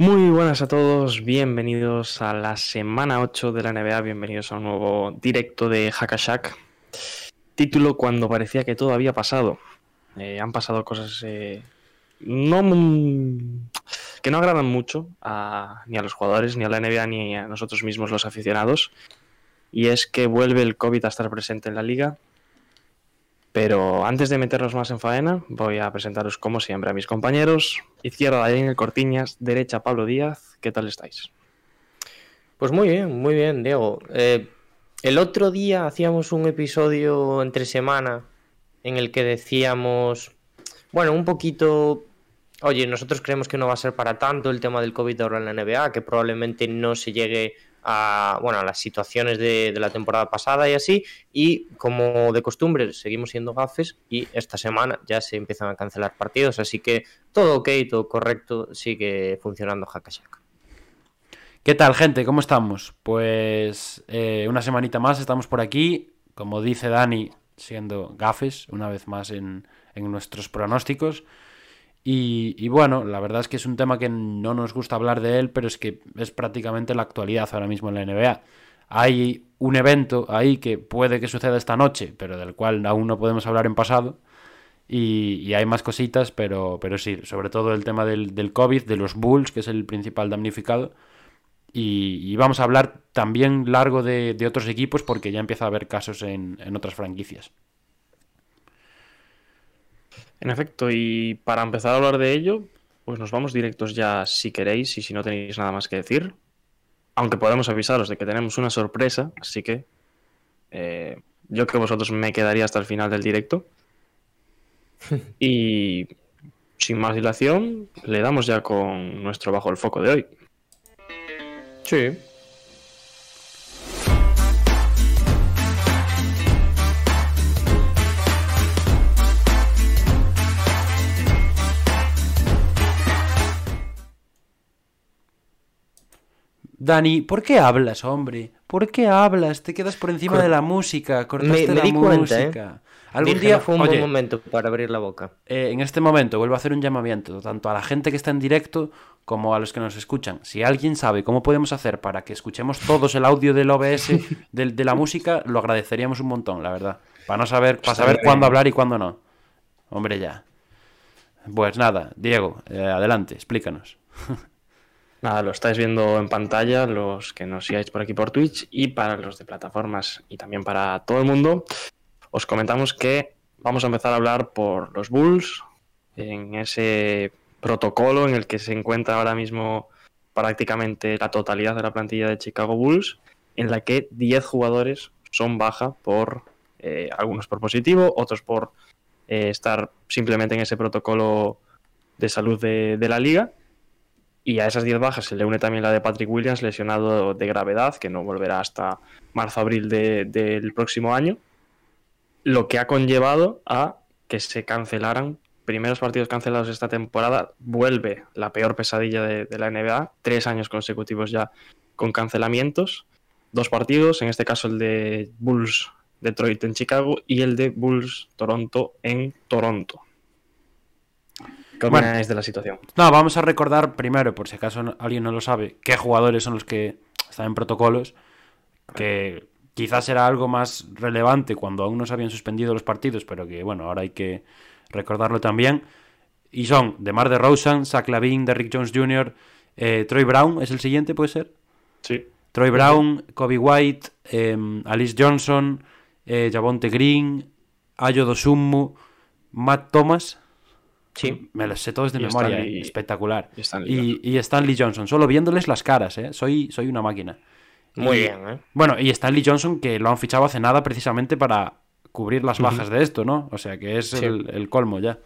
Muy buenas a todos, bienvenidos a la semana 8 de la NBA, bienvenidos a un nuevo directo de Hackashack. Título cuando parecía que todo había pasado. Eh, han pasado cosas eh, no, que no agradan mucho ni a los jugadores, ni a la NBA, ni a nosotros mismos los aficionados. Y es que vuelve el COVID a estar presente en la liga. Pero antes de meternos más en faena, voy a presentaros como siempre a mis compañeros. Izquierda Daniel Cortiñas, derecha Pablo Díaz. ¿Qué tal estáis? Pues muy bien, muy bien, Diego. Eh, el otro día hacíamos un episodio entre semana en el que decíamos, bueno, un poquito, oye, nosotros creemos que no va a ser para tanto el tema del COVID ahora en la NBA, que probablemente no se llegue a, bueno, a las situaciones de, la temporada pasada y así, y como de costumbre seguimos siendo gafes y esta semana ya se empiezan a cancelar partidos, así que todo ok, todo correcto, sigue funcionando Hackashack. ¿Qué tal, gente? ¿Cómo estamos? Pues eh, una semanita más estamos por aquí. Como dice Dani, siendo gafes una vez más en, en nuestros pronósticos. Y, bueno, la verdad es que es un tema que no nos gusta hablar de él, pero es que es prácticamente la actualidad ahora mismo en la NBA. Hay un evento ahí que puede que suceda esta noche, pero del cual aún no podemos hablar en pasado. Y, hay más cositas, pero, pero sí, sobre todo el tema del, COVID, de los Bulls, que es el principal damnificado. Y, vamos a hablar también largo de, otros equipos porque ya empieza a haber casos en, otras franquicias. En efecto, y para empezar a hablar de ello, pues nos vamos directos ya si queréis y si no tenéis nada más que decir. Aunque podemos avisaros de que tenemos una sorpresa, así que eh, yo creo que vosotros me quedaría hasta el final del directo. y sin más dilación, le damos ya con nuestro bajo el foco de hoy. Sí. Dani, ¿por qué hablas, hombre? ¿Por qué hablas? Te quedas por encima Cor de la música, cortaste me, me la di música. Cuenta, ¿eh? Algún Dije, día no fue un oye, buen momento para abrir la boca. Eh, en este momento vuelvo a hacer un llamamiento tanto a la gente que está en directo como a los que nos escuchan. Si alguien sabe cómo podemos hacer para que escuchemos todos el audio del OBS de, de la música, lo agradeceríamos un montón, la verdad. Para no saber, para saber cuándo hablar y cuándo no. Hombre, ya. Pues nada, Diego, eh, adelante, explícanos. Nada, lo estáis viendo en pantalla, los que nos sigáis por aquí por Twitch y para los de plataformas y también para todo el mundo, os comentamos que vamos a empezar a hablar por los Bulls, en ese protocolo en el que se encuentra ahora mismo prácticamente la totalidad de la plantilla de Chicago Bulls, en la que 10 jugadores son baja por eh, algunos por positivo, otros por eh, estar simplemente en ese protocolo de salud de, de la liga. Y a esas 10 bajas se le une también la de Patrick Williams, lesionado de gravedad, que no volverá hasta marzo-abril de, del próximo año. Lo que ha conllevado a que se cancelaran primeros partidos cancelados esta temporada. Vuelve la peor pesadilla de, de la NBA. Tres años consecutivos ya con cancelamientos. Dos partidos, en este caso el de Bulls Detroit en Chicago y el de Bulls Toronto en Toronto. ¿Qué opináis bueno, de la situación? No, vamos a recordar primero, por si acaso alguien no lo sabe, qué jugadores son los que están en protocolos, que quizás era algo más relevante cuando aún no se habían suspendido los partidos, pero que bueno, ahora hay que recordarlo también. Y son DeMar DeRozan, Zach Lavin, Derrick Jones Jr., eh, Troy Brown, ¿es el siguiente, puede ser? Sí. Troy Brown, Kobe White, eh, Alice Johnson, eh, Javonte Green, Ayo Dosumu, Matt Thomas. Sí. Me los sé todos de y memoria, Stanley, eh. espectacular. Y Stanley, y, y Stanley, Johnson, solo viéndoles las caras, ¿eh? soy, soy una máquina. Muy y, bien, ¿eh? Bueno, y Stanley Johnson, que lo han fichado hace nada precisamente para cubrir las bajas uh -huh. de esto, ¿no? O sea que es sí. el, el, colmo ya.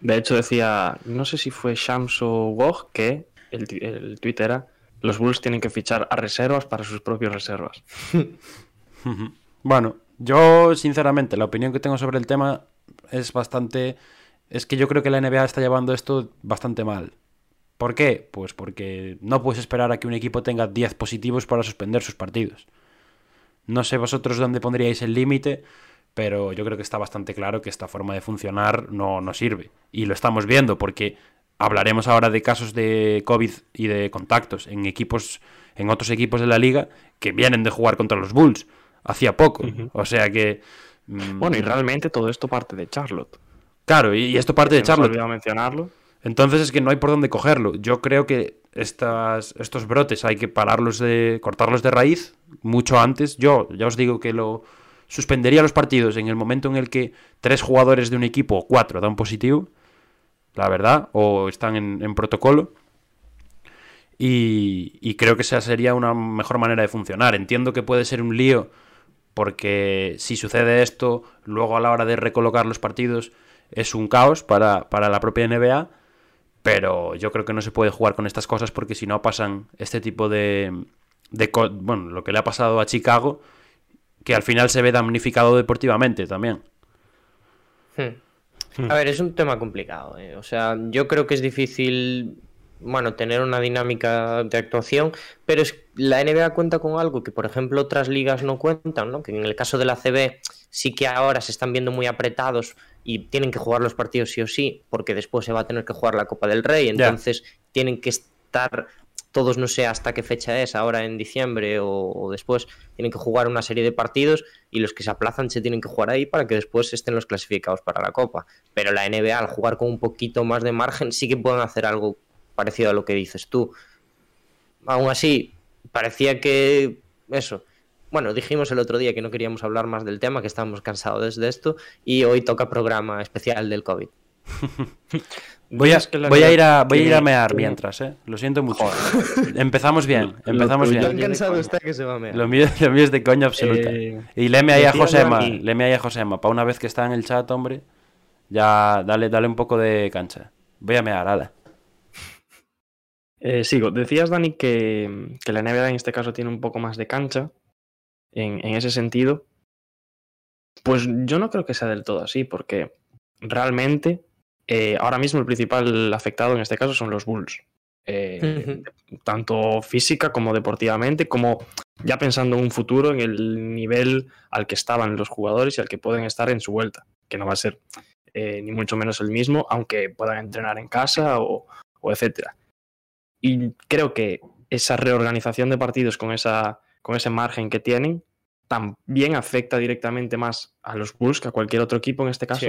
De hecho decía, no sé si fue Shams o Wog, que el, el tweet era, los Bulls tienen que fichar a reservas para sus propias reservas. bueno, yo sinceramente la opinión que tengo sobre el tema es bastante... Es que yo creo que la NBA está llevando esto bastante mal. ¿Por qué? Pues porque no puedes esperar a que un equipo tenga 10 positivos para suspender sus partidos. No sé vosotros dónde pondríais el límite, pero yo creo que está bastante claro que esta forma de funcionar no, no sirve. Y lo estamos viendo porque hablaremos ahora de casos de COVID y de contactos en equipos, en otros equipos de la liga que vienen de jugar contra los Bulls hacía poco. O sea que. Mm, bueno, y realmente todo esto parte de Charlotte. Claro, y esto parte de Charlotte. mencionarlo. Entonces es que no hay por dónde cogerlo. Yo creo que estas, estos brotes hay que pararlos de. cortarlos de raíz mucho antes. Yo ya os digo que lo suspendería los partidos en el momento en el que tres jugadores de un equipo o cuatro dan positivo, la verdad, o están en, protocolo. Y, creo que esa sería una mejor manera de funcionar. Entiendo que puede ser un lío porque si sucede esto, luego a la hora de recolocar los partidos es un caos para, para la propia NBA, pero yo creo que no se puede jugar con estas cosas porque si no pasan este tipo de, de... Bueno, lo que le ha pasado a Chicago, que al final se ve damnificado deportivamente también. Hmm. A ver, es un tema complicado. ¿eh? O sea, yo creo que es difícil, bueno, tener una dinámica de actuación, pero es, la NBA cuenta con algo que, por ejemplo, otras ligas no cuentan, ¿no? Que en el caso de la CB sí que ahora se están viendo muy apretados y tienen que jugar los partidos sí o sí, porque después se va a tener que jugar la Copa del Rey, entonces tienen que estar todos no sé hasta qué fecha es, ahora en diciembre o, después, tienen que jugar una serie de partidos y los que se aplazan se tienen que jugar ahí para que después estén los clasificados para la Copa. Pero la NBA, al jugar con un poquito más de margen, sí que pueden hacer algo parecido a lo que dices tú. Aún así, parecía que eso. Bueno, dijimos el otro día que no queríamos hablar más del tema, que estábamos cansados de esto, y hoy toca programa especial del COVID. Voy a, voy a ir a voy a ir a mear mientras, ¿eh? Lo siento mucho. Empezamos bien, empezamos bien. cansado está que se va a mear. Lo mío, lo mío es de coña absoluta. Eh, y leme ahí a Josema, leme ahí a Josema. Para una vez que está en el chat, hombre, ya dale, dale un poco de cancha. Voy a mear, ala. Eh, sigo. Decías, Dani, que, que, la NBA en este caso tiene un poco más de cancha en, en ese sentido. Pues yo no creo que sea del todo así, porque realmente eh, ahora mismo el principal afectado en este caso son los Bulls. Eh, tanto física como deportivamente, como ya pensando en un futuro, en el nivel al que estaban los jugadores y al que pueden estar en su vuelta, que no va a ser eh, ni mucho menos el mismo, aunque puedan entrenar en casa o, o etcétera. Y creo que esa reorganización de partidos con, esa, con ese margen que tienen también afecta directamente más a los Bulls que a cualquier otro equipo en este caso,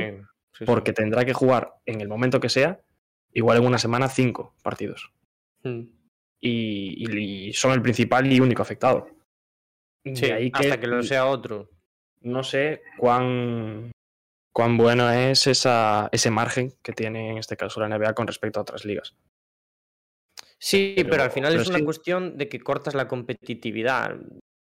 porque tendrá que jugar en el momento que sea, igual en una semana, cinco partidos. Hmm. Y, son el principal y único afectado. Sí, hasta que lo sea otro. No sé cuán, cuán bueno es esa, ese margen que tiene en este caso la NBA con respecto a otras ligas. Sí, pero, al final es una cuestión de que cortas la competitividad.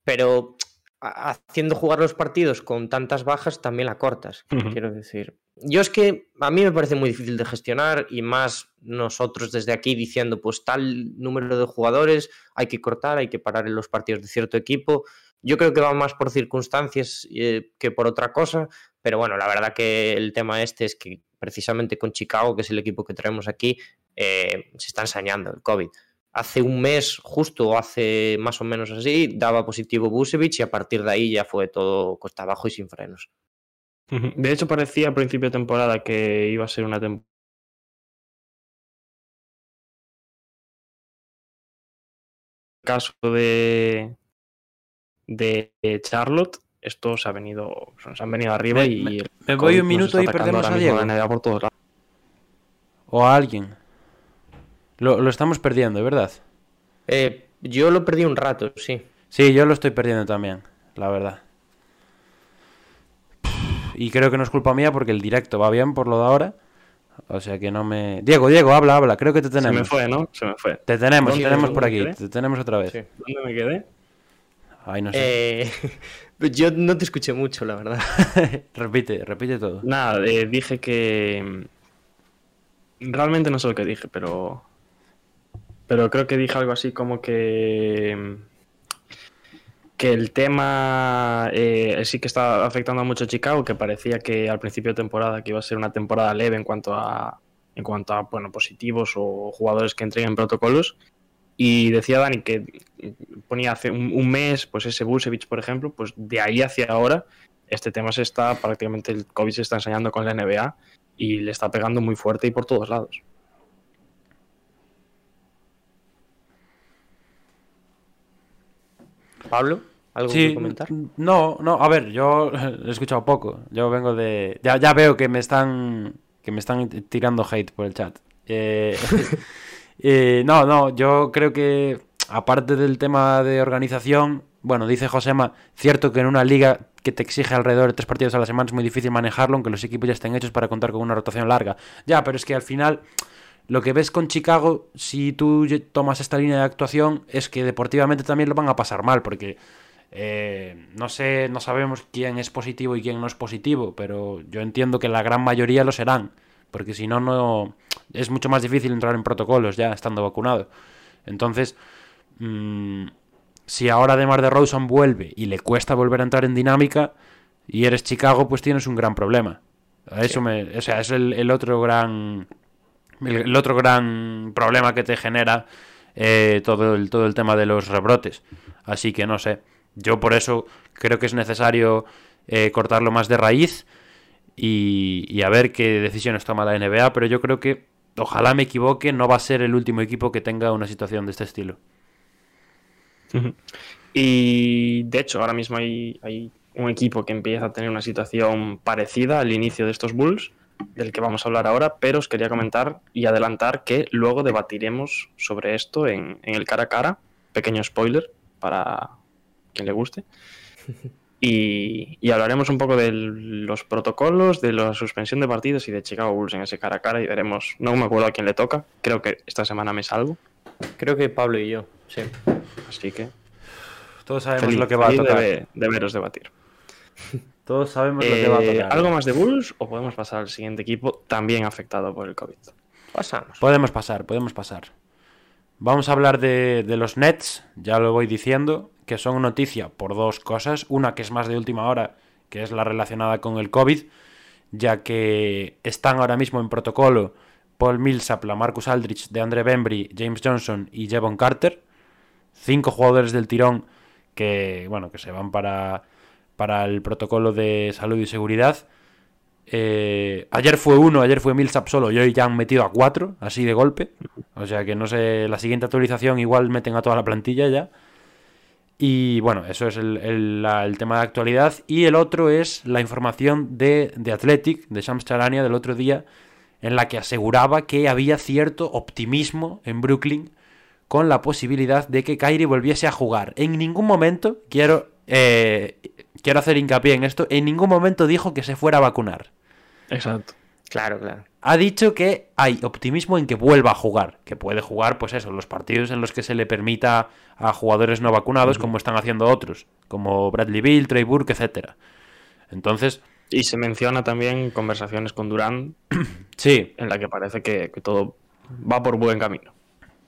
Pero haciendo jugar los partidos con tantas bajas también la cortas, quiero decir. Yo es que a mí me parece muy difícil de gestionar y más nosotros desde aquí diciendo pues tal número de jugadores hay que cortar, hay que parar en los partidos de cierto equipo. Yo creo que va más por circunstancias eh, que por otra cosa, pero bueno, la verdad que el tema este es que precisamente con Chicago, que es el equipo que traemos aquí, eh, se está ensañando el COVID hace un mes, justo hace más o menos así, daba positivo Busevich y a partir de ahí ya fue todo costa abajo y sin frenos. De hecho, parecía a principio de temporada que iba a ser una temporada. caso de de Charlotte esto se ha venido se han venido arriba y me, voy un minuto y perdemos a Diego por todos lados. o a alguien lo, estamos perdiendo, ¿verdad? Eh, yo lo perdí un rato, sí. Sí, yo lo estoy perdiendo también, la verdad. Y creo que no es culpa mía porque el directo va bien por lo de ahora. O sea que no me. Diego, Diego, habla, habla. Creo que te tenemos. Se me fue, ¿no? Se me fue. Te tenemos, te tenemos por aquí. Te tenemos otra vez. ¿Dónde me quedé? Ay, no sé. Eh, yo no te escuché mucho, la verdad. repite, repite todo. Nada, eh, dije que realmente no sé lo que dije, pero. Pero creo que dije algo así como que. Que el tema eh, sí que está afectando a mucho a Chicago, que parecía que al principio de temporada que iba a ser una temporada leve en cuanto a. En cuanto a bueno, positivos o jugadores que entreguen protocolos. Y decía Dani que ponía hace un, mes, pues ese Busevich, por ejemplo, pues de ahí hacia ahora, este tema se está prácticamente el COVID se está enseñando con la NBA y le está pegando muy fuerte y por todos lados. Pablo, ¿algo Sí, que comentar? no, no, a ver, yo he escuchado poco. Yo vengo de. Ya, ya veo que me están. que me están tirando hate por el chat. Eh, eh, no, no, yo creo que. Aparte del tema de organización, bueno, dice Josema, cierto que en una liga que te exige alrededor de tres partidos a la semana es muy difícil manejarlo, aunque los equipos ya estén hechos para contar con una rotación larga. Ya, pero es que al final lo que ves con Chicago, si tú tomas esta línea de actuación, es que deportivamente también lo van a pasar mal, porque eh, no sé, no sabemos quién es positivo y quién no es positivo, pero yo entiendo que la gran mayoría lo serán, porque si no, no es mucho más difícil entrar en protocolos ya estando vacunado. Entonces, mm, si ahora además de Rosen vuelve y le cuesta volver a entrar en dinámica y eres Chicago, pues tienes un gran problema. A Eso me, o sea, es el, el otro gran el, otro gran problema que te genera eh, todo, el, todo el tema de los rebrotes. Así que no sé. Yo por eso creo que es necesario eh, cortarlo más de raíz y, y a ver qué decisiones toma la NBA. Pero yo creo que, ojalá me equivoque, no va a ser el último equipo que tenga una situación de este estilo. Y de hecho, ahora mismo hay, hay un equipo que empieza a tener una situación parecida al inicio de estos Bulls, del que vamos a hablar ahora, pero os quería comentar y adelantar que luego debatiremos sobre esto en, en el cara a cara. Pequeño spoiler para quien le guste. Y, y hablaremos un poco de los protocolos, de la suspensión de partidos y de Chicago Bulls en ese cara a cara y veremos. No me acuerdo a quién le toca. Creo que esta semana me salgo. Creo que Pablo y yo, sí. Así que Todos sabemos feliz, lo que va a tocar. de- de veros debatir. Todos sabemos lo que va a Eh, tocar. ¿Algo más de Bulls o podemos pasar al siguiente equipo también afectado por el COVID? Pasamos. Podemos pasar, podemos pasar. Vamos a hablar de, de los Nets, ya lo voy diciendo, que son noticia por dos cosas. Una que es más de última hora, que es la relacionada con el COVID, ya que están ahora mismo en protocolo Paul Millsap, Marcus Aldrich, de Andre Bembry, James Johnson y Jevon Carter. Cinco jugadores del tirón que, bueno, que se van para, para el protocolo de salud y seguridad. Eh, ayer fue uno, ayer fue Millsap solo y hoy ya han metido a cuatro, así de golpe. O sea que no sé, la siguiente actualización igual meten a toda la plantilla ya. Y bueno, eso es el, tema de actualidad. Y el otro es la información de, de Athletic, de Shams Charania del otro día, en la que aseguraba que había cierto optimismo en Brooklyn con la posibilidad de que Kyrie volviese a jugar. En ningún momento, quiero, eh, quiero hacer hincapié en esto, en ningún momento dijo que se fuera a vacunar. Exacto. Claro, claro. Ha dicho que hay optimismo en que vuelva a jugar, que puede jugar, pues eso, los partidos en los que se le permita a jugadores no vacunados, como están haciendo otros, como Bradley Bill, Trey Burke, etcétera. Entonces, Y se menciona también conversaciones con Durán sí, en la que parece que, que todo va por buen camino.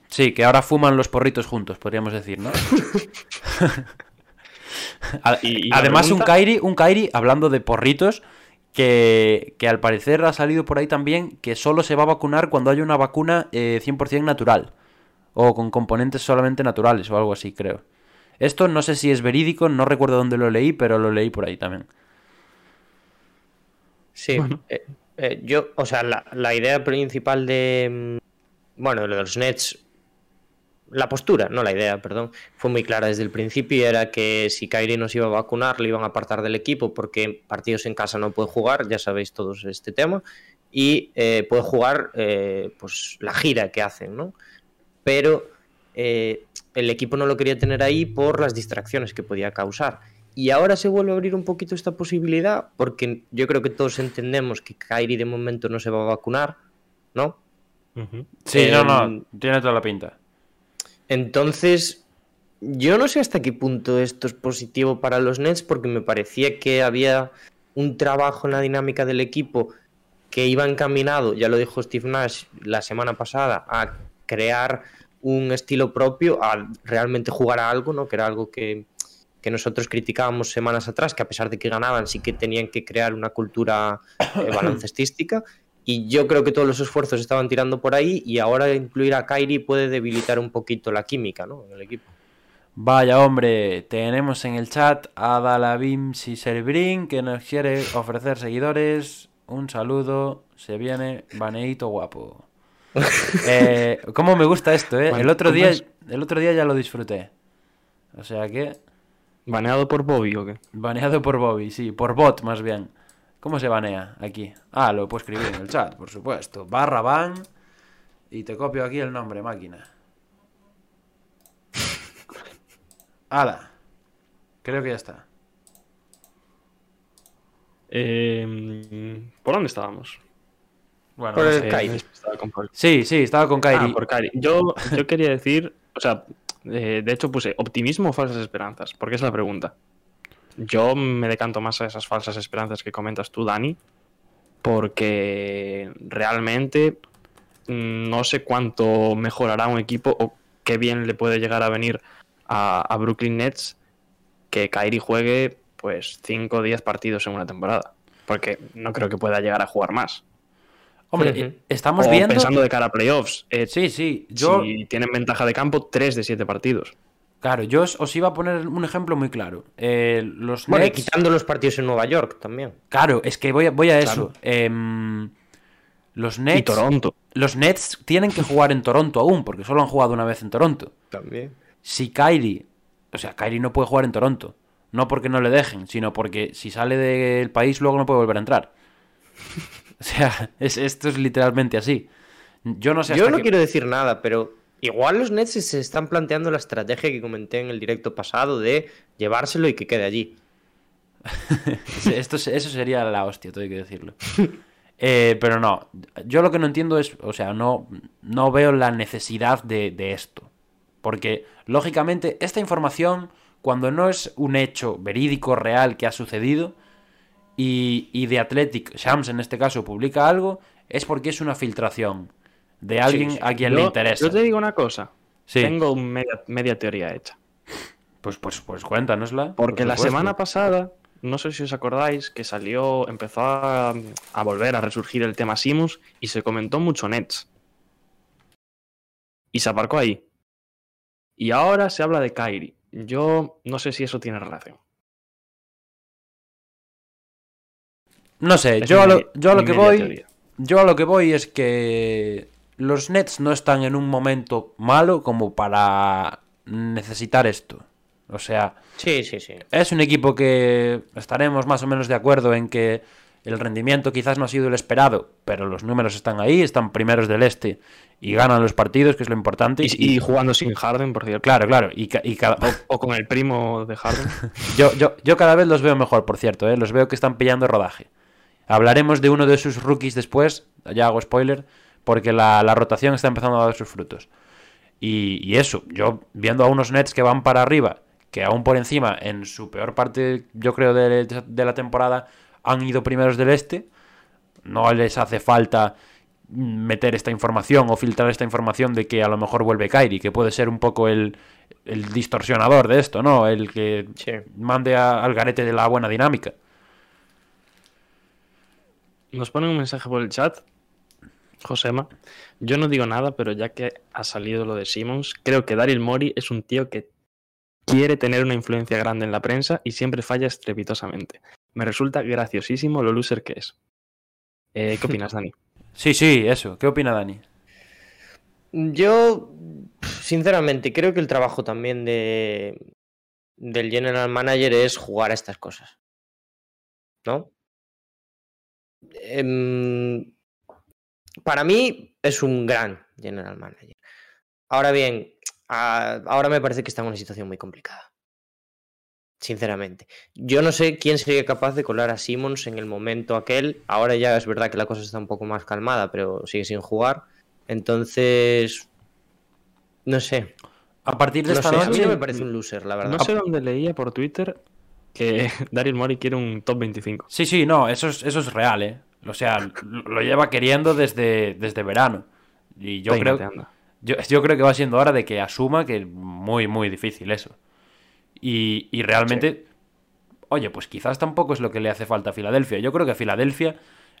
sí, que ahora fuman los porritos juntos, podríamos decir, ¿no? Y- y Además, un Kairi, un Kairi, hablando de porritos, que, que al parecer ha salido por ahí también que solo se va a vacunar cuando haya una vacuna eh, 100% natural. O con componentes solamente naturales o algo así, creo. Esto no sé si es verídico, no recuerdo dónde lo leí, pero lo leí por ahí también. Sí, eh, eh, yo, o sea, la, la idea principal de, mm, bueno, de los Nets, la postura, no la idea, perdón, fue muy clara desde el principio y era que si Kyrie no se iba a vacunar, le iban a apartar del equipo porque partidos en casa no puede jugar, ya sabéis todos este tema, y eh, puede jugar eh, pues la gira que hacen, ¿no? Pero eh, el equipo no lo quería tener ahí por las distracciones que podía causar. Y ahora se vuelve a abrir un poquito esta posibilidad, porque yo creo que todos entendemos que Kyrie de momento no se va a vacunar, ¿no? Sí, no, no, Em, tiene toda la pinta. Entonces, yo no sé hasta qué punto esto es positivo para los Nets, porque me parecía que había un trabajo en la dinámica del equipo que iba encaminado, ya lo dijo Steve Nash la semana pasada, a crear un estilo propio, a realmente jugar a algo, ¿no? Que era algo que, que nosotros criticábamos semanas atrás, que a pesar de que ganaban, sí que tenían que crear una cultura eh, baloncestística. Y yo creo que todos los esfuerzos estaban tirando por ahí y ahora incluir a Kairi puede debilitar un poquito la química ¿no? en el equipo. Vaya hombre, tenemos en el chat a Dalabim Siserbrin que nos quiere ofrecer seguidores. Un saludo, se viene Baneito guapo. Eh, ¿Cómo me gusta esto, eh? El otro, día, el otro día ya lo disfruté. O sea que... ¿Baneado por Bobby o qué? Baneado por Bobby, sí, por bot más bien. ¿Cómo se banea aquí? Ah, lo puedo escribir en el chat, por supuesto. Barra ban y te copio aquí el nombre, máquina. Hala. Creo que ya está. Eh, ¿Por dónde estábamos? Bueno, Por el. Kairi. Estaba con Paul. Sí, sí, estaba con Kairi. Ah, por Kairi. Yo, yo quería decir, o sea, eh, de hecho puse optimismo o falsas esperanzas, porque es la pregunta. Yo me decanto más a esas falsas esperanzas que comentas tú, Dani, porque realmente mm, no sé cuánto mejorará un equipo o qué bien le puede llegar a venir a, a Brooklyn Nets que Kairi juegue pues 5 o 10 partidos en una temporada, porque no creo que pueda llegar a jugar más. Hombre, estamos O viendo. pensando de cara a playoffs, eh, Sí, sí. Yo, si tienen ventaja de campo, 3 de 7 partidos. Claro, yo os, os iba a poner un ejemplo muy claro. Eh, los Bueno, y quitando los partidos en Nueva York también. Claro, es que voy a, voy a eso. Claro. Em, los Y Nets. Toronto. Los Nets tienen que jugar en Toronto aún, porque solo han jugado una vez en Toronto. También. Si Kyrie. O sea, Kyrie no puede jugar en Toronto. No porque no le dejen, sino porque si sale del país luego no puede volver a entrar. O sea, es- esto es literalmente así. Yo no sé Yo hasta no quiero decir nada, pero igual los Nets se están planteando la estrategia que comenté en el directo pasado de llevárselo y que quede allí. Eso sería la hostia, todo hay que decirlo. Eh, pero no, yo lo que no entiendo es, o sea, no, no veo la necesidad de, esto. Porque, lógicamente, esta información, cuando no es un hecho verídico, real, que ha sucedido, y, y de Athletic, Shams en este caso, publica algo, es porque es una filtración de alguien sí. a quien Yo- le interesa. Yo te digo una cosa. Sí. Tengo media, media teoría hecha. Pues, pues, pues cuéntanosla. Porque por la semana pasada, no sé si os acordáis, que salió, empezó a, a volver a resurgir el tema Simus y se comentó mucho Nets. Y se aparcó ahí. Y ahora se habla de Kyrie. Yo no sé si eso tiene relación. No sé, Es yo a mi- lo, yo a lo que voy. teoría. Yo a lo que voy es que los Nets no están en un momento malo como para necesitar esto. O sea, Sí, sí, sí. es un equipo que estaremos más o menos de acuerdo en que el rendimiento quizás no ha sido el esperado, pero los números están ahí, están primeros del este y ganan los partidos, que es lo importante. Y, y jugando sin Harden, por cierto. claro, claro, y cada- O con el primo de Harden. yo, yo, yo cada vez los veo mejor, por cierto, ¿eh? los veo que están pillando rodaje. Hablaremos de uno de sus rookies después, ya hago spoiler, porque la, la rotación está empezando a dar sus frutos. Y, y eso, yo viendo a unos Nets que van para arriba, que aún por encima, en su peor parte, yo creo, de, de la temporada, han ido primeros del este, no les hace falta meter esta información o filtrar esta información de que a lo mejor vuelve Kyrie, que puede ser un poco el, el distorsionador de esto, ¿no? El que Sí. mande a- al garete de la buena dinámica. Nos ponen un mensaje por el chat. Josema, yo no digo nada, pero ya que ha salido lo de Simmons, creo que Daryl Mori es un tío que quiere tener una influencia grande en la prensa y siempre falla estrepitosamente. Me resulta graciosísimo lo loser que es. Eh, ¿Qué opinas, Dani? Sí, sí, eso. ¿Qué opina Dani? Yo, sinceramente, creo que el trabajo también de del general manager es jugar a estas cosas. ¿No? Em, para mí es un gran general manager. Ahora bien, a- ahora me parece que está en una situación muy complicada. Sinceramente. Yo no sé quién sería capaz de colar a Simmons en el momento aquel. Ahora ya es verdad que la cosa está un poco más calmada, pero sigue sin jugar. Entonces, no sé. A partir de No esta sé, a mí noche. no me parece un loser, la verdad. No sé dónde leía por Twitter que Daryl Mori quiere un top 25. Sí, sí, no, eso es, eso es real, ¿eh? O sea, lo lleva queriendo desde, desde verano. Y yo creo, yo, yo creo que va siendo hora de que asuma que es muy, muy difícil eso. Y, y realmente, oye, pues quizás tampoco es lo que le hace falta a Filadelfia. Yo creo que a Filadelfia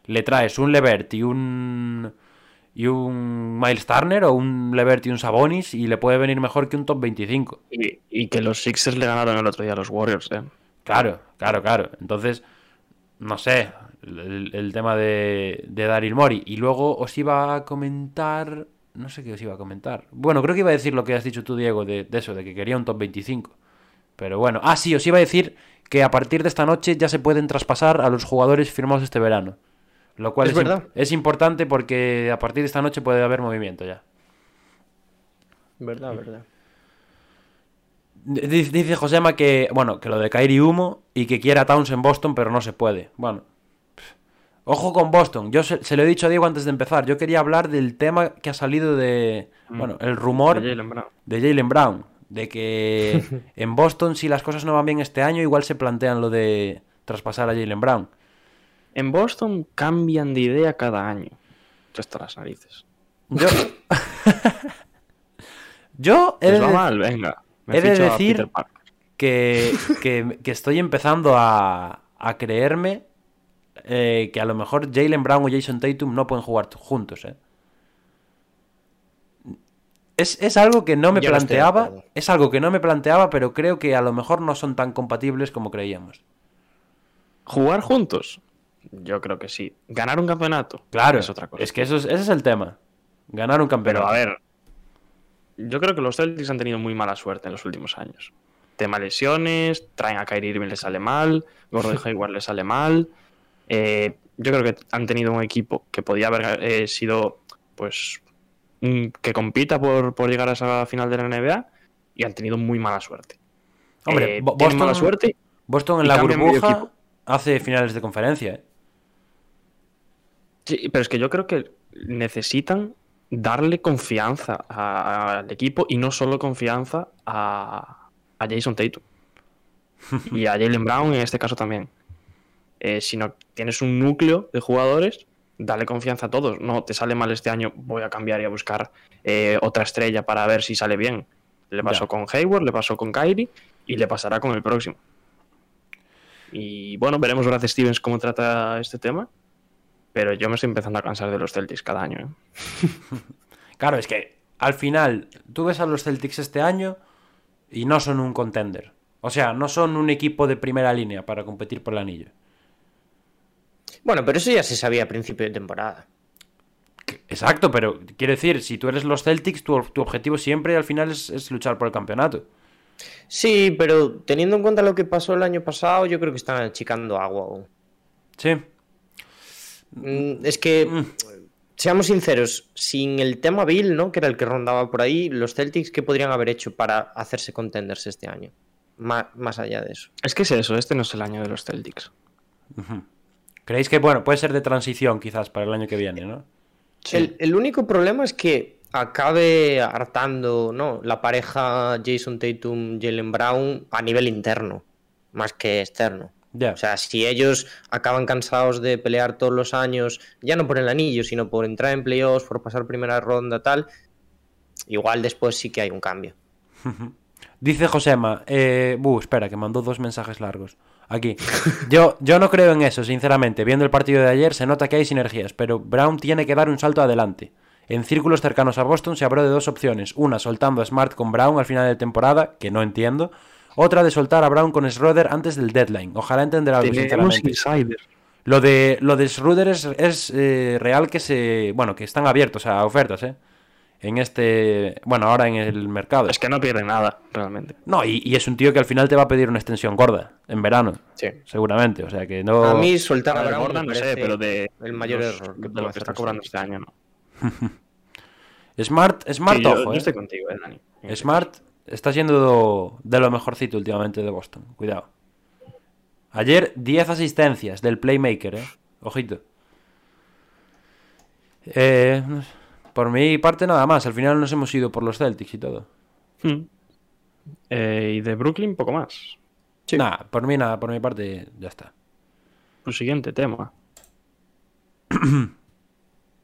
le traes un Levert y un y un Miles Turner o un Levert y un Sabonis y le puede venir mejor que un top 25. Y, y que los Sixers le ganaron el otro día a los Warriors, ¿eh? Claro, claro, claro. Entonces, no sé, el, el tema de, de Daryl Mori. Y luego os iba a comentar, no sé qué os iba a comentar. Bueno, creo que iba a decir lo que has dicho tú, Diego, de, de eso, de que quería un top 25. Pero bueno, ah, sí, os iba a decir que a partir de esta noche ya se pueden traspasar a los jugadores firmados este verano. Lo cual Es verdad. es importante porque a partir de esta noche puede haber movimiento ya. Verdad, verdad. D- Dice Josema que, bueno, que lo de Kyrie Humo y que quiera Towns en Boston, pero no se puede. Bueno, ojo con Boston. Yo se, se lo he dicho a Diego antes de empezar. Yo quería hablar del tema que ha salido de, bueno, el rumor De Jaylen Brown. de Jalen Brown. De que en Boston, si las cosas no van bien este año, igual se plantean lo de traspasar a Jalen Brown. En Boston cambian de idea cada año. Hasta las narices. Yo, yo he de mal, venga. Me he de decir- que, que- que estoy empezando a, a creerme eh, que a lo mejor Jalen Brown o Jason Tatum no pueden jugar juntos. ¿eh? Es, es algo que no me Yo planteaba, es algo que no me planteaba, pero creo que a lo mejor no son tan compatibles como creíamos. ¿Jugar juntos? Yo creo que sí. ¿Ganar un campeonato? Claro, Es otra cosa. es que eso es, ese es el tema. Ganar un campeonato. Pero a ver, yo creo que los Celtics han tenido muy mala suerte en los últimos años. Tema lesiones, traen a Kyrie Irving le sale mal, Gordon Hayward le sale mal. Eh, yo creo que han tenido un equipo que podía haber eh, sido, pues, que compita por, por llegar a esa final de la NBA y han tenido muy mala suerte. Hombre, Eh, Boston- mala suerte. Boston en la burbuja hace finales de conferencia. ¿eh? Sí, pero es que yo creo que necesitan darle confianza al equipo y no solo confianza a, a Jason Tatum. y a Jalen Brown en este caso también. Eh, si no tienes un núcleo de jugadores, dale confianza a todos. No te sale mal este año, voy a cambiar y a buscar eh, otra estrella para ver si sale bien. Le pasó Ya. con Hayward, le pasó con Kyrie y le pasará con el próximo. Y bueno, veremos Brad Stevens cómo trata este tema. Pero yo me estoy empezando a cansar de los Celtics cada año. ¿eh? Claro, es que al final tú ves a los Celtics este año y no son un contender. O sea, no son un equipo de primera línea para competir por el anillo. Bueno, pero eso ya se sabía a principio de temporada. Exacto, pero quiero decir, si tú eres los Celtics, tu, tu objetivo siempre al final es, es luchar por el campeonato. Sí, pero teniendo en cuenta lo que pasó el año pasado, yo creo que están achicando agua aún. Sí, Mm, Es que, seamos sinceros, sin el tema Bill, ¿no? Que era el que rondaba por ahí, los Celtics, ¿qué podrían haber hecho para hacerse contenders este año? Má- más allá de eso. Es que es eso, este no es el año de los Celtics. Creéis que, bueno, puede ser de transición quizás para el año que viene, ¿no? El, el único problema es que acabe hartando ¿no? la pareja Jason Tatum, Jalen Brown a nivel interno, más que externo. Ya. O sea, si ellos acaban cansados de pelear todos los años, ya no por el anillo, sino por entrar en playoffs, por pasar primera ronda, tal, igual después sí que hay un cambio. Dice Josema, eh, buh, espera, que mandó dos mensajes largos. Aquí. Yo, yo no creo en eso, sinceramente. Viendo el partido de ayer se nota que hay sinergias, pero Brown tiene que dar un salto adelante. En círculos cercanos a Boston se habló de dos opciones. Una, soltando a Smart con Brown al final de temporada, que no entiendo. Otra, de soltar a Brown con Schroeder antes del deadline. Ojalá entender algo, sinceramente. insider. Lo de, lo de Schroeder es, es, eh, real que se... Bueno, que están abiertos a ofertas, ¿eh? En este... Bueno, ahora en el mercado. Es que no pierde nada, realmente. No, y, y es un tío que al final te va a pedir una extensión gorda en verano, Sí. seguramente. O sea que no. A mí soltar a Claro, Brown Gordon me no sé, pero de, el mayor los- error que de lo que está cobrando este año, ¿no? Smart, Smart, Sí, yo, ojo, yo eh. estoy contigo, eh, Dani. Smart está siendo de lo mejorcito últimamente de Boston. Cuidado. Ayer 10 asistencias del Playmaker, eh. Ojito. Eh, no sé. Por mi parte nada más. Al final nos hemos ido por los Celtics y todo. Hmm. Eh, y de Brooklyn, poco más. Nada, por mí nada, por mi parte ya está. Su siguiente tema.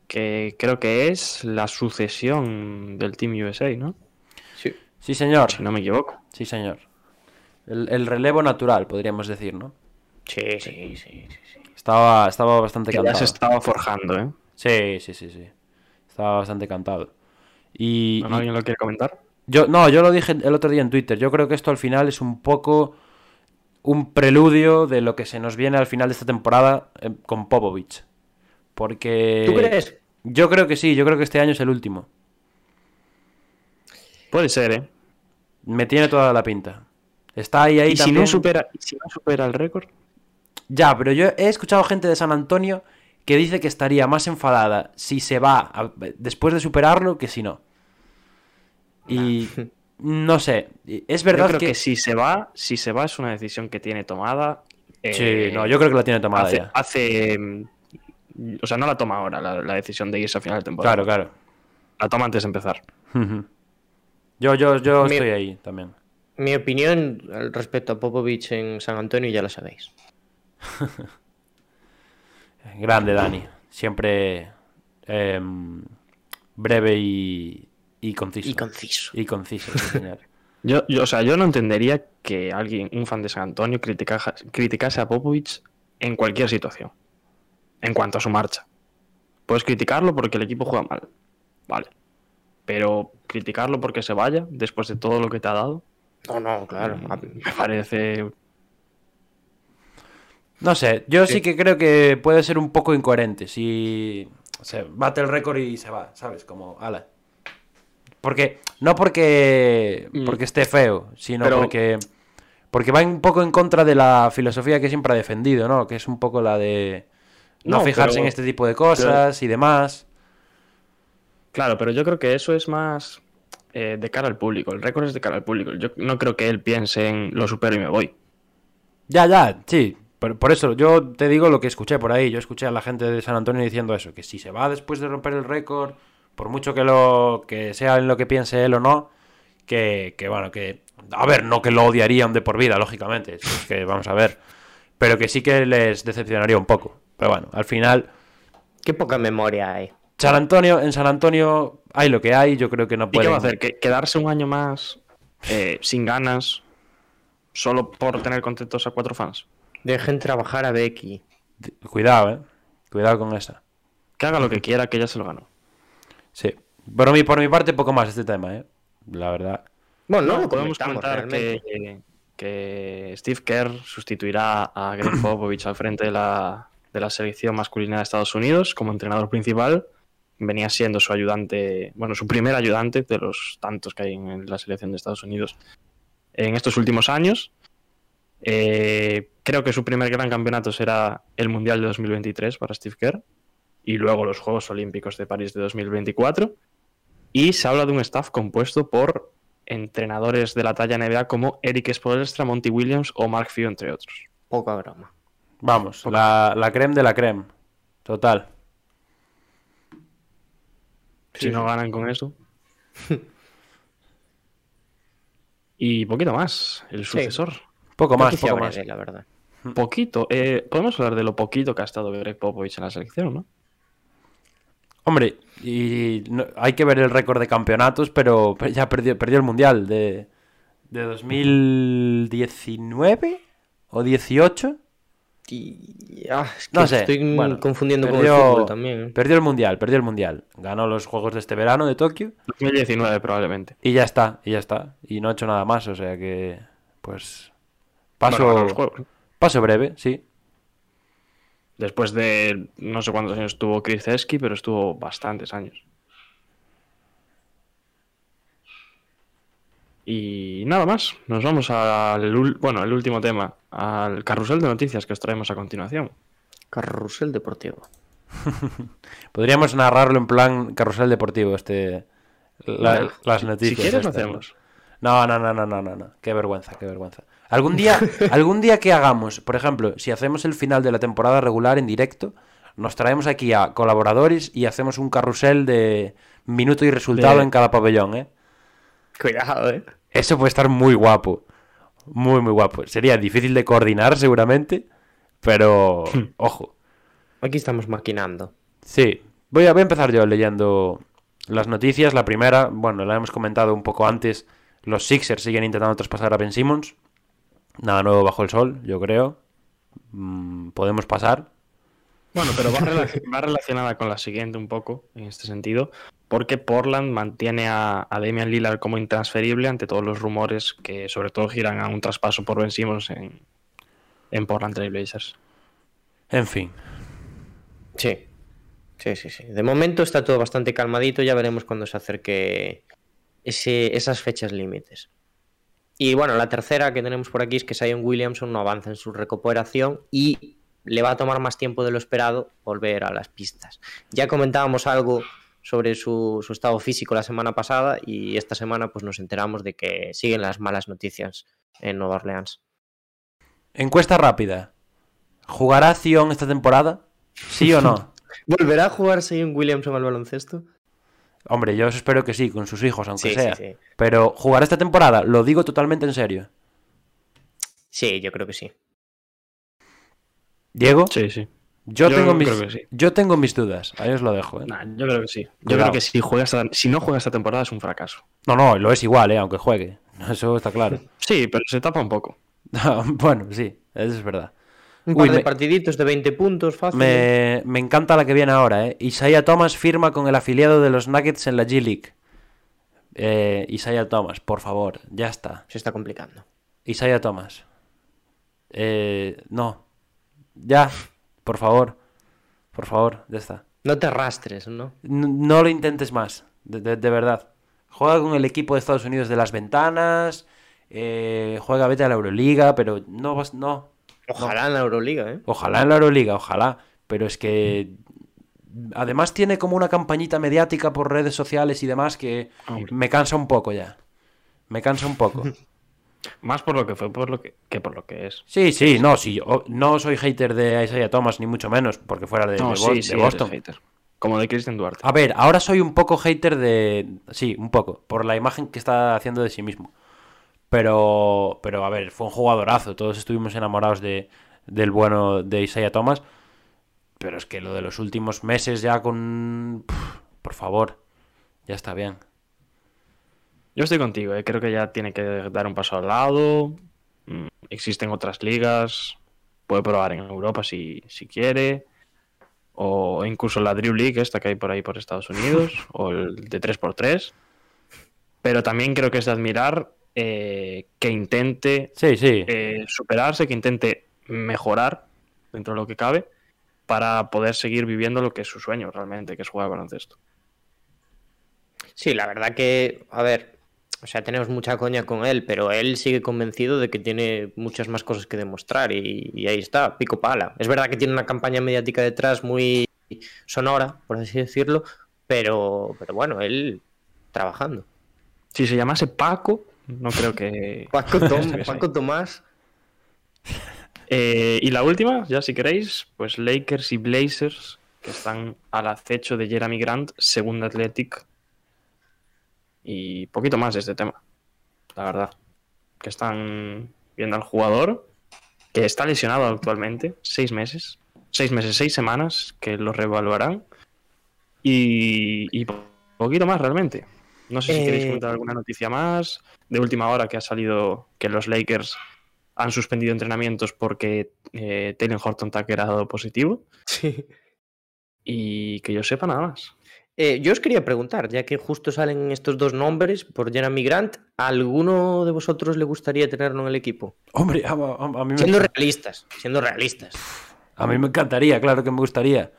que creo que es la sucesión del Team USA, ¿no? Sí. Sí, señor. Si no me equivoco. Sí, señor. El, el relevo natural, podríamos decir, ¿no? Sí, sí, sí, sí, sí. Estaba, estaba bastante Que ya se estaba forjando, ¿eh? Sí, sí, sí, sí. Estaba bastante cantado. Y, ¿No, y- ¿Alguien lo quiere comentar? yo, no, yo lo dije el otro día en Twitter. Yo creo que esto al final es un poco un preludio de lo que se nos viene al final de esta temporada eh, con Popovich. Porque. ¿Tú crees? Yo creo que sí, yo creo que este año es el último. Puede ser, ¿eh? Me tiene toda la pinta. Está ahí, ahí ¿Y si no, supera, y si no supera el récord? Ya, pero yo he escuchado gente de San Antonio que dice que estaría más enfadada si se va a- después de superarlo que si no. Y no sé, es Yo verdad creo que... que... si se va, si se va es una decisión que tiene tomada. eh, Sí, no, yo creo que la tiene tomada hace, ya. hace, mm, O sea, no la toma ahora la, la decisión de irse a final de temporada. Claro, claro. La toma antes de empezar. Yo, yo, yo Mi- estoy ahí también. Mi opinión al respecto a Popovich en San Antonio ya la sabéis. Grande, Dani. Siempre em, breve y, y conciso. Y conciso. Y conciso, sí, señor. Yo, yo, o sea, yo no entendería que alguien, un fan de San Antonio, critica- criticase a Popovich en cualquier situación. En cuanto a su marcha. Puedes criticarlo porque el equipo juega mal. Vale. Pero criticarlo porque se vaya después de todo lo que te ha dado, No, no, claro. Me parece. No sé, yo sí que creo que puede ser un poco incoherente si se bate el récord y se va, ¿sabes? Como, ala. Porque, no porque, Mm. porque esté feo, sino Pero- porque, porque va un poco en contra de la filosofía que siempre ha defendido, ¿no? Que es un poco la de no, No, fijarse pero- en este tipo de cosas y demás. Claro, pero yo creo que eso es más eh, de cara al público. El récord es de cara al público. Yo no creo que él piense en lo supero y me voy. Ya, ya, sí. Por, por eso, yo te digo lo que escuché por ahí. Yo escuché a la gente de San Antonio diciendo eso, que si se va después de romper el récord, por mucho que lo que sea en lo que piense él o no, que, que bueno, que... A ver, no que lo odiarían de por vida, lógicamente. es que vamos a ver. Pero que sí que les decepcionaría un poco. Pero bueno, al final, Qué poca memoria hay. San Antonio, en San Antonio hay lo que hay. Yo creo que no ¿Y qué pueden... va a hacer? ¿Que- ¿Quedarse un año más eh, sin ganas solo por tener contentos a cuatro fans? Dejen trabajar a Becky. Cuidado, eh. Cuidado con esa. Que haga lo que quiera, que ya se lo ganó. Sí. Por mi, por mi parte, poco más este tema, eh. La verdad. Bueno, no, lo podemos comentar que, que Steve Kerr sustituirá a Greg Popovich al frente de la, de la selección masculina de Estados Unidos como entrenador principal. Venía siendo su ayudante, bueno, su primer ayudante de los tantos que hay en la selección de Estados Unidos en estos últimos años. Eh, creo que su primer gran campeonato será el Mundial de 2023 para Steve Kerr y luego los Juegos Olímpicos de París de 2024. Y se habla de un staff compuesto por entrenadores de la talla NBA como Eric Spoelstra, Monty Williams o Mark Few, entre otros. Poca broma. Vamos, la, la creme de la creme. Total. Si no ganan con eso. y poquito más, el sucesor. Poco más, poco ver, más. la verdad. Poquito. Eh, Podemos hablar de lo poquito que ha estado Greg Popovich en la selección, ¿no? Hombre, y no- hay que ver el récord de campeonatos, pero ya perdió, perdió el Mundial de, de 2019 o 18. Y... ah, es que No sé. estoy bueno, confundiendo con el fútbol también. ¿eh? Perdió el Mundial, perdió el Mundial. Ganó los Juegos de este verano de Tokio 2019 probablemente. y ya está, y ya está. Y no ha hecho nada más, o sea que, pues... Paso, Bueno, ganó los juegos. paso breve, sí. Después de no sé cuántos años estuvo Chris Esky, pero estuvo bastantes años. Y nada más, nos vamos al bueno, el último tema, al carrusel de noticias que os traemos a continuación. Carrusel deportivo. Podríamos narrarlo en plan carrusel deportivo, este... la- las noticias. Si quieres lo hacemos. No, no, no, no, no, no, no. Qué vergüenza, qué vergüenza. Algún día, algún día que hagamos, por ejemplo, si hacemos el final de la temporada regular en directo, nos traemos aquí a colaboradores y hacemos un carrusel de minuto y resultado en cada pabellón, ¿eh? Cuidado, eh. Eso puede estar muy guapo. Muy, muy guapo. Sería difícil de coordinar seguramente, pero ojo. Aquí estamos maquinando. Sí, voy a, voy a empezar yo leyendo las noticias. La primera, bueno, la hemos comentado un poco antes. Los Sixers siguen intentando traspasar a Ben Simmons. Nada nuevo bajo el sol, yo creo. Mm, podemos pasar. Bueno, pero va, relac- va relacionada con la siguiente un poco, en este sentido, porque Portland mantiene a, a Damian Lillard como intransferible ante todos los rumores que sobre todo giran a un traspaso por Ben Simmons en, en Portland Trail Blazers. En fin. Sí. Sí, sí, sí. De momento está todo bastante calmadito, ya veremos cuando se acerque ese, esas fechas límites. Y bueno, la tercera que tenemos por aquí es que Zion Williamson no avanza en su recuperación y le va a tomar más tiempo de lo esperado volver a las pistas. Ya comentábamos algo sobre su, su estado físico la semana pasada y esta semana pues nos enteramos de que siguen las malas noticias en Nueva Orleans. Encuesta rápida. ¿Jugará Zion esta temporada? ¿Sí o no? ¿Volverá a jugar Zion Williamson al baloncesto? Hombre, yo espero que sí, con sus hijos, aunque Sí, sea. sí, sí. Pero jugará esta temporada, lo digo totalmente en serio. Sí, yo creo que sí. Diego, Sí, sí. yo, yo tengo mis, yo tengo mis dudas. Ahí os lo dejo. ¿eh? Nah, yo creo que sí. Yo Cuidado. creo que si, juega esta- si no juega esta temporada es un fracaso. No, no, lo es igual, ¿eh? aunque juegue. Eso está claro. Sí, pero se tapa un poco. bueno, sí, eso es verdad. Un Uy, par de me- partiditos de 20 puntos, fácil. Me, me encanta la que viene ahora, ¿eh? Isaiah Thomas firma con el afiliado de los Nuggets en la G-League. Eh, Isaiah Thomas, por favor, ya está. Se está complicando. Isaiah Thomas. Eh, no. Ya, por favor. Por favor, ya está. No te arrastres, ¿no? No lo intentes más, de, de- de verdad. Juega con el equipo de Estados Unidos de las ventanas. eh, juega, vete a la Euroliga, pero no vas, no. Ojalá en la Euroliga, ¿eh? Ojalá en la Euroliga, ojalá. Pero es que. Además tiene como una campañita mediática por redes sociales y demás que Hombre. me cansa un poco ya. Me cansa un poco. Más por lo que fue por lo que, que por lo que es. Sí, sí, no, sí. o- no soy hater de Isaiah Thomas, ni mucho menos, porque fuera de, de No, Bo- sí, de sí, eres Boston. hater. Como de Christian Duarte. A ver, ahora soy un poco hater de. Sí, un poco. Por la imagen que está haciendo de sí mismo. Pero. Pero a ver, fue un jugadorazo. Todos estuvimos enamorados de, del bueno de Isaiah Thomas. Pero es que lo de los últimos meses ya con. Pff, por favor. Ya está bien. Yo estoy contigo, eh, creo que ya tiene que dar un paso al lado. Mm, Existen otras ligas. Puede probar en Europa si, si quiere. O incluso la Drew League, esta que hay por ahí por Estados Unidos. o el de 3x3. Pero también creo que es de admirar eh, que intente Sí, sí. eh, superarse, que intente mejorar dentro de lo que cabe. Para poder seguir viviendo lo que es su sueño realmente, que es jugar baloncesto. Sí, la verdad que, a ver, o sea, tenemos mucha coña con él, pero él sigue convencido de que tiene muchas más cosas que demostrar y, y ahí está, pico pala. Es verdad que tiene una campaña mediática detrás muy sonora, por así decirlo, pero, pero bueno, él trabajando. Si se llamase Paco, no creo que. Paco, Tom- Tomás, Eh, y la última, ya si queréis, pues Lakers y Blazers, que están al acecho de Jeremy Grant, según Athletic. Y poquito más de este tema, la verdad. Que están viendo al jugador, que está lesionado actualmente, seis meses. Seis meses, seis semanas, que lo reevaluarán. Y, y po- poquito más realmente. No sé si queréis Eh, comentar alguna noticia más. De última hora que ha salido que los Lakers han suspendido entrenamientos porque eh, Taylor Horton Tucker ha dado positivo. sí. Y que yo sepa nada más. Eh, yo os quería preguntar, ya que justo salen estos dos nombres por Jeremy Grant, ¿a alguno de vosotros le gustaría tenerlo en el equipo? Hombre, a, a- a mí me... Siendo realistas, siendo realistas. A mí me encantaría, claro que me gustaría.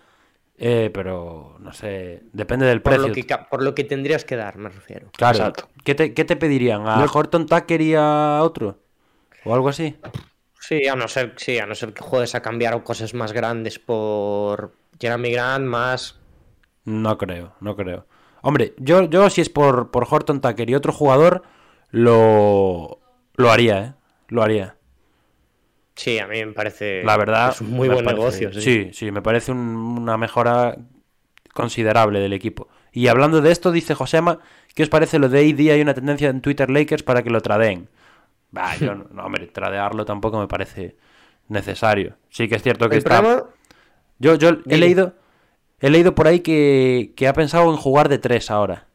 Eh, pero no sé, depende del Por precio. lo, que, ca- por lo que tendrías que dar, me refiero. Claro. Exacto. ¿Qué te, qué te pedirían? ¿A Horton Tucker y a otro? ¿O algo así? Sí, a no ser, sí, a no ser que juegues a cambiar cosas más grandes por Jeremy Grant, más. No creo, no creo. Hombre, yo, yo si es por, por Horton Tucker y otro jugador, lo, lo haría, ¿eh? Lo haría. Sí, a mí me parece. La verdad. Es un muy buen parece- negocio. Sí. Sí, sí, me parece un- una mejora considerable del equipo. Y hablando de esto, dice Josema, ¿qué os parece lo de AD? Hay una tendencia en Twitter Lakers para que lo tradeen. Bah, yo no, no, hombre, tradearlo tampoco me parece necesario. Sí que es cierto que está... Yo, yo he leído, he leído por ahí que, que ha pensado en jugar de tres ahora.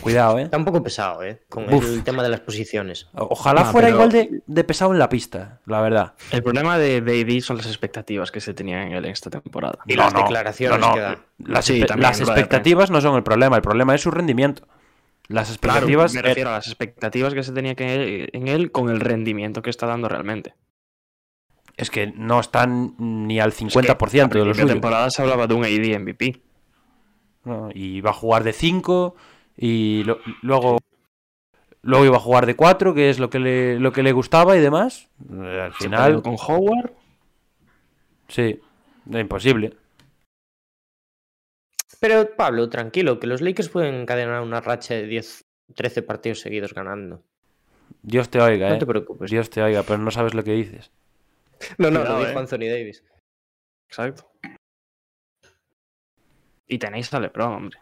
Cuidado, ¿eh? Está un poco pesado, ¿eh? Con Uf. el tema de las posiciones. Ojalá fuera pero- igual de, de pesado en la pista, la verdad. El problema de Baby son las expectativas que se tenían en él en esta temporada. Y las declaraciones no, no. que da. Las, Sí, también, expectativas no son el problema, el problema es su rendimiento. Las Claro, expectativas. me eh, refiero a las expectativas que se tenía que- en él con el rendimiento que está dando realmente. es que no están ni al Es que 50% de lo principio suyo. temporada se hablaba de un AD MVP. ¿no? Y va a jugar de 5 y lo- luego luego iba a jugar de 4, que es lo que le, lo que le gustaba y demás. Eh, Al final, con Howard. sí, imposible. Pero, Pablo, tranquilo, que los Lakers pueden encadenar una racha de 10, 13 partidos seguidos ganando. Dios te oiga, No eh. te preocupes. Dios te oiga, pero no sabes lo que dices. No, no, Cuidado, lo dijo eh. Anthony Davis. Exacto. Y tenéis a LeBron, hombre.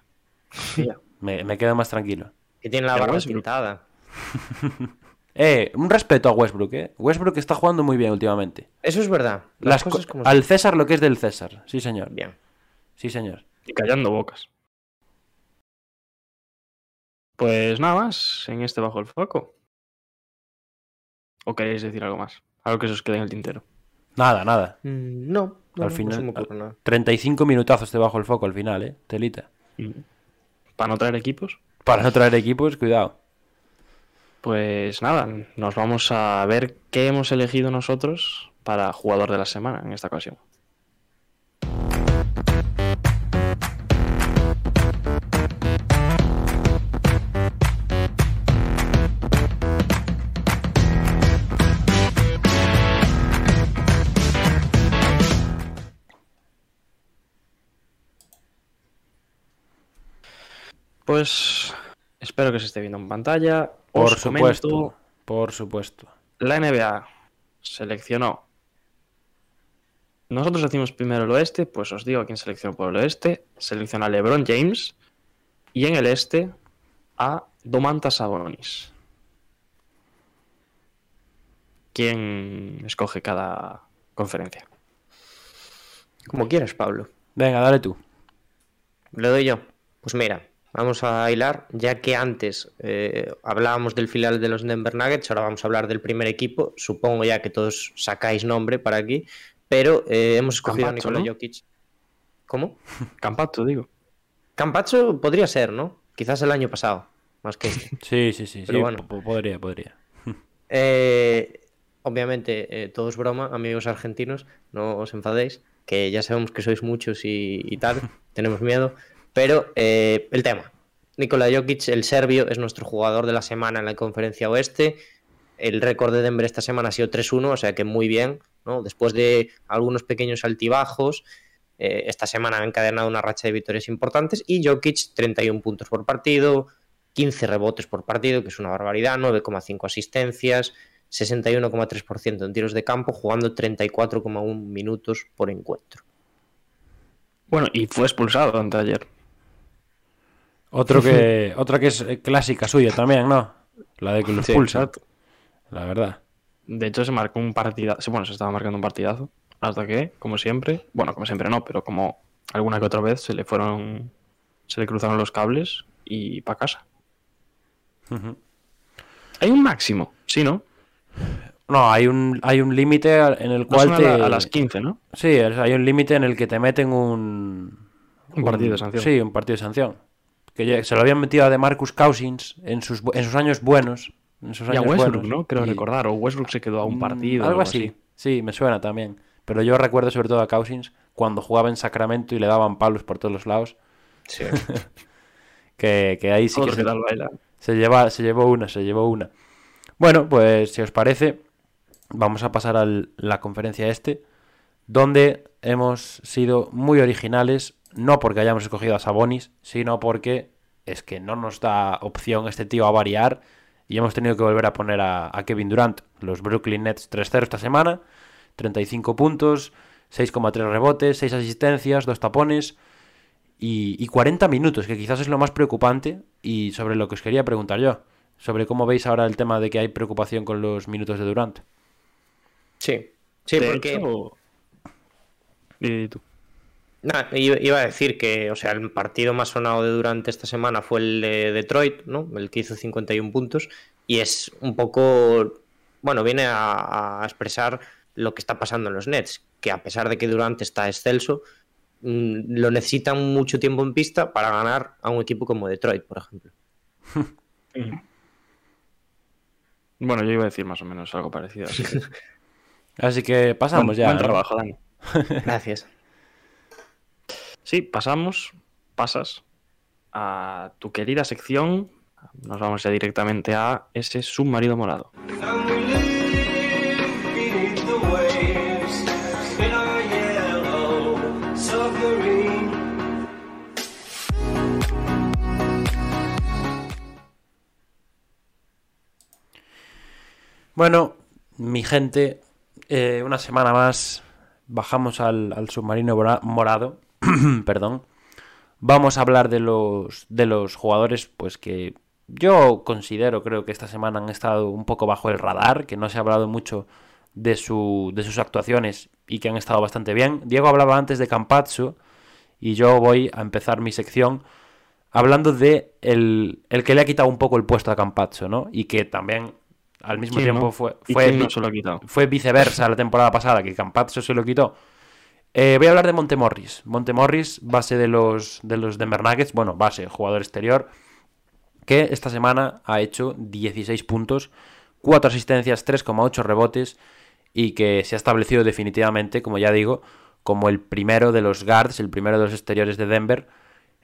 Me, me quedo más tranquilo. Que tiene la De barba pintada. Eh, un respeto a Westbrook, eh. Westbrook está jugando muy bien últimamente. Eso es verdad. Las, Las co- cosas como al César lo que es del César. Sí, señor. Bien. Sí, señor. Y callando bocas. Pues nada más en este bajo el foco. ¿O queréis decir algo más? Algo que se os quede en el tintero. Nada, nada. Mm, no, no, Al no, final- no se me ocurre nada. 35 minutazos debajo el foco al final, eh. Telita. Para no traer equipos. Para no traer equipos, cuidado. Pues nada, nos vamos a ver qué hemos elegido nosotros para jugador de la semana en esta ocasión. Pues espero que se esté viendo en pantalla. Por Os comento- supuesto. Por supuesto. la NBA seleccionó. Nosotros decimos primero el oeste, pues os digo a quién seleccionó por el oeste. Selecciona a LeBron James y en el este a Domantas Sabonis. ¿Quién escoge cada conferencia? Como quieras, Pablo. Venga, dale tú. Le doy yo. Pues mira, vamos a hilar, ya que antes eh, hablábamos del filial de los Denver Nuggets, ahora vamos a hablar del primer equipo. Supongo ya que todos sacáis nombre para aquí, pero eh, hemos escogido a Nikola ¿no? Jokic. ¿Cómo? Campacho, digo. Campacho podría ser, ¿no? Quizás el año pasado, más que este. Sí, sí, sí. Pero sí, bueno. po- podría, podría. Eh, obviamente, eh, todo es broma, amigos argentinos, no os enfadéis, que ya sabemos que sois muchos y, y tal, tenemos miedo, pero eh, el tema. Nikola Jokic, el serbio, es nuestro jugador de la semana en la conferencia oeste. El récord de Denver esta semana ha sido 3-1, o sea que muy bien, ¿no? Después de algunos pequeños altibajos, eh, esta semana ha encadenado una racha de victorias importantes y Jokic 31 puntos por partido, 15 rebotes por partido, que es una barbaridad, 9,5 asistencias, 61,3% en tiros de campo, jugando 34,1 minutos por encuentro. Bueno, y fue expulsado ante ayer. Otro que, otra que es eh, clásica suya también, ¿no? La de que lo Sí, exacto. La verdad. De hecho, se marcó un partidazo. Bueno, se estaba marcando un partidazo. Hasta que, como siempre, bueno, como siempre no, pero como alguna que otra vez se le fueron. Se le cruzaron los cables y para casa. Hay un máximo, sí, ¿no? No, hay un, hay un límite en el No cual a, te... la- a las 15, ¿no? Sí, hay un límite en el que te meten un... Un partido de sanción. Sí, un partido de sanción. Que ya- se lo habían metido a de Marcus Cousins en sus, en sus años buenos. En sus Y a años Westbrook, buenos. ¿no? Creo Y- recordar. O Westbrook se quedó a un Mm, partido. o Algo así. Sí, me suena también. Pero yo recuerdo sobre todo a Cousins cuando jugaba en Sacramento y le daban palos por todos los lados. Sí. Que, que ahí sí que se, baila. se, lleva, se llevó una, se llevó una. Bueno, pues si os parece, vamos a pasar a la conferencia este, donde hemos sido muy originales, no porque hayamos escogido a Sabonis, sino porque es que no nos da opción este tío a variar y hemos tenido que volver a poner a, a Kevin Durant. Los Brooklyn Nets 3-0 esta semana, 35 puntos, 6,3 rebotes, 6 asistencias, 2 tapones y, y 40 minutos, que quizás es lo más preocupante y sobre lo que os quería preguntar yo, sobre cómo veis ahora el tema de que hay preocupación con los minutos de Durant. Sí, sí, De porque... hecho- Di, di tú. Nah, iba a decir que, o sea, el partido más sonado de durante esta semana fue el de Detroit, ¿no? El que hizo 51 puntos. Y es un poco. Bueno, viene a, a expresar lo que está pasando en los Nets. Que a pesar de que Durante está excelso, mm, lo necesitan mucho tiempo en pista para ganar a un equipo como Detroit, por ejemplo. Bueno, yo iba a decir más o menos algo parecido. Así que, Así que pasamos ya. buen trabajo, Dani. Gracias. Sí, pasamos, pasas a tu querida sección. Nos vamos ya directamente a ese submarino morado. Bueno, mi gente, eh, una semana más bajamos al, al submarino mora- morado. Perdón. Vamos a hablar de los, de los jugadores, pues que yo considero, creo que esta semana han estado un poco bajo el radar, que no se ha hablado mucho de, su, de sus actuaciones y que han estado bastante bien. Diego hablaba antes de Campazzo y yo voy a empezar mi sección hablando de el, el que le ha quitado un poco el puesto a Campazzo, ¿no? Y que también al mismo ¿Quién, tiempo no? fue, ¿Y fue, quién no vi- se lo ha quitado? fue viceversa la temporada pasada, que Campazzo se lo quitó. Eh, voy a hablar de Montemorris. Montemorris, base de los, de los Denver Nuggets, bueno, base, jugador exterior, que esta semana ha hecho 16 puntos, 4 asistencias, 3,8 rebotes y que se ha establecido definitivamente, como ya digo, como el primero de los guards, el primero de los exteriores de Denver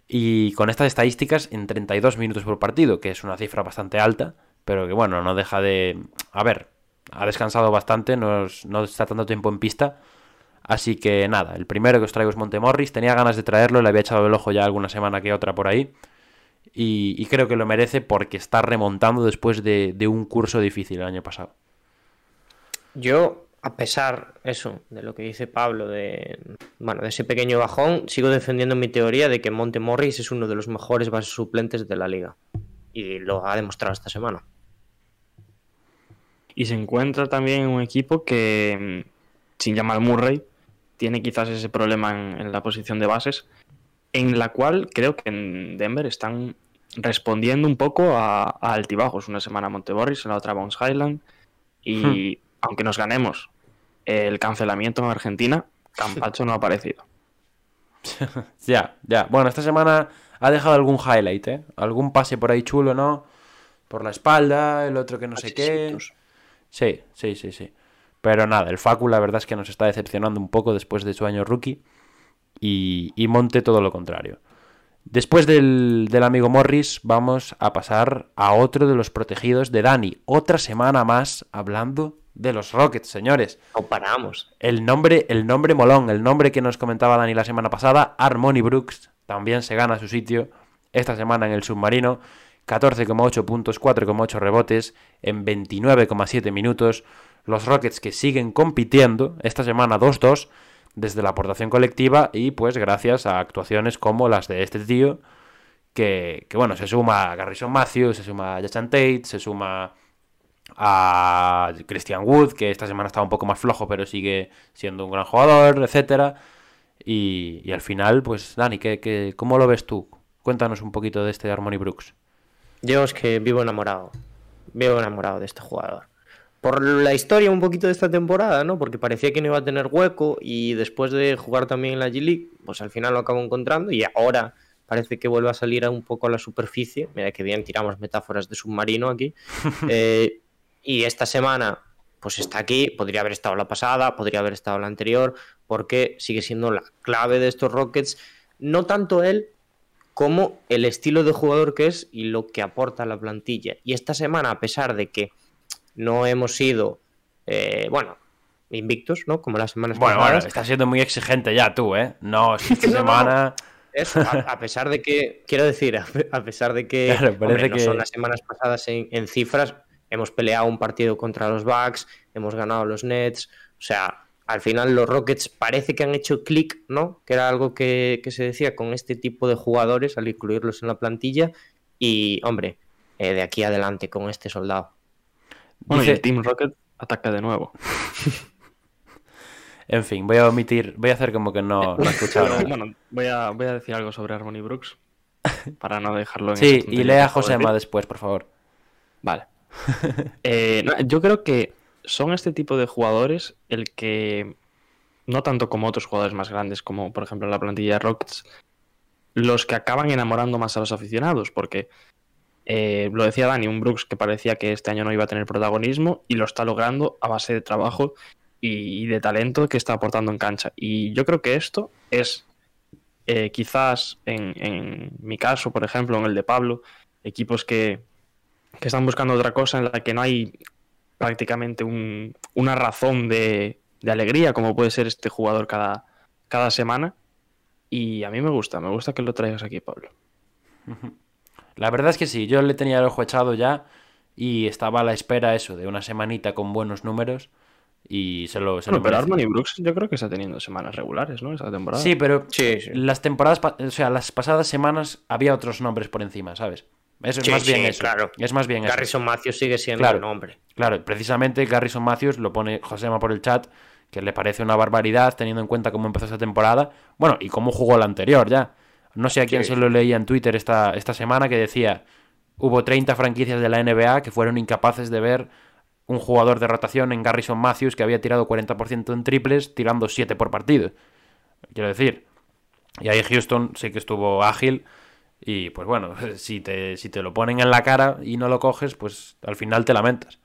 y con estas estadísticas en 32 minutos por partido, que es una cifra bastante alta, pero que bueno, no deja de... A ver, ha descansado bastante, no, no está tanto tiempo en pista, así que nada, el primero que os traigo es Montemorris, tenía ganas de traerlo, le había echado el ojo ya alguna semana que otra por ahí, y, y creo que lo merece porque está remontando después de, de un curso difícil el año pasado. Yo, a pesar eso, de lo que dice Pablo, de bueno, de ese pequeño bajón, sigo defendiendo mi teoría de que Monte Morris es uno de los mejores bases suplentes de la liga. Y lo ha demostrado esta semana. Y se encuentra también en un equipo que, mm, sin llamar Murray, tiene quizás ese problema en, en la posición de bases, en la cual creo que en Denver están respondiendo un poco a, a altibajos. Una semana Monteborris, en la otra Bones Highland. Y aunque nos ganemos el cancelamiento en Argentina, Campacho no ha aparecido. Ya, ya. Bueno, esta semana ha dejado algún highlight, ¿eh? Algún pase por ahí chulo, ¿no? Por la espalda, el otro que no sé qué. Sí, sí, sí, sí. Pero nada, el Facu la verdad es que nos está decepcionando un poco después de su año rookie. Y, y Monte todo lo contrario. Después del, del amigo Morris, vamos a pasar a otro de los protegidos de Dani. Otra semana más hablando de los Rockets, señores. No paramos. El nombre, el nombre molón, el nombre que nos comentaba Dani la semana pasada, Harmony Brooks, también se gana su sitio esta semana en el submarino. 14,8 puntos, 4,8 rebotes en 29,7 minutos. Los Rockets que siguen compitiendo esta semana 2-2 desde la aportación colectiva y pues gracias a actuaciones como las de este tío que, bueno, se suma a Garrison Matthews, se suma a Jason Tate, se suma a Christian Wood, que esta semana está un poco más flojo, pero sigue siendo un gran jugador, etcétera. Y, al final, pues, Dani, ¿qué, qué, cómo lo ves tú? Cuéntanos un poquito de este Harmony Brooks. Yo es que vivo enamorado. Vivo enamorado de este jugador. Por la historia un poquito de esta temporada, ¿no? Porque parecía que no iba a tener hueco y después de jugar también en la G-League, pues al final lo acabo encontrando y ahora parece que vuelve a salir un poco a la superficie. Mira que bien tiramos metáforas de submarino aquí. Eh, y esta semana, pues está aquí, podría haber estado la pasada, podría haber estado la anterior, porque sigue siendo la clave de estos Rockets. No tanto él, como el estilo de jugador que es y lo que aporta a la plantilla. Y esta semana, a pesar de que no hemos sido, eh, bueno, invictos, ¿no? Como las semanas Bueno, bueno, pasadas. estás siendo muy exigente ya tú, ¿eh? No, esta No, semana... Eso, a, a pesar de que, quiero decir, a, a pesar de que Claro, parece hombre, no que- son las semanas pasadas en, en cifras, hemos peleado un partido contra los Bucks, hemos ganado los Nets, o sea, al final los Rockets parece que han hecho clic, ¿no? Que era algo que, que se decía con este tipo de jugadores al incluirlos en la plantilla y, hombre, eh, de aquí adelante con este soldado. Bueno, y el Team Rocket ataca de nuevo. En fin, voy a omitir, voy a hacer como que no, no he escuchado nada. bueno, voy a, voy a decir algo sobre Harmony Brooks. Para no dejarlo en Sí, y lea a Josema decir. después, por favor. Vale. Eh, no, yo creo que son este tipo de jugadores el que, no tanto como otros jugadores más grandes, como por ejemplo la plantilla de Rockets, los que acaban enamorando más a los aficionados, porque eh, lo decía Dani, un Brooks que parecía que este año no iba a tener protagonismo y lo está logrando a base de trabajo y, de talento que está aportando en cancha. Y yo creo que esto es eh, quizás en, mi caso, por ejemplo, en el de Pablo, equipos que, que están buscando otra cosa en la que no hay prácticamente un- una razón de, de alegría, como puede ser este jugador cada, cada semana. Y a mí me gusta, me gusta que lo traigas aquí, Pablo. La verdad es que sí, yo le tenía el ojo echado ya y estaba a la espera eso, de una semanita con buenos números y se lo, se lo Bueno, pero merece. Harmony Brooks yo creo que está teniendo semanas regulares, ¿no? Esta temporada. Sí, pero Sí, sí. las temporadas, o sea, las pasadas semanas había otros nombres por encima, ¿sabes? Eso es Sí, más bien eso. claro. Es más bien eso. Garrison Matthews sigue siendo Claro. un hombre. Claro, precisamente Garrison Matthews lo pone Josema por el chat, que le parece una barbaridad teniendo en cuenta cómo empezó esta temporada. Bueno, y cómo jugó la anterior ya. No sé a quién Sí. se lo leía en Twitter esta, esta semana que decía, hubo 30 franquicias de la NBA que fueron incapaces de ver un jugador de rotación en Garrison Matthews que había tirado 40% en triples, tirando 7 por partido. Quiero decir. Y ahí Houston sí que estuvo ágil. Y pues bueno, si te, si te lo ponen en la cara y no lo coges, pues al final te lamentas.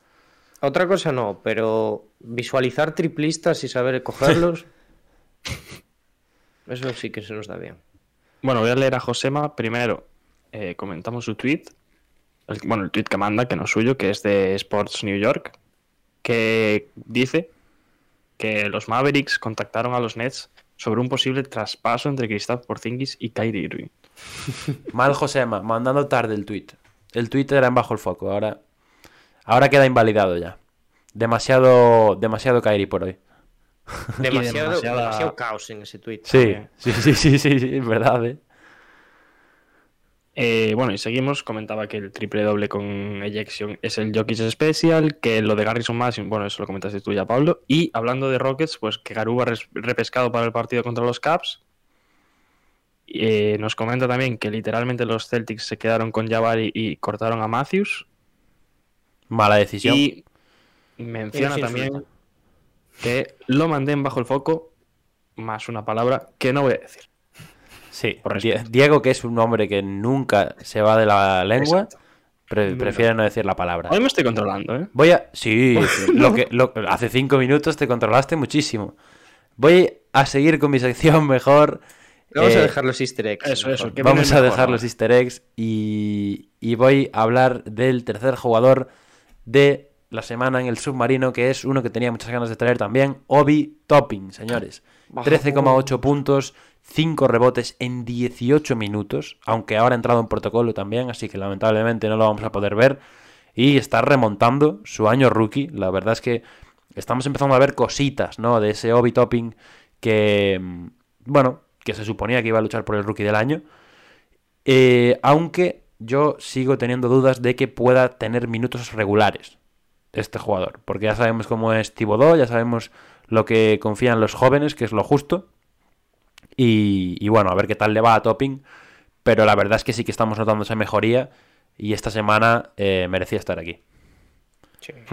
Otra cosa no, pero visualizar triplistas y saber cogerlos. eso sí que se nos da bien. Bueno, voy a leer a Josema. Primero, eh, comentamos su tweet. Bueno, el tweet que manda, que no es suyo, que es de Sports New York, que dice que los Mavericks contactaron a los Nets sobre un posible traspaso entre Kristaps Porzingis y Kyrie Irving. Mal Josema, mandando tarde el tweet. El tweet era en bajo el foco, ahora, ahora queda invalidado ya. Demasiado, demasiado Kairi por hoy. Demasiado, demasiada- demasiado caos en ese tweet. Sí, sí, sí, sí, sí, sí, es verdad, ¿eh? Eh, bueno, y seguimos. Comentaba que el triple doble con Ejection es el Jokic Special, que lo de Garrison Matthews, bueno, eso lo comentaste tú ya, Pablo. Y hablando de Rockets, pues que Garuba repescado para el partido contra los Caps. Eh, nos comenta también que literalmente los Celtics se quedaron con Jabari y cortaron a Matthews. Mala decisión. Y menciona también insulta. Que lo mandé en bajo el foco, más una palabra que no voy a decir. Sí. Diego, que es un hombre que nunca se va de la lengua, pre- prefiere no decir la palabra. Hoy me estoy controlando, ¿eh? Voy a. Sí, lo que, lo- hace cinco minutos te controlaste muchísimo. Voy a seguir con mi sección mejor. Vamos Eh, a dejar los easter eggs. Eso, eso. mejor. que Vamos a mejor dejar los easter eggs y, y voy a hablar del tercer jugador de la semana en el submarino, que es uno que tenía muchas ganas de traer también, Obi Topping, señores. 13,8 puntos, 5 rebotes en 18 minutos, aunque ahora ha entrado en protocolo también, así que lamentablemente no lo vamos a poder ver. Y está remontando su año rookie. La verdad es que estamos empezando a ver cositas, ¿no? De ese Obi Topping que, mm, bueno, que se suponía que iba a luchar por el rookie del año. Eh, aunque yo sigo teniendo dudas de que pueda tener minutos regulares este jugador. Porque ya sabemos cómo es Thibodeau, ya sabemos lo que confían los jóvenes, que es lo justo. Y, bueno, a ver qué tal le va a Topping. Pero la verdad es que sí que estamos notando esa mejoría. Y esta semana eh, merecía estar aquí.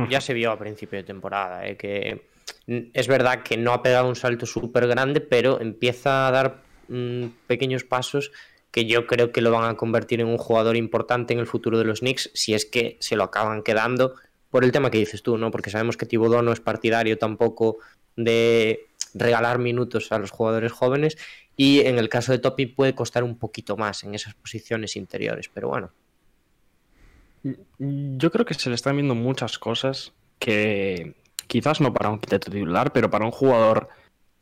Ya se vio a principio de temporada, eh, que es verdad que no ha pegado un salto súper grande, pero empieza a dar mm, pequeños pasos que yo creo que lo van a convertir en un jugador importante en el futuro de los Knicks, si es que se lo acaban quedando, por el tema que dices tú, ¿no? Porque sabemos que Thibodeau no es partidario tampoco de regalar minutos a los jugadores jóvenes, y en el caso de Topi puede costar un poquito más en esas posiciones interiores, pero bueno. Yo creo que se le están viendo muchas cosas que quizás no para un quinteto titular, pero para un jugador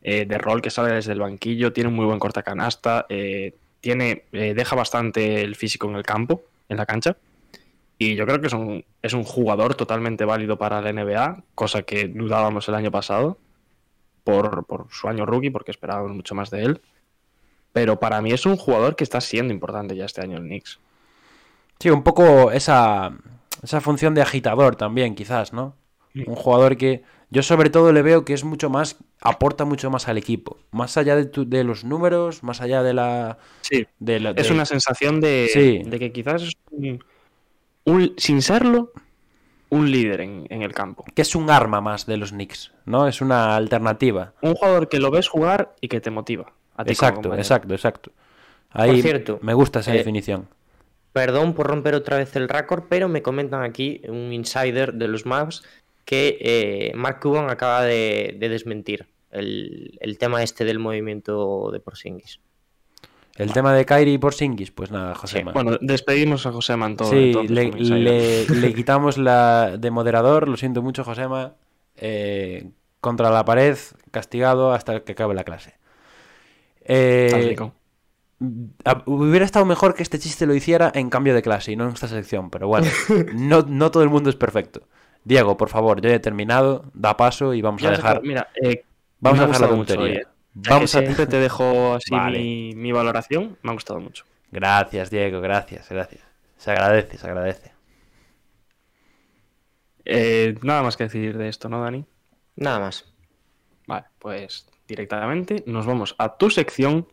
eh, de rol que sale desde el banquillo, tiene un muy buen cortacanasta, eh, tiene, eh, deja bastante el físico en el campo, en la cancha. Y yo creo que es un, es un jugador totalmente válido para la NBA, cosa que dudábamos el año pasado por, por su año rookie, porque esperábamos mucho más de él. Pero para mí es un jugador que está siendo importante ya este año en Knicks. Sí, un poco esa, esa función de agitador también, quizás, ¿no? Un jugador que Yo sobre todo le veo que es mucho más, aporta mucho más al equipo. Más allá de, tu- de los números, más allá de la... Sí, de la- es una sensación de, Sí. de que quizás es un, un- sin serlo, un líder en, en el campo. que es un arma más de los Knicks, ¿no? Es una alternativa. Un jugador que lo ves jugar y que te motiva. a ti como Exacto, exacto, exacto. Ahí cierto, me gusta esa eh, definición. Perdón por romper otra vez el récord, pero me comentan aquí un insider de los Mavs que eh, Mark Cuban acaba de, de desmentir el, el tema este del movimiento de Porzingis. El tema de Kyrie y Porzingis, pues nada, José. Bueno, despedimos a José Manto. sí, entonces, le, quitamos la de moderador, lo siento mucho, Josema. eh, contra la pared, castigado hasta que acabe la clase. Eh, hubiera estado mejor que este chiste lo hiciera en cambio de clase y no en esta sección, pero bueno, no, no todo el mundo es perfecto. Diego, por favor, yo he terminado, da paso y vamos Ya a dejar, Mira, eh, vamos a dejar la gustado mucho Vamos a... siempre te dejo así Vale. mi, mi valoración. Me ha gustado mucho. Gracias, Diego, gracias, gracias. Se agradece, se agradece. Eh, nada más que decir de esto, ¿no, Dani? Nada más. Vale, pues directamente nos vamos a tu sección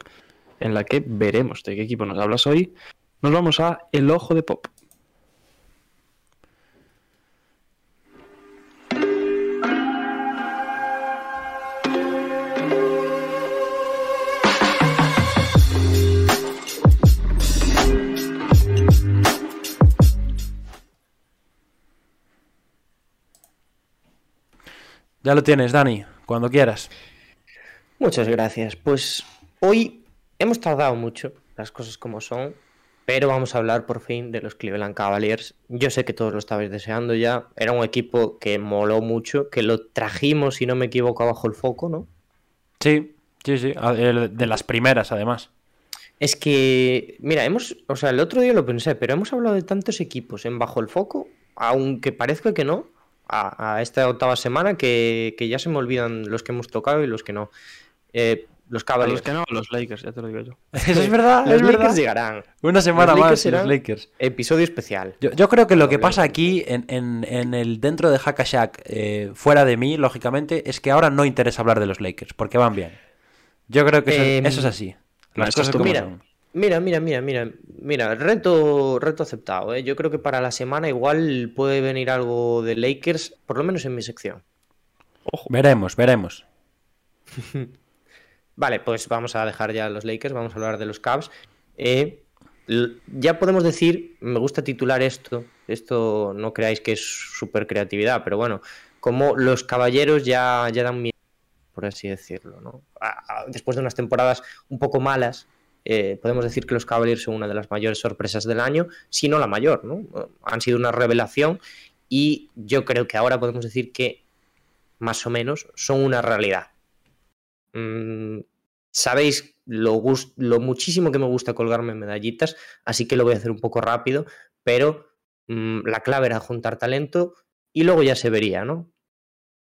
en la que veremos de qué equipo nos hablas hoy. Nos vamos a El Ojo de Pop. Ya lo tienes, Dani, cuando quieras. Muchas gracias. Pues hoy hemos tardado mucho, las cosas como son, pero vamos a hablar por fin de los Cleveland Cavaliers. Yo sé que todos lo estabais deseando ya. Era un equipo que moló mucho, que lo trajimos, si no me equivoco, bajo el foco, ¿no? Sí, sí, sí, de las primeras además. Es que, mira, hemos, o sea, el otro día lo pensé, pero hemos hablado de tantos equipos en bajo el foco, aunque parezca que no, a, a esta octava semana, que, que ya se me olvidan los que hemos tocado y los que no. Eh, los Cavaliers. los que no, los Lakers, ya te lo digo yo. Eso es verdad, los es Lakers verdad. llegarán. Una semana Los más, los Lakers. Episodio especial. Yo, yo creo que lo que pasa aquí, en, en- en el dentro de Hackashack, eh, fuera de mí, lógicamente, es que ahora no interesa hablar de los Lakers, porque van bien. Yo creo que eso, Em, eso es así. Las cosas como mira, son. Mira, mira, mira, mira, mira, reto, reto aceptado, ¿eh? Yo creo que para la semana igual puede venir algo de Lakers, por lo menos en mi sección. Veremos, veremos. Vale, pues vamos a dejar ya los Lakers, vamos a hablar de los Cavs. Eh, ya podemos decir, me gusta titular esto, esto no creáis que es súper creatividad, pero bueno, como los caballeros ya, ya dan miedo, por así decirlo, ¿no? A- a- después de unas temporadas un poco malas, eh, podemos decir que los Cavaliers son una de las mayores sorpresas del año, si no la mayor, ¿no? Han sido una revelación y yo creo que ahora podemos decir que más o menos son una realidad. Mm, sabéis lo, muchísimo que me gusta colgarme medallitas, así que lo voy a hacer un poco rápido, pero mm, la clave era juntar talento y luego ya se vería, ¿no?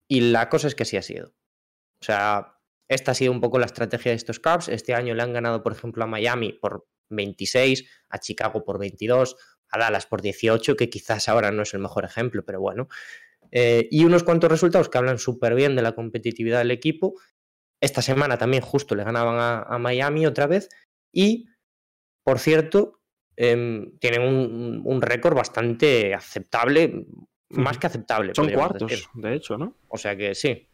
Y la cosa es que así ha sido. O sea, esta ha sido un poco la estrategia de estos Cavs. Este año le han ganado, por ejemplo, a Miami por 26, a Chicago por 22, a Dallas por 18, que quizás ahora no es el mejor ejemplo, pero bueno. Eh, y unos cuantos resultados que hablan súper bien de la competitividad del equipo. Esta semana también justo le ganaban a, a Miami otra vez. Y, por cierto, em, tienen un, un récord bastante aceptable, más que aceptable. Son cuartos, decir. de hecho, ¿no? O sea que sí.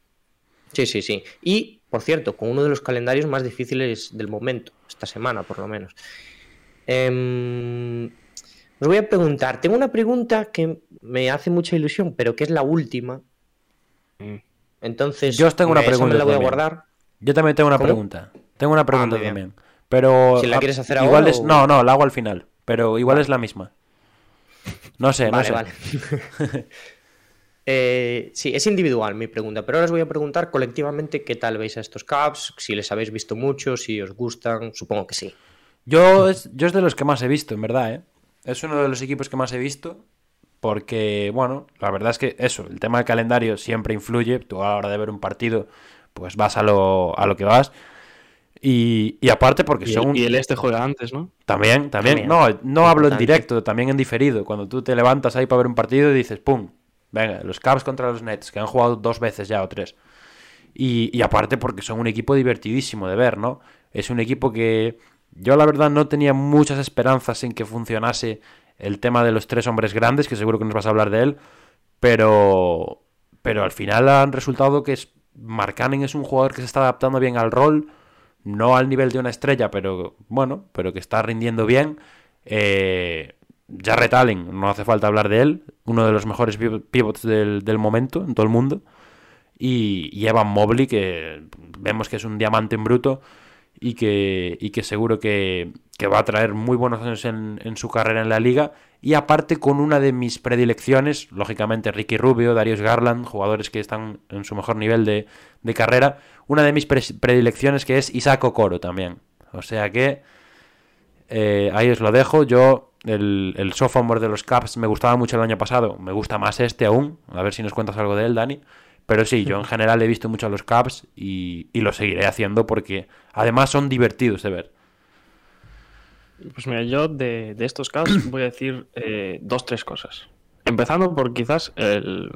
Sí, sí, sí. Y, por cierto, con uno de los calendarios más difíciles del momento, esta semana por lo menos. Em, os voy a preguntar, tengo una pregunta que me hace mucha ilusión, pero que es la última. Mm. Entonces, Yo os tengo una esa me pregunta la voy a guardar. Yo también tengo una ¿Cómo? pregunta. Tengo una pregunta muy bien. también. Pero. Si la ah, quieres hacer igual ahora es... o- No, no, la hago al final. Pero igual es la misma. No sé, no Vale, sé. vale. Eh, sí, es individual mi pregunta, pero ahora os voy a preguntar colectivamente qué tal veis a estos Caps, si les habéis visto mucho, si os gustan, supongo que sí. Yo es, yo es de los que más he visto, en verdad, ¿eh? Es uno de los equipos que más he visto. Porque, bueno, la verdad es que eso, el tema del calendario siempre influye. Tú a la hora de ver un partido, pues vas a lo, a lo que vas. Y, y aparte porque Y son... y el este juega antes, ¿no? También, también. También. No, no hablo en directo, también en diferido. Cuando tú te levantas ahí para ver un partido y dices, ¡pum! Venga, los Cavs contra los Nets, que han jugado dos veces ya o tres. Y, aparte porque son un equipo divertidísimo de ver, ¿no? Es un equipo que yo la verdad no tenía muchas esperanzas en que funcionase el tema de los tres hombres grandes, que seguro que nos vas a hablar de él, pero, pero al final han resultado que es, es un jugador que se está adaptando bien al rol, no al nivel de una estrella, pero bueno, pero que está rindiendo bien. Eh, Jarrett Allen, no hace falta hablar de él, uno de los mejores pivots del, del momento en todo el mundo. Y, y, Evan Mobley, que vemos que es un diamante en bruto y que, y que seguro que, que, va a traer muy buenos años en, en, su carrera en la liga. Y aparte con una de mis predilecciones, lógicamente Ricky Rubio, Darius Garland, jugadores que están en su mejor nivel de, de carrera, una de mis pre predilecciones que es Isaac Okoro también. O sea que eh, ahí os lo dejo. Yo, el, el sophomore de los Caps me gustaba mucho el año pasado, me gusta más este aún. A ver si nos cuentas algo de él, Dani. Pero sí, yo en general he visto mucho a los Caps y, y, lo seguiré haciendo porque además son divertidos de ver. Pues mira, yo de, de estos Caps voy a decir eh, dos, tres cosas. Empezando por quizás el,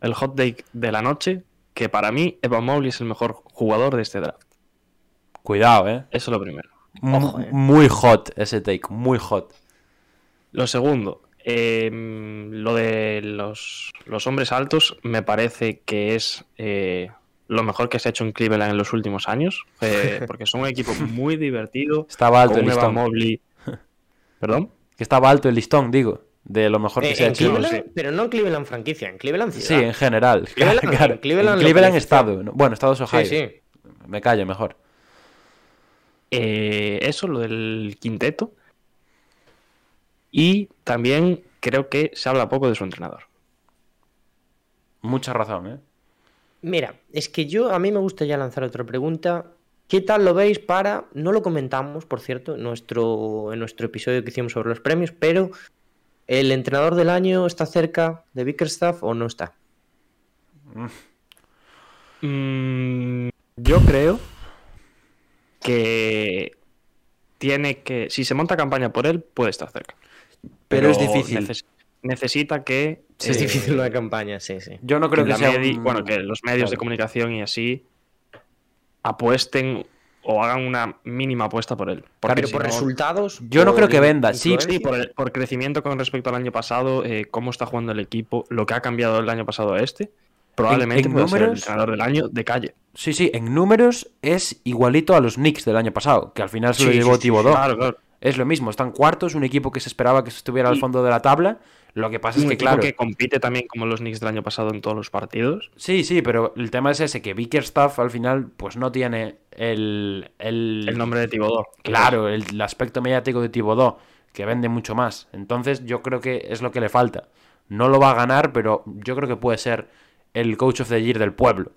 el, hot take de la noche, que para mí Evan Mobley es el mejor jugador de este draft. Cuidado, ¿eh? Eso es lo primero. Ojo, eh. Muy hot ese take, muy hot. Lo segundo, eh, lo de los, los, hombres altos me parece que es eh, lo mejor que se ha hecho en Cleveland en los últimos años, eh, porque son un equipo muy divertido. Estaba alto el listón. Mobley. ¿Perdón? Que estaba alto el listón, digo, de lo mejor que eh, se ha hecho. Cleveland, sí. Pero no en Cleveland franquicia, en Cleveland ciudad. Sí, en general. Cleveland, claro, en Cleveland, en Cleveland estado. Bueno, Estados Ohio. Sí, sí. Me callo mejor. Eh, eso, lo del quinteto. Y también creo que se habla poco de su entrenador. Mucha razón, ¿eh? Mira, es que yo a mí me gusta ya lanzar otra pregunta. ¿Qué tal lo veis para.? No lo comentamos, por cierto, en nuestro, en nuestro episodio que hicimos sobre los premios, pero ¿el entrenador del año está cerca de Bickerstaff o no está? Mm, yo creo que tiene que. Si se monta campaña por él, puede estar cerca. Pero, Pero es difícil. Neces necesita que. Sí, es eh, difícil una campaña, sí, sí. Yo no creo que, que sea. Un... Bueno, que los medios claro. de comunicación y así apuesten o hagan una mínima apuesta por él. Porque Pero si por no, resultados. Yo no creo que venda. Sí, sí por, el, por, crecimiento con respecto al año pasado, eh, cómo está jugando el equipo, lo que ha cambiado el año pasado a este. Probablemente en, números, ser el entrenador del año de calle. Sí, sí, en números es igualito a los Knicks del año pasado, que al final se Sí, lo llevó sí, sí, Thibodeau. claro, claro. Es lo mismo, están cuartos, un equipo que se esperaba que estuviera al fondo de la tabla. Lo que pasa es que, equipo claro. que compite también como los Knicks del año pasado en todos los partidos. Sí, sí, pero el tema es ese, que Bickerstaff al final pues no tiene el... El, El nombre de Thibodeau. Claro, el, el aspecto mediático de Thibodeau, que vende mucho más. Entonces yo creo que es lo que le falta. No lo va a ganar, pero yo creo que puede ser el coach of the year del pueblo.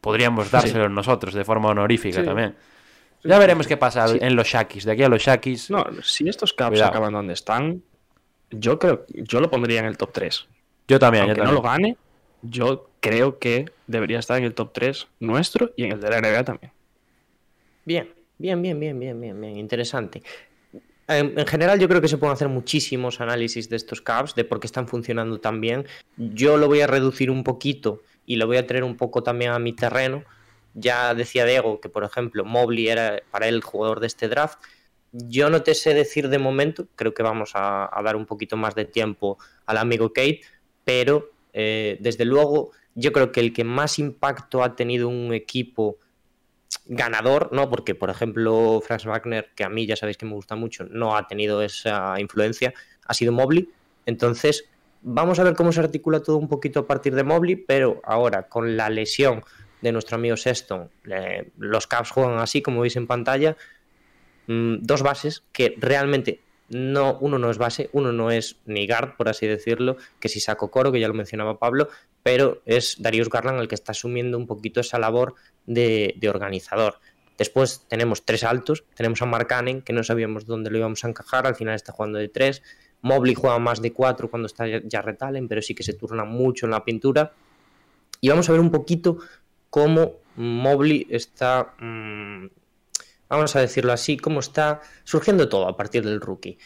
Podríamos dárselo nosotros de forma honorífica Sí. también. Ya veremos qué pasa Sí. en los Shakis. De aquí a los Shakis. No, si estos Caps Cuidado. acaban donde están, yo creo, yo lo pondría en el top 3. Yo también, yo Aunque no lo gane, yo creo que debería estar en el top 3 nuestro y en el de la NBA también. Bien, bien, bien, bien, bien, bien, bien. Interesante. En, en general, yo creo que se pueden hacer muchísimos análisis de estos caps, de por qué están funcionando tan bien. Yo lo voy a reducir un poquito y lo voy a traer un poco también a mi terreno. Ya decía Diego que, por ejemplo, Mobley era para él el jugador de este draft. Yo no te sé decir de momento, creo que vamos a, dar un poquito más de tiempo al amigo Kate, pero eh, desde luego yo creo que el que más impacto ha tenido un equipo ganador, ¿no? Porque, por ejemplo, Franz Wagner, que a mí ya sabéis que me gusta mucho, no ha tenido esa influencia, ha sido Mobley. Entonces, vamos a ver cómo se articula todo un poquito a partir de Mobley, pero ahora con la lesión de nuestro amigo Sexton, los Caps juegan así, como veis en pantalla, mmm, dos bases que realmente no, uno no es base, uno no es ni guard, por así decirlo, que si saco coro, que ya lo mencionaba Pablo, pero es Darius Garland el que está asumiendo un poquito esa labor de, de organizador. Después tenemos tres altos, tenemos a Mark Cannon, que no sabíamos dónde lo íbamos a encajar, al final está jugando de tres. Mobley juega más de cuatro cuando está ya Retalen, pero sí que se turna mucho en la pintura. Y vamos a ver un poquito cómo Mobley está, mmm, vamos a decirlo así, cómo está surgiendo todo a partir del rookie.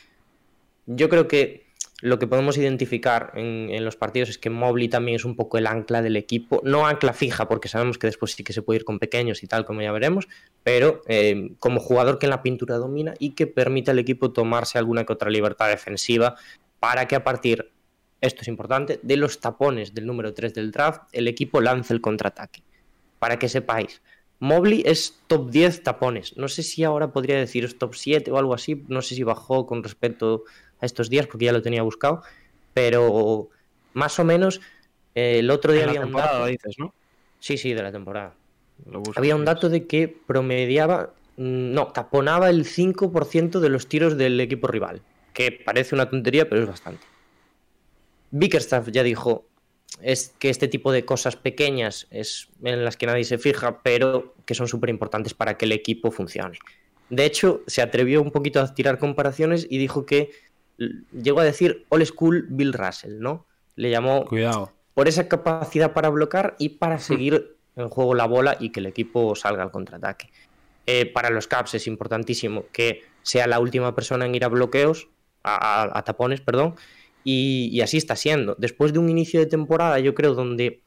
Yo creo que lo que podemos identificar en, los partidos es que Mobley también es un poco el ancla del equipo. No ancla fija, porque sabemos que después sí que se puede ir con pequeños y tal, como ya veremos, pero eh, como jugador que en la pintura domina y que permite al equipo tomarse alguna que otra libertad defensiva para que a partir, esto es importante, de los tapones del número 3 del draft, el equipo lance el contraataque. Para que sepáis, Mobley es top 10 tapones. No sé si ahora podría deciros top 7 o algo así. No sé si bajó con respecto a estos días porque ya lo tenía buscado, pero más o menos eh, el otro día había un dato. Dices, ¿no? Sí, sí, de la temporada. había un dato de que promediaba, mm, no, taponaba el 5% de los tiros del equipo rival, que parece una tontería, pero es bastante. Bickerstaff ya dijo es que este tipo de cosas pequeñas es en las que nadie se fija, pero que son súper importantes para que el equipo funcione. De hecho, se atrevió un poquito a tirar comparaciones y dijo que llegó a decir All School Bill Russell, ¿no? Le llamó Cuidado. por esa capacidad para bloquear y para seguir en juego la bola y que el equipo salga al contraataque. Eh, para los Caps es importantísimo que sea la última persona en ir a bloqueos, a, tapones, perdón, y, así está siendo. Después de un inicio de temporada, yo creo, donde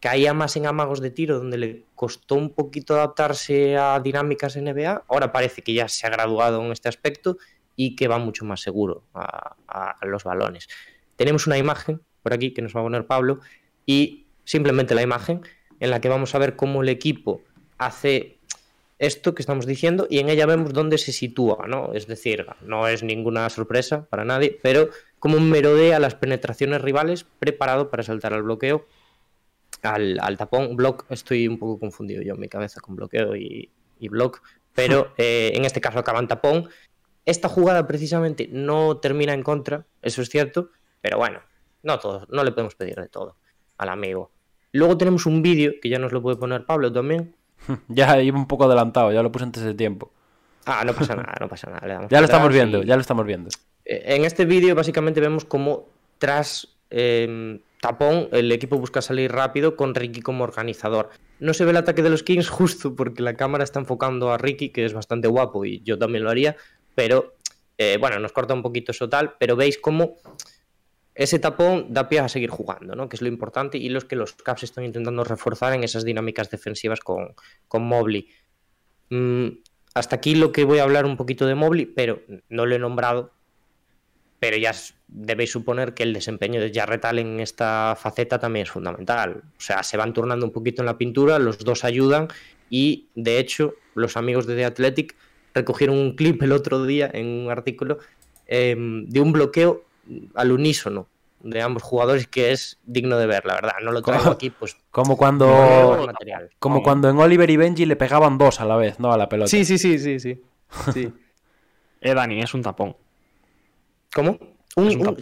caía más en amagos de tiro, donde le costó un poquito adaptarse a dinámicas NBA, ahora parece que ya se ha graduado en este aspecto y que va mucho más seguro a, los balones. Tenemos una imagen por aquí que nos va a poner Pablo y simplemente la imagen en la que vamos a ver cómo el equipo hace esto que estamos diciendo y en ella vemos dónde se sitúa, ¿no? Es decir, no es ninguna sorpresa para nadie, pero como merodea las penetraciones rivales preparado para saltar al bloqueo, al, tapón, block, estoy un poco confundido yo en mi cabeza con bloqueo y, block, pero eh, en este caso acaban tapón esta jugada precisamente no termina en contra, eso es cierto, pero bueno, no todo, no le podemos pedir de todo al amigo. Luego tenemos un vídeo que ya nos lo puede poner Pablo también. ya iba un poco adelantado, ya lo puse antes de tiempo. Ah, no pasa nada, no pasa nada. ya lo estamos viendo, ya lo estamos viendo. Eh, en este vídeo básicamente vemos como tras em, tapón el equipo busca salir rápido con Ricky como organizador. No se ve el ataque de los Kings justo porque la cámara está enfocando a Ricky, que es bastante guapo y yo también lo haría, pero eh, bueno, nos corta un poquito eso tal, pero veis cómo ese tapón da pie a seguir jugando, ¿no? que es lo importante y los que los Caps están intentando reforzar en esas dinámicas defensivas con, con Mobley. Mm, hasta aquí lo que voy a hablar un poquito de Mobley, pero no lo he nombrado, pero ya debéis suponer que el desempeño de Jarrett Allen en esta faceta también es fundamental. O sea, se van turnando un poquito en la pintura, los dos ayudan y de hecho los amigos de The Athletic recogieron un clip el otro día en un artículo em, de un bloqueo al unísono de ambos jugadores que es digno de ver, la verdad. No lo traigo aquí, pues. Como cuando. Como cuando en Oliver y Benji le pegaban dos a la vez, ¿no? A la pelota. Sí, sí, sí, sí, sí. sí. eh, Dani, es un tapón. ¿Cómo?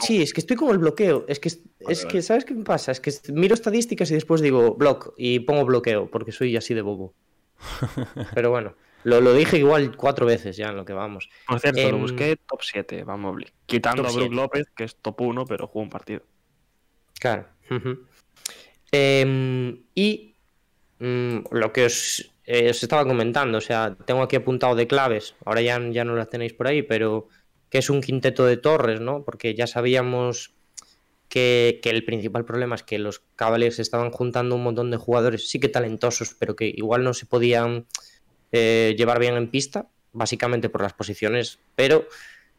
sí, es que estoy con el bloqueo. Es que, es que, ¿sabes qué me pasa? Es que miro estadísticas y después digo block y pongo bloqueo porque soy así de bobo. Pero bueno. Lo, dije igual cuatro veces ya en lo que vamos. Por cierto, lo em, busqué top 7, vamos, quitando a Brook López, que es top 1, pero jugó un partido. Claro. Em, y mm, lo que eh, os, estaba comentando, o sea, tengo aquí apuntado de claves, ahora ya, ya no las tenéis por ahí, pero que es un quinteto de torres, ¿no? Porque ya sabíamos que, el principal problema es que los Cavaliers estaban juntando un montón de jugadores, sí que talentosos, pero que igual no se podían eh, llevar bien en pista, básicamente por las posiciones, pero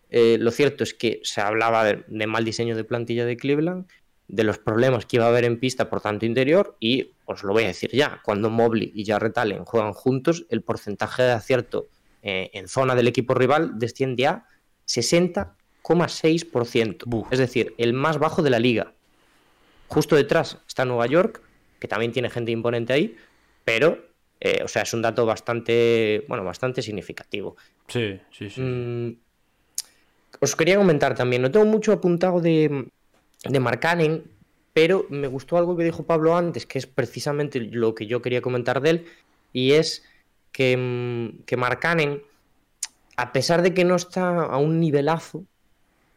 eh, lo cierto es que se hablaba de, mal diseño de plantilla de Cleveland, de los problemas que iba a haber en pista por tanto interior y os lo voy a decir ya, cuando Mobley y Jarrett Allen juegan juntos, el porcentaje de acierto eh, en zona del equipo rival desciende a 60,6%, es decir, el más bajo de la liga. Justo detrás está Nueva York, que también tiene gente imponente ahí, pero eh, o sea, es un dato bastante, bueno, bastante significativo. Sí, sí, sí. Mm, os quería comentar también, no tengo mucho apuntado de, de Marcanen, pero me gustó algo que dijo Pablo antes, que es precisamente lo que yo quería comentar de él, y es que, mm, que Marcanen, a pesar de que no está a un nivelazo,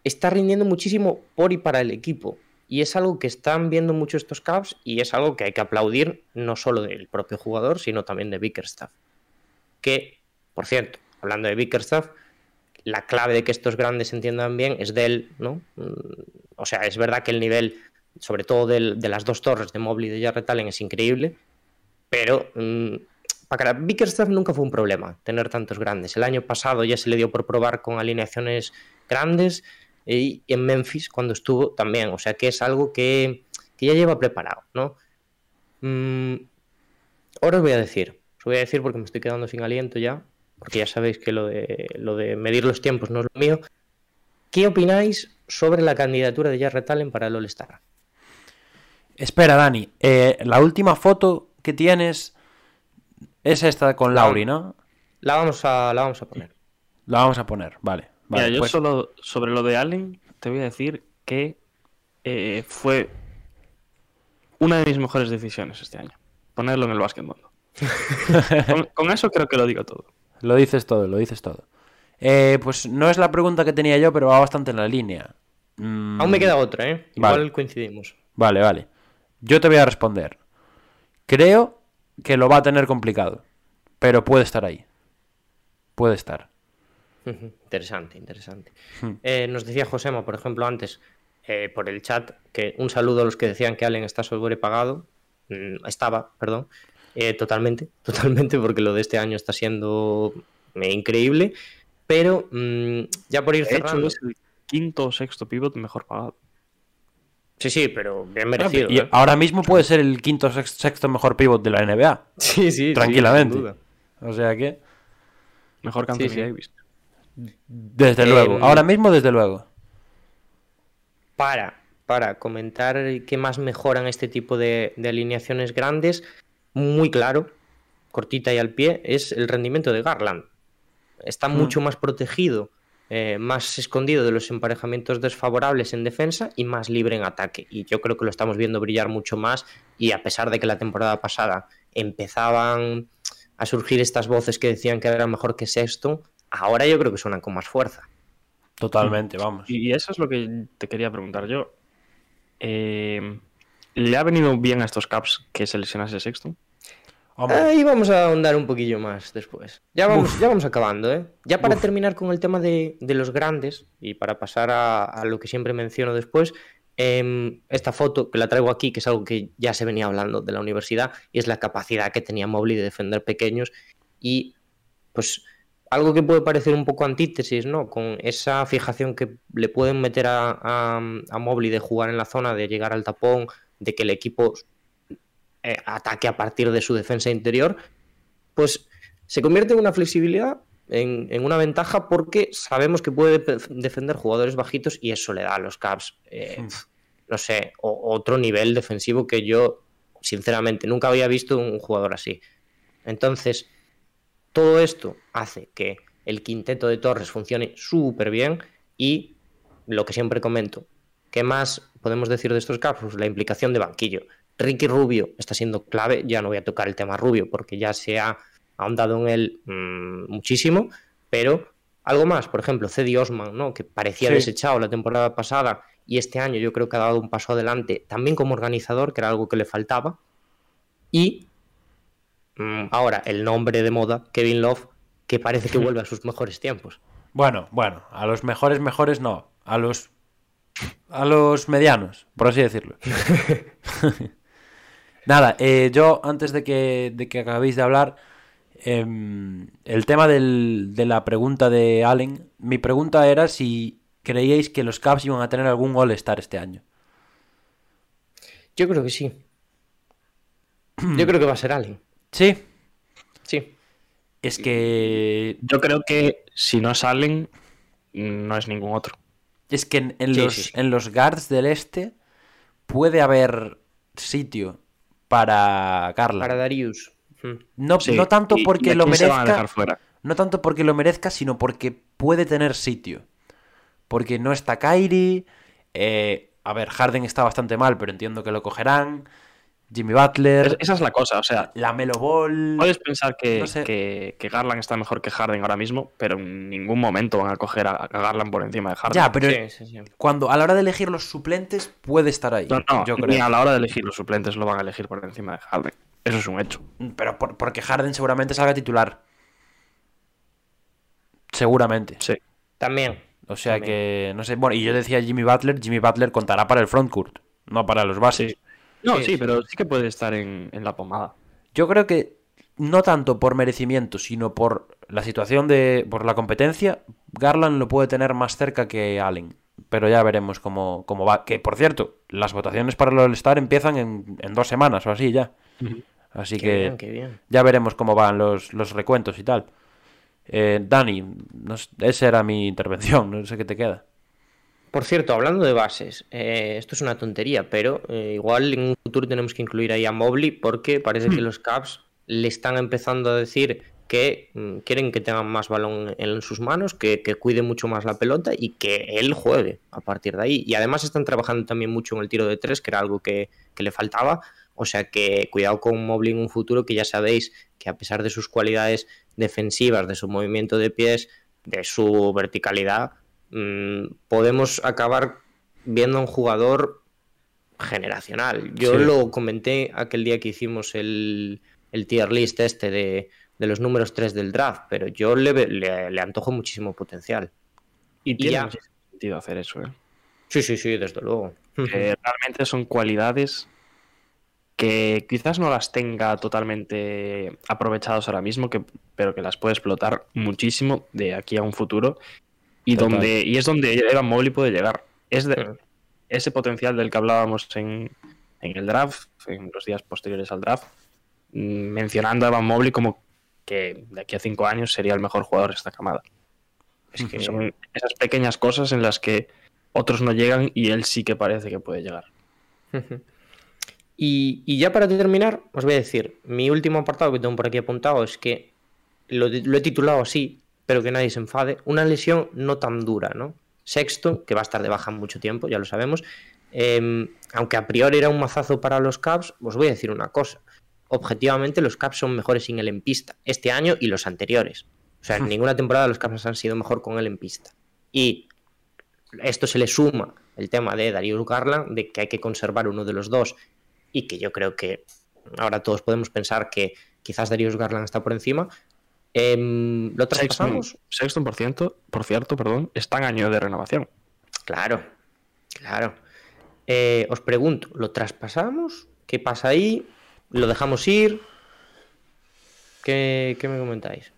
está rindiendo muchísimo por y para el equipo. Y es algo que están viendo mucho estos Cavs y es algo que hay que aplaudir no solo del propio jugador, sino también de Bickerstaff. Que, por cierto, hablando de Bickerstaff, la clave de que estos grandes entiendan bien es de él, ¿no? Mm, o sea, es verdad que el nivel, sobre todo del- de las dos torres de Mobley y de Jarrett Allen, es increíble, pero mm, para Bickerstaff nunca fue un problema tener tantos grandes. El año pasado ya se le dio por probar con alineaciones grandes y en Memphis cuando estuvo también. O sea que es algo que, que ya lleva preparado, ¿no? Mm, ahora os voy a decir, os voy a decir porque me estoy quedando sin aliento ya, porque ya sabéis que lo de, lo de medir los tiempos no es lo mío. ¿Qué opináis sobre la candidatura de Jarrett Allen para el All-Star? Espera, Dani. eh, la última foto que tienes es esta con Lauri, ¿no? La vamos a, la vamos a poner. La vamos a poner, vale. vale Mira, yo pues- solo sobre lo de Allen te voy a decir que eh, fue una de mis mejores decisiones este año. Ponerlo en el básquetbol. con, con eso creo que lo digo todo. Lo dices todo, lo dices todo. Eh, pues no es la pregunta que tenía yo, pero va bastante en la línea. Mm, Aún me queda otra, ¿eh? Igual Vale. coincidimos. Vale, vale. Yo te voy a responder. Creo que lo va a tener complicado, pero puede estar ahí. Puede estar. Interesante, interesante. Hmm. Eh, nos decía Josema, por ejemplo, antes eh, por el chat, que un saludo a los que decían que Allen está sobrepagado. Mm, estaba, perdón. Eh, totalmente, totalmente, porque lo de este año está siendo eh, increíble. Pero mm, ya por ir De hecho, cerrando. es el quinto o sexto pivot mejor pagado. Sí, sí, pero bien merecido. Y ¿eh? ahora mismo puede ser el quinto o sex- sexto mejor pivot de la NBA. Sí, sí, sí, Tranquilamente. sin duda. O sea que, Mejor que Anthony Sí, sí. Davis. desde luego. Ahora mismo, desde luego. para, para comentar qué más mejoran este tipo de, de alineaciones grandes, muy claro, cortita y al pie, es el rendimiento de Garland. Está mucho más protegido, eh, más escondido de los emparejamientos desfavorables en defensa y más libre en ataque. Y yo creo que lo estamos viendo brillar mucho más y a pesar de que la temporada pasada empezaban a surgir estas voces que decían que era mejor que Sexton, ahora yo creo que suenan con más fuerza. Totalmente, vamos. Y eso es lo que te quería preguntar yo. Eh, ¿Le ha venido bien a estos Caps que se lesionase Sexton? Hombre, Ahí vamos a ahondar un poquillo más después. Ya vamos, ya vamos acabando, ¿eh? Ya para terminar con el tema de, de los grandes y para pasar a, a lo que siempre menciono después, em, esta foto que la traigo aquí, que es algo que ya se venía hablando de la universidad, y es la capacidad que tenía Mobley de defender pequeños y pues algo que puede parecer un poco antítesis, ¿no? Con esa fijación que le pueden meter a, a, a Mobley de jugar en la zona, de llegar al tapón, de que el equipo eh, ataque a partir de su defensa interior, pues se convierte en una flexibilidad, en, en una ventaja, porque sabemos que puede defender jugadores bajitos y eso le da a los Caps, eh, no sé, o- otro nivel defensivo que yo, sinceramente, nunca había visto un jugador así. Entonces, todo esto hace que el quinteto de Torres funcione súper bien y lo que siempre comento, ¿qué más podemos decir de estos Caps? Pues la implicación de banquillo. Ricky Rubio está siendo clave, ya no voy a tocar el tema Rubio porque ya se ha ahondado en él mmm, muchísimo, pero algo más, por ejemplo, Cedi Osman, ¿no? que parecía Sí. desechado la temporada pasada y este año yo creo que ha dado un paso adelante también como organizador, que era algo que le faltaba, y mm, ahora el nombre de moda, Kevin Love, que parece que vuelve a sus mejores tiempos. Bueno, bueno, a los mejores, mejores no. A los. A los medianos, por así decirlo. Nada, eh, yo antes de que, de que acabéis de hablar, em, el tema del- de la pregunta de Allen, mi pregunta era si creíais que los Cavs iban a tener algún All-Star este año. Yo creo que sí. Yo creo que va a ser Allen. Sí, Sí. es que. Yo creo que si no salen, no es ningún otro. Es que en, en Sí, los, sí, sí. en los guards del este puede haber sitio para Garland. Para Darius. No, Sí, no tanto porque lo merezca. No tanto porque lo merezca, sino porque puede tener sitio. Porque no está Kyrie. eh, a ver, Harden está bastante mal, pero entiendo que lo cogerán. Jimmy Es- Butler. esa es la cosa, o sea, La Melo Ball. puedes pensar que, No sé. que, que Garland está mejor que Harden ahora mismo, pero en ningún momento van a coger a, a Garland por encima de Harden. Ya, pero Sí, sí, sí. cuando a la hora de elegir los suplentes puede estar ahí. no, no, yo ni creo. a la hora de elegir los suplentes lo van a elegir por encima de Harden. Eso es un hecho. Pero por- porque Harden seguramente salga titular. Seguramente. Sí. También. O sea también. que, no sé. Bueno, y yo decía Jimmy Butler, Jimmy Butler contará para el frontcourt, no para los bases. No, Sí, sí, sí. pero sí que puede estar en, en la pomada. Yo creo que no tanto por merecimiento, sino por la situación de. por la competencia, Garland lo puede tener más cerca que Allen. Pero ya veremos cómo, cómo va. Que por cierto, las votaciones para el All-Star empiezan en, en dos semanas o así ya. Así Qué que bien, qué bien. ya veremos cómo van los, los recuentos y tal. Eh, Dani, no esa era mi intervención, no sé qué te queda. Por cierto, hablando de bases, eh, esto es una tontería, pero eh, igual en un futuro tenemos que incluir ahí a Mobley porque parece que los Caps le están empezando a decir que mm, quieren que tengan más balón en sus manos, que, que cuide mucho más la pelota y que él juegue a partir de ahí. Y además están trabajando también mucho en el tiro de tres, que era algo que, que le faltaba. O sea que cuidado con Mobley en un futuro, que ya sabéis que a pesar de sus cualidades defensivas, de su movimiento de pies, de su verticalidad, mm, podemos acabar viendo a un jugador generacional. Yo Sí. lo comenté aquel día que hicimos el, el tier list este de, de los números 3 del draft, pero yo le, le, le antojo muchísimo potencial. Y tiene ya. sentido hacer eso, ¿eh? Sí, sí, sí, desde luego. Realmente son cualidades que quizás no las tenga totalmente aprovechadas ahora mismo, que, pero que las puede explotar muchísimo de aquí a un futuro. Y, Total. donde, y es donde Evan Mobley puede llegar. Es de, ese potencial del que hablábamos en, en el draft, en los días posteriores al draft, mm, mencionando a Evan Mobley como que de aquí a cinco años sería el mejor jugador de esta camada. Es que Son esas pequeñas cosas en las que otros no llegan y él sí que parece que puede llegar. Y, y ya para terminar, os voy a decir, mi último apartado que tengo por aquí apuntado es que lo, lo he titulado así, pero que nadie se enfade, una lesión no tan dura, ¿no? Sexto, que va a estar de baja mucho tiempo, ya lo sabemos, eh, aunque a priori era un mazazo para los Caps, os voy a decir una cosa, objetivamente los Caps son mejores sin él en pista, este año y los anteriores. O sea, en ninguna temporada los Caps han sido mejor con él en pista. Y esto se le suma el tema de Darius Garland, de que hay que conservar uno de los dos y que yo creo que ahora todos podemos pensar que quizás Darius Garland está por encima. Em, ¿Lo Sexton, traspasamos? Sexton, por cierto, por cierto, perdón, está en año de renovación. Claro, claro. Eh, os pregunto, ¿lo traspasamos? ¿Qué pasa ahí? ¿Lo dejamos ir? ¿Qué, qué me comentáis?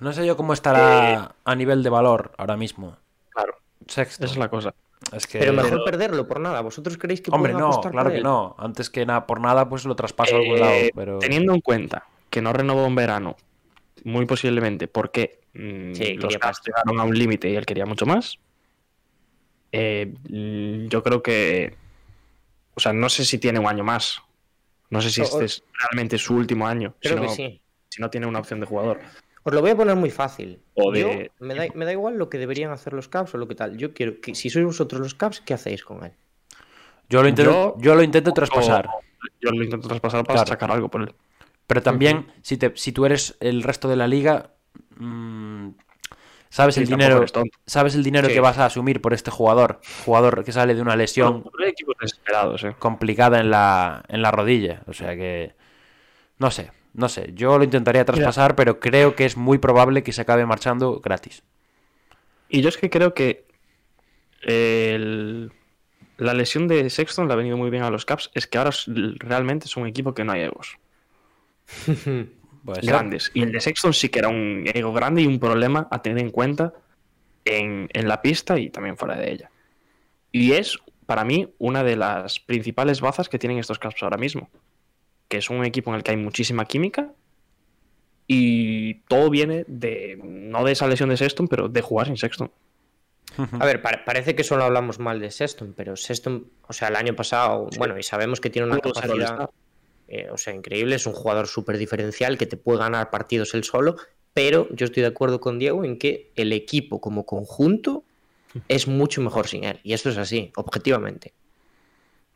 No sé yo cómo estará a nivel de valor ahora mismo. Claro, Sexto. esa es la cosa. Es que... Pero mejor perderlo por nada. ¿Vosotros creéis que Hombre, no, claro que él? no. Antes que nada, por nada, pues lo traspaso a algún Eh, lado. Pero... Teniendo en cuenta que no renovó en verano, muy posiblemente porque mm, Sí, los pasta. llegaron a un límite y él quería mucho más. eh, mm, yo creo que. O sea, no sé si tiene un año más. No sé si O- este es realmente su último año. Creo si, que no, sí. si no tiene una opción de jugador. Os lo voy a poner muy fácil. O Yo, de- me, da, me da igual lo que deberían hacer los Caps o lo que tal. Yo quiero que si sois vosotros los Caps, ¿qué hacéis con él? Yo lo intento, yo, Yo- lo intento traspasar. Yo lo intento traspasar para Claro. sacar algo por él. Pero también, si, te, si tú eres el resto de la liga, mm, sabes, Sí, el dinero, sabes el dinero Sí. que vas a asumir por este jugador. Jugador que sale de una lesión eh. complicada en la, en la rodilla. O sea que. No sé, no sé. Yo lo intentaría traspasar, pero creo que es muy probable que se acabe marchando gratis. Y yo es que creo que el- la lesión de Sexton le ha venido muy bien a los Caps. Es que ahora realmente es un equipo que no hay egos Ser. grandes. Y el de Sexton sí que era un ego grande y un problema a tener en cuenta en, en la pista y también fuera de ella. Y es, para mí, una de las principales bazas que tienen estos Caps ahora mismo. Que es un equipo en el que hay muchísima química. Y todo viene de, no de esa lesión de Sexton, pero de jugar sin Sexton. A ver, pare- parece que solo hablamos mal de Sexton, pero Sexton, o sea, el año pasado, bueno, y sabemos que tiene una Pudo capacidad. Eh, o sea, increíble, es un jugador súper diferencial que te puede ganar partidos él solo, pero yo estoy de acuerdo con Diego en que el equipo como conjunto es mucho mejor sin él, y esto es así, objetivamente.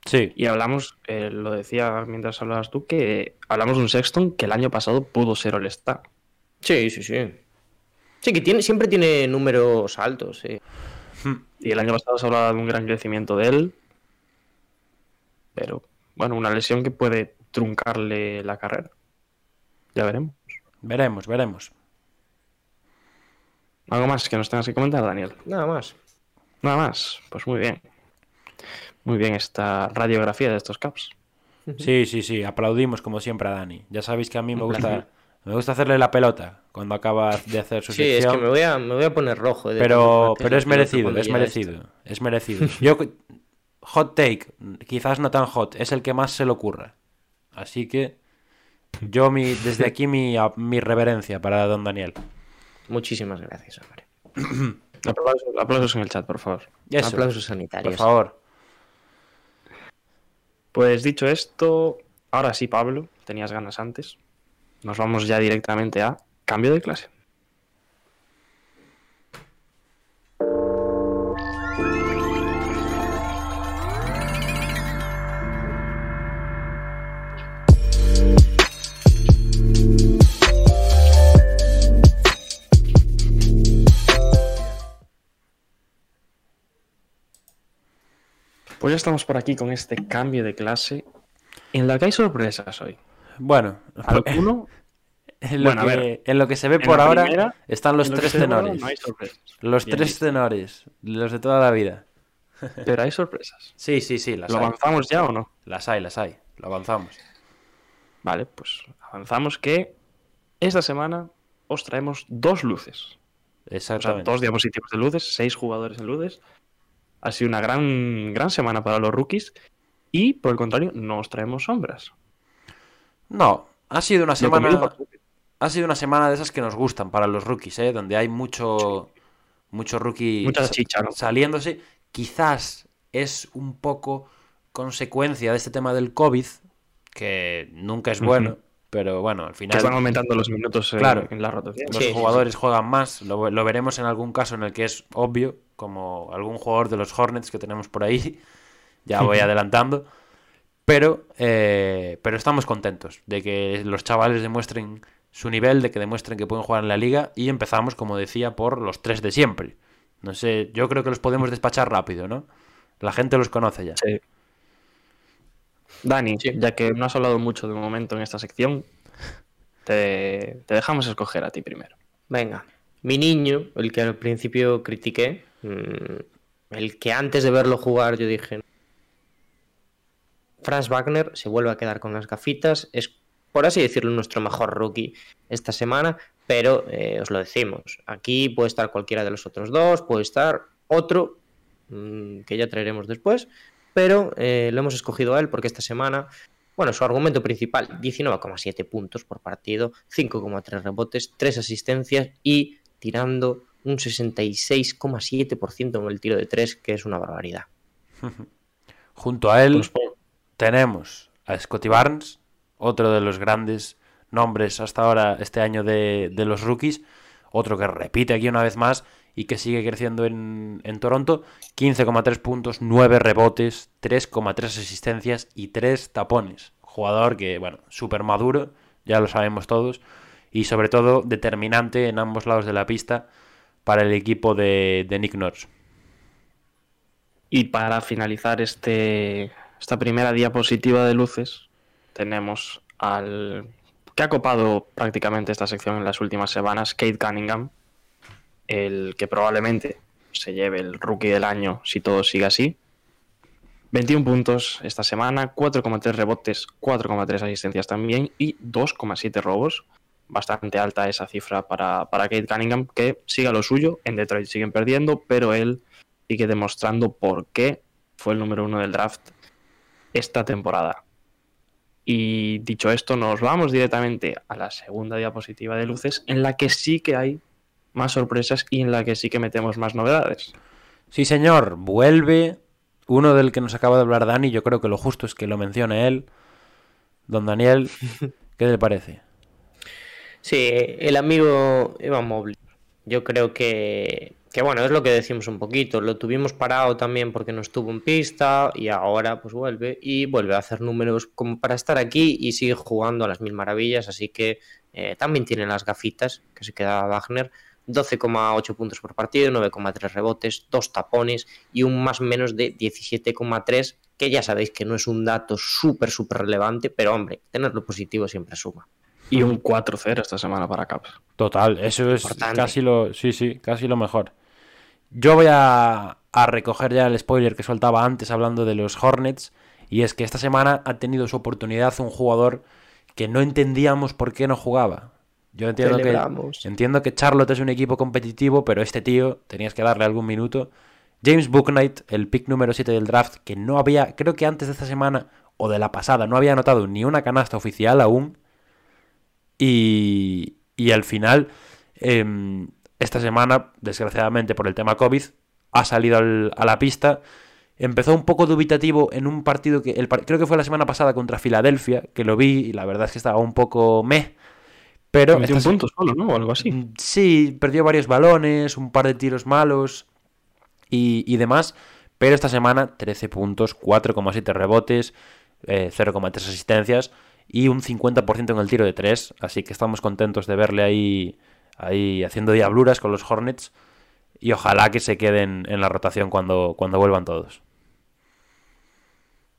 Sí, Y hablamos, eh, lo decía mientras hablabas tú, que hablamos de un Sexton que el año pasado pudo ser All-Star. Sí, sí, sí. Sí, que tiene, siempre tiene números altos, sí. Y el año pasado se hablaba de un gran crecimiento de él. Pero, bueno, una lesión que puede truncarle la carrera. Ya veremos. veremos, veremos. ¿Algo más que nos tengas que comentar, Daniel? Nada más. Nada más. Pues muy bien. Muy bien esta radiografía de estos caps. Sí, sí, sí, aplaudimos como siempre a Dani. Ya sabéis que a mí me gusta, me gusta hacerle la pelota cuando acaba de hacer su Sí, es sección. que me voy a, me voy a poner rojo. de Pero, pero es merecido, es merecido, es merecido. Yo, hot take, quizás no tan hot, es el que más se le ocurra. Así que yo mi, desde aquí mi, a- mi reverencia para don Daniel. Muchísimas gracias, hombre. Aplausos, aplausos en el chat, por favor. Eso, Aplausos por sanitarios. favor. Pues dicho esto, ahora sí, Pablo, tenías ganas antes. Nos vamos ya directamente a cambio de clase. Pues ya estamos por aquí con este cambio de clase en la que hay sorpresas hoy. Bueno, Alguno en lo, Bueno, a que, ver. en lo que se ve por ahora primera, están los tres tenores. no hay sorpresas. Los Bien tres tenores, los de toda la vida. Pero hay sorpresas. Sí, sí, sí, las ¿Lo hay. avanzamos ya o no? Las hay, las hay. Lo avanzamos. Vale, pues avanzamos que esta semana os traemos dos luces. O sea, Exactamente. dos diapositivas de luces, seis jugadores en luces. Ha sido una gran, gran semana para los rookies. Y por el contrario, no os traemos sombras. No, ha sido una semana. Ha sido una semana de esas que nos gustan para los rookies, ¿eh? Donde hay mucho, mucho rookie chicha, ¿no? saliéndose. Quizás es un poco consecuencia de este tema del COVID, que nunca es bueno, pero bueno, al Que final están aumentando los minutos en, Claro. en la rotación. los Sí, sí, jugadores juegan más. Lo, lo veremos en algún caso en el que es obvio, como algún jugador de los Hornets que tenemos por ahí. Ya voy adelantando. Pero, eh, pero estamos contentos de que los chavales demuestren su nivel, de que demuestren que pueden jugar en la liga. Y empezamos, como decía, por los tres de siempre. No sé, yo creo que los podemos despachar rápido, ¿no? La gente los conoce ya. Sí. Dani, Sí. ya que no has hablado mucho de momento en esta sección, te, te dejamos escoger a ti primero. Venga, mi niño, el que al principio critiqué, el que antes de verlo jugar yo dije, Franz Wagner se vuelve a quedar con las gafitas, es por así decirlo nuestro mejor rookie esta semana, pero eh, os lo decimos, aquí puede estar cualquiera de los otros dos, puede estar otro mm, que ya traeremos después, pero eh, lo hemos escogido a él porque esta semana bueno, su argumento principal, 19,7 puntos por partido, 5,3 rebotes, 3 asistencias y tirando un 66,7% en el tiro de 3, que es una barbaridad. Junto a él Pues, tenemos a Scotty Barnes, otro de los grandes nombres hasta ahora este año de, de los rookies, otro que repite aquí una vez más y que sigue creciendo en, en Toronto, 15,3 puntos, 9 rebotes, 3,3 asistencias y 3 tapones. Jugador que, bueno, súper maduro, ya lo sabemos todos, y sobre todo determinante en ambos lados de la pista para el equipo de, Nick Nurse. Y para finalizar este, esta primera diapositiva de luces, tenemos al que ha copado prácticamente esta sección en las últimas semanas, Kate Cunningham, el que probablemente se lleve el rookie del año si todo sigue así. 21 puntos esta semana, 4,3 rebotes, 4,3 asistencias también y 2,7 robos. Bastante alta esa cifra para, para Kate Cunningham, que siga lo suyo. En Detroit siguen perdiendo, pero él sigue demostrando por qué fue el número uno del draft esta temporada. Y dicho esto, nos vamos directamente a la segunda diapositiva de luces, en la que sí que hay más sorpresas y en la que sí que metemos más novedades. Sí, señor, vuelve uno del que nos acaba de hablar Dani. Yo creo que lo justo es que lo mencione él. Don Daniel, ¿qué le parece? Sí, el amigo Evan Mobley. Yo creo que, que, bueno, es lo que decimos un poquito. Lo tuvimos parado también porque no estuvo en pista y ahora pues vuelve y vuelve a hacer números como para estar aquí y sigue jugando a las mil maravillas. Así que eh, también tiene las gafitas que se queda Wagner. 12,8 puntos por partido, 9,3 rebotes, 2 tapones y un más menos de 17,3, que ya sabéis que no es un dato súper, súper relevante, pero hombre, tenerlo positivo siempre suma. Y un 4-0 esta semana para Caps. Total, eso es Importante. casi lo. Sí, sí, casi lo mejor. Yo voy a, a recoger ya el spoiler que soltaba antes hablando de los Hornets. Y es que esta semana ha tenido su oportunidad un jugador que no entendíamos por qué no jugaba. Yo entiendo que, entiendo que Charlotte es un equipo competitivo, pero este tío tenías que darle algún minuto. James Booknight, el pick número 7 del draft, que no había, creo que antes de esta semana o de la pasada, no había anotado ni una canasta oficial aún. Y, y al final, em, esta semana, desgraciadamente por el tema COVID, ha salido al- a la pista. Empezó un poco dubitativo en un partido que el, creo que fue la semana pasada contra Filadelfia, que lo vi y la verdad es que estaba un poco meh. Pero Metió un punto solo, ¿no? O algo así. Mm, Sí, perdió varios balones, un par de tiros malos y, y demás. Pero esta semana 13 puntos, 4,7 rebotes, eh, 0,3 asistencias y un 50% en el tiro de 3. Así que estamos contentos de verle ahí, ahí haciendo diabluras con los Hornets. Y ojalá que se queden en la rotación cuando, cuando vuelvan todos.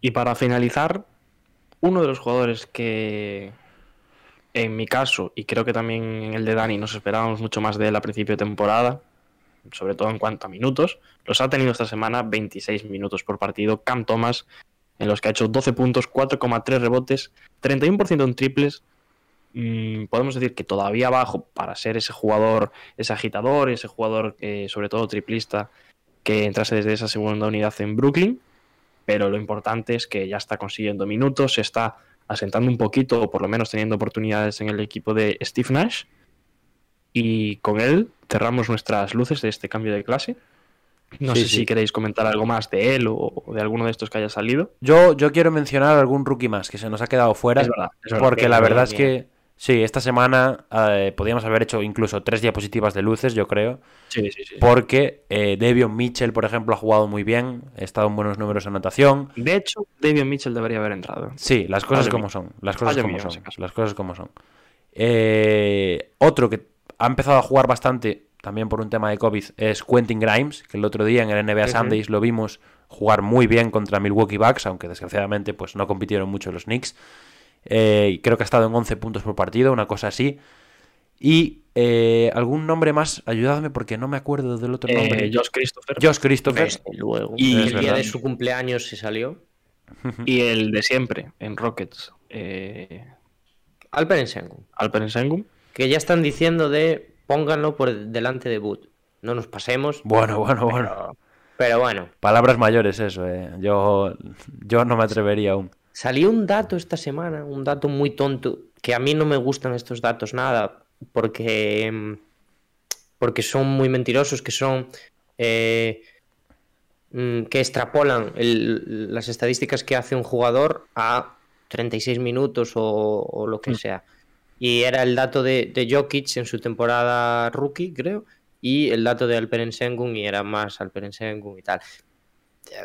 Y para finalizar, uno de los jugadores que en mi caso, y creo que también en el de Dani, nos esperábamos mucho más de él a principio de temporada, sobre todo en cuanto a minutos, los ha tenido esta semana 26 minutos por partido, Cam Thomas, en los que ha hecho 12 puntos, 4,3 rebotes, 31% en triples. Mm, podemos decir que todavía bajo para ser ese jugador, ese agitador, ese jugador eh, sobre todo triplista que entrase desde esa segunda unidad en Brooklyn pero lo importante es que ya está consiguiendo minutos, se está asentando un poquito, o por lo menos teniendo oportunidades en el equipo de Steve Nash. Y con él cerramos nuestras luces de este cambio de clase. No Sí, sé sí. si queréis comentar algo más de él o, o de alguno de estos que haya salido. Yo, yo quiero mencionar algún rookie más que se nos ha quedado fuera. Es verdad, es. Porque la bien, verdad es bien. que sí, esta semana eh, podíamos haber hecho incluso tres diapositivas de luces, yo creo. Sí, sí, sí. Porque eh, Devion Mitchell, por ejemplo, ha jugado muy bien, ha estado en buenos números de anotación. De hecho, Davion Mitchell debería haber entrado. Sí, las cosas como mío. son. Las cosas como mío, son. Las cosas como son. Eh, otro que ha empezado a jugar bastante, también por un tema de COVID, es Quentin Grimes, que el otro día en el NBA. Sundays lo vimos jugar muy bien contra Milwaukee Bucks, aunque desgraciadamente pues no compitieron mucho los Knicks. Eh, y creo que ha estado en 11 puntos por partido, una cosa así. Y eh, algún nombre más, ayudadme porque no me acuerdo del otro nombre. Eh, Josh Christopher Josh Christopher. Luego. Y- el día de su cumpleaños se salió. y el de siempre en Rockets, eh, Alperen Sengun. Alperen Sengun. Que ya están diciendo de pónganlo por delante de Boot. No nos pasemos. Bueno, bueno, bueno. Pero, bueno, Palabras mayores eso, eh. Yo, yo no me atrevería aún. salió un dato esta semana, un dato muy tonto, que a mí no me gustan estos datos nada, porque, mm, porque son muy mentirosos, que son... eh, mm, que extrapolan el- las estadísticas que hace un jugador a 36 minutos o, o lo que sea. Y era el dato de, de Jokic en su temporada rookie, creo, y el dato de Alperen Sengun y era más Alperen Sengun y tal.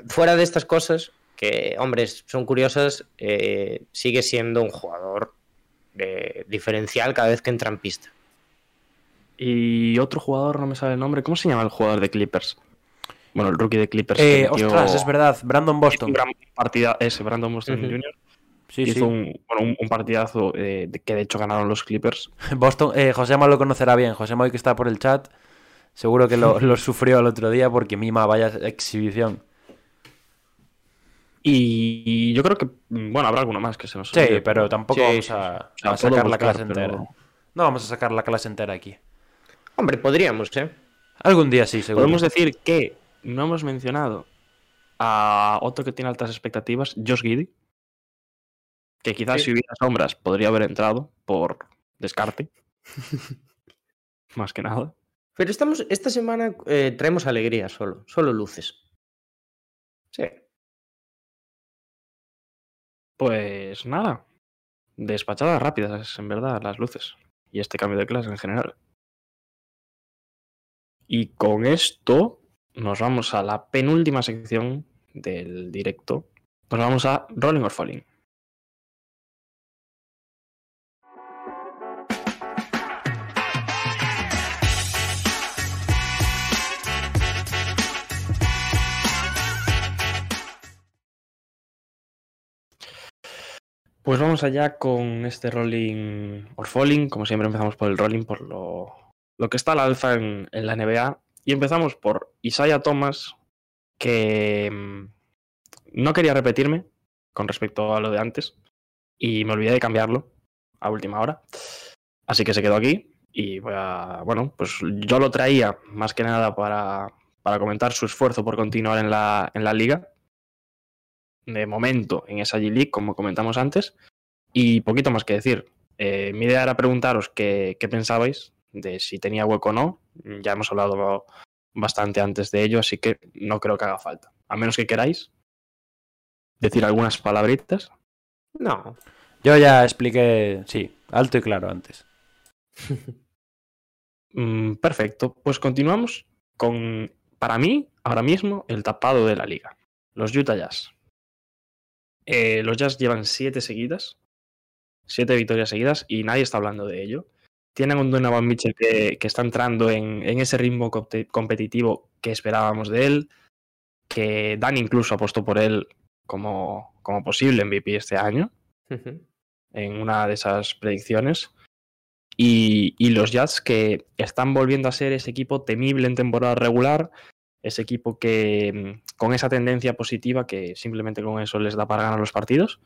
Fuera de estas cosas, que, hombres, son curiosas, eh, sigue siendo un jugador eh, diferencial cada vez que entra en pista. Y otro jugador, no me sale el nombre. ¿Cómo se llama el jugador de Clippers? Bueno, el rookie de Clippers. Eh, metió- ostras, es verdad. Brandon Boston. Gran partida, ese, Brandon Boston. Jr. Sí, hizo sí. Un, bueno, un, un partidazo eh, de- que de hecho ganaron los Clippers. Boston, eh, Josema lo conocerá bien. Josema hoy que está por el chat, seguro que lo, lo sufrió el otro día porque Mima, vaya exhibición. Y yo creo que, bueno, habrá alguno más que se nos Sí, olvide, pero tampoco Sí, vamos sí, a, O sea, a puedo sacar la clase pero- entera. No vamos a sacar la clase entera aquí. Hombre, podríamos, ¿eh? Algún día sí, seguro. Podemos decir que no hemos mencionado a otro que tiene altas expectativas, Josh Giddy, que quizás Sí. si hubiera sombras podría haber entrado por descarte. Más que nada. Pero estamos, esta semana eh, traemos alegría solo, solo luces. Sí. Pues nada. Despachadas rápidas, en verdad, las luces. Y este cambio de clase en general. Y con esto nos vamos a la penúltima sección del directo. Nos vamos a Rolling or Falling. Pues vamos allá con este rolling or falling. Como siempre empezamos por el rolling, por lo, lo que está al alza en, la NBA. Y empezamos por Isaiah Thomas, que mm, no quería repetirme con respecto a lo de antes. Y me olvidé de cambiarlo a última hora. Así que se quedó aquí. Y voy a, bueno, pues yo lo traía más que nada para, para comentar su esfuerzo por continuar en la, en la liga de momento en esa G-League, como comentamos antes, y poquito más que decir. Eh, mi idea era preguntaros qué, qué, pensabais de si tenía hueco o no. Ya hemos hablado bastante antes de ello, así que no creo que haga falta. A menos que queráis decir algunas palabritas. No. Yo ya expliqué, sí, alto y claro antes. mm, perfecto. Pues continuamos con, para mí, ahora mismo, el tapado de la liga. Los Utah Jazz. Eh, los Jazz llevan siete seguidas, siete victorias seguidas y nadie está hablando de ello. Tienen un Donovan Mitchell que, que está entrando en, en, ese ritmo competitivo que esperábamos de él, que Dan incluso apostó por él como, como posible MVP este año, uh -huh. en una de esas predicciones. Y, y los Jazz que están volviendo a ser ese equipo temible en temporada regular, ese equipo que con esa tendencia positiva que simplemente con eso les da para ganar los partidos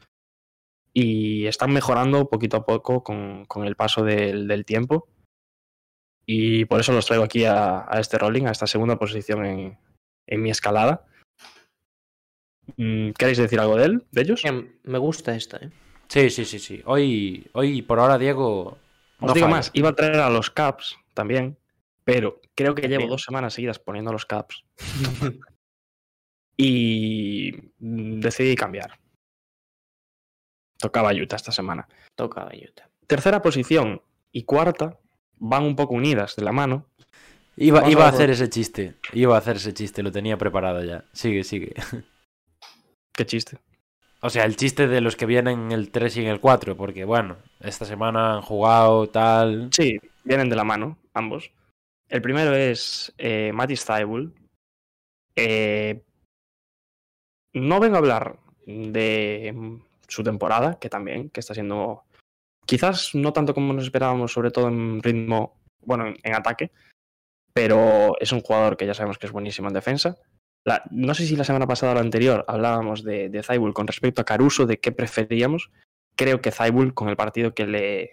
y están mejorando poquito a poco con, con el paso del, del, tiempo y por eso los traigo aquí a, a este rolling, a esta segunda posición en, en, mi escalada. Mm, ¿Queréis decir algo de él, de ellos? Me gusta esta, ¿eh? Sí, sí, sí, sí. Hoy, hoy por ahora, Diego. No Os digo falla. más, iba a traer a los Caps también, pero creo que llevo dos semanas seguidas poniendo los caps. y decidí cambiar. Tocaba Utah esta semana. Tocaba Utah. Tercera posición y cuarta van un poco unidas de la mano. Iba, iba a, a hacer ese chiste. Iba a hacer ese chiste, lo tenía preparado ya. Sigue, sigue. ¿Qué chiste? O sea, el chiste de los que vienen en el 3 y en el 4, porque bueno, esta semana han jugado tal. Sí, vienen de la mano, ambos. El primero es eh, Matty. Eh, no vengo a hablar de su temporada, que también, que está siendo quizás no tanto como nos esperábamos, sobre todo en ritmo, bueno, en, ataque, pero es un jugador que ya sabemos que es buenísimo en defensa. No sé si la semana pasada o la anterior hablábamos de, de Thibault con respecto a Caruso, de qué preferíamos. Creo que Thibault, con el partido que le,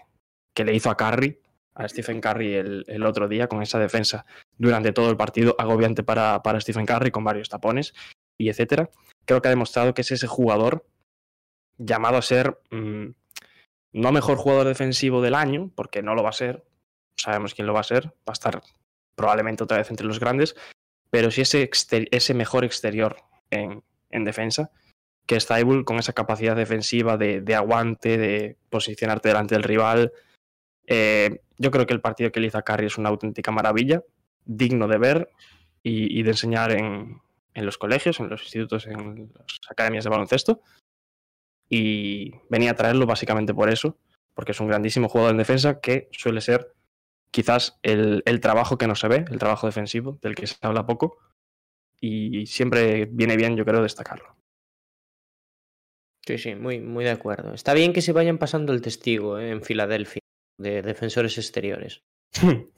que le hizo a Curry, a Stephen Curry el, el, otro día con esa defensa durante todo el partido agobiante para, para Stephen Curry con varios tapones y etcétera. Creo que ha demostrado que es ese jugador llamado a ser mmm, no mejor jugador defensivo del año, porque no lo va a ser, sabemos quién lo va a ser, va a estar probablemente otra vez entre los grandes, pero sí ese, ese mejor exterior en, en defensa, que es con esa capacidad defensiva de, de aguante, de posicionarte delante del rival, eh, yo creo que el partido que le hizo a Curry es una auténtica maravilla, digno de ver y, de enseñar en, los colegios, en los institutos, en las academias de baloncesto. Y venía a traerlo básicamente por eso, porque es un grandísimo jugador en defensa que suele ser quizás el, el trabajo que no se ve, el trabajo defensivo, del que se habla poco. Y siempre viene bien, yo creo, destacarlo. Sí, sí, muy, muy de acuerdo. Está bien que se vayan pasando el testigo ¿eh? en Filadelfia de defensores exteriores.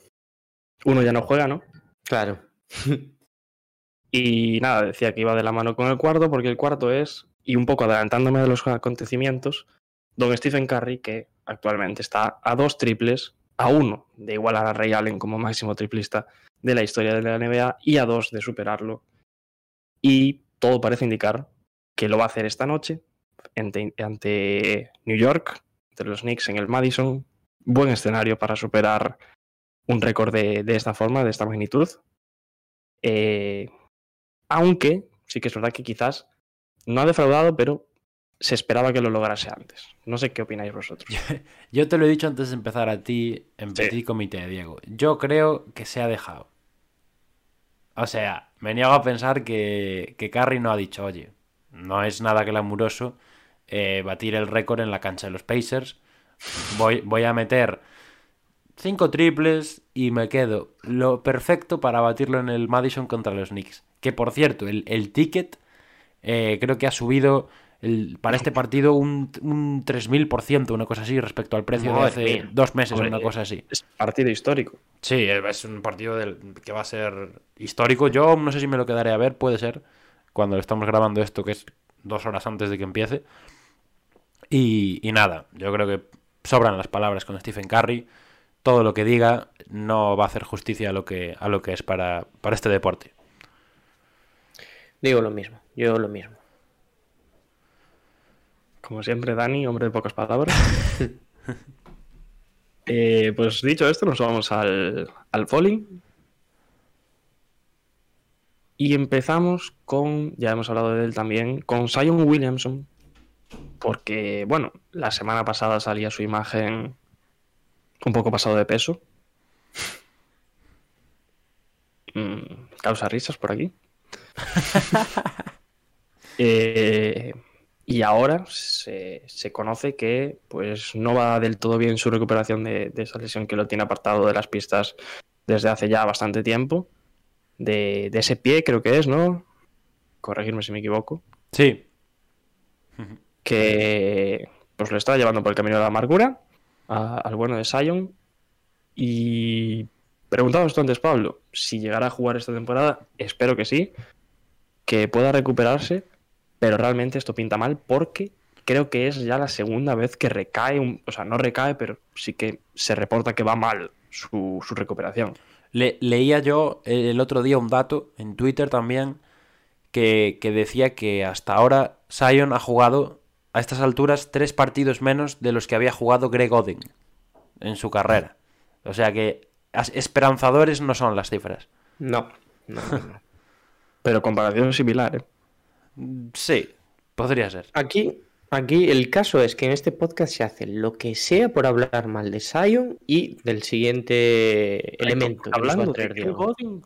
Uno ya no juega, ¿no? Claro. y nada, decía que iba de la mano con el cuarto, porque el cuarto es, y un poco adelantándome de los acontecimientos, don Stephen Curry, que actualmente está a dos triples, a uno de igualar a Ray Allen como máximo triplista de la historia de la NBA y a dos de superarlo. Y todo parece indicar que lo va a hacer esta noche ante, ante New York, entre los Knicks en el Madison, buen escenario para superar un récord de, de, esta forma, de esta magnitud. Eh, aunque sí que es verdad que quizás no ha defraudado, pero se esperaba que lo lograse antes. No sé qué opináis vosotros. Yo te lo he dicho antes de empezar a ti en Petit sí. Comité, Diego. Yo creo que se ha dejado. O sea, me niego a pensar que, que Carry no ha dicho, oye, no es nada glamuroso eh, batir el récord en la cancha de los Pacers voy, voy a meter cinco triples y me quedo lo perfecto para batirlo en el Madison contra los Knicks. Que por cierto, el, el ticket eh, creo que ha subido el, para este partido un, un 3000%, una cosa así, respecto al precio de hace mía. dos meses, una cosa así. Es partido histórico. Sí, es un partido del, que va a ser histórico. Yo no sé si me lo quedaré a ver, puede ser, cuando estamos grabando esto, que es dos horas antes de que empiece. Y, y nada, yo creo que sobran las palabras con Stephen Curry. Todo lo que diga no va a hacer justicia a lo que, a lo que es para, para este deporte. Digo lo mismo, yo lo mismo. Como siempre, Dani, hombre de pocas palabras. Eh, pues dicho esto, nos vamos al, al Falling. Y empezamos con, ya hemos hablado de él también, con Zion Williamson. Porque, bueno, la semana pasada salía su imagen un poco pasado de peso. Mm, causa risas por aquí. Eh, y ahora se, se conoce que pues no va del todo bien su recuperación de, de esa lesión que lo tiene apartado de las pistas desde hace ya bastante tiempo. De, de ese pie creo que es, ¿no? Corregirme si me equivoco. Sí, Que pues lo está llevando por el camino de la amargura al bueno de Sion. Y preguntabas tú antes, Pablo, si llegará a jugar esta temporada, espero que sí, que pueda recuperarse, pero realmente esto pinta mal porque creo que es ya la segunda vez que recae, o sea, no recae, pero sí que se reporta que va mal su, recuperación. Le- leía yo el otro día un dato en Twitter también que, que decía que hasta ahora Sion ha jugado a estas alturas tres partidos menos de los que había jugado Greg Oden en su carrera. O sea que esperanzadores no son las cifras. No, no, no, no. Pero comparación similar, ¿eh? Sí, podría ser. Aquí, aquí el caso es que en este podcast se hace lo que sea por hablar mal de Sion y del siguiente elemento Hablando de Greg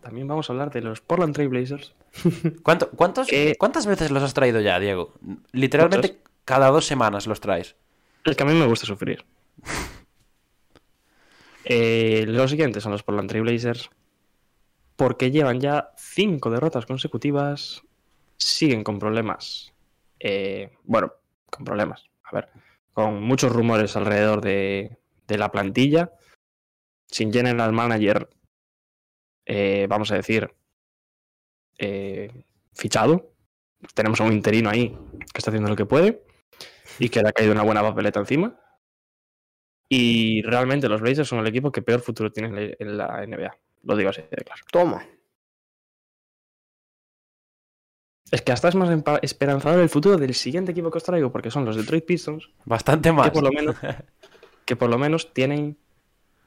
también vamos a hablar de los Portland Trail Blazers. ¿Cuánto- cuántos, ¿Qué? ¿Cuántas veces los has traído ya, Diego? Literalmente cada dos semanas los traes. Es que a mí me gusta sufrir. Eh, los siguientes son los Portland Trail Blazers. Porque llevan ya cinco derrotas consecutivas. Siguen con problemas. Eh, bueno, con problemas. A ver. Con muchos rumores alrededor de, de la plantilla. Sin general manager. eh, vamos a decir. fichado. Tenemos a un interino ahí que está haciendo lo que puede y que le ha caído una buena papeleta encima. Y realmente los Blazers son el equipo que peor futuro tiene en la- NBA. Lo digo así de claro. Toma. Es que hasta es más esperanzador el futuro del siguiente equipo que os traigo, porque son los Detroit Pistons, Bastante más. que por lo menos, que por lo menos tienen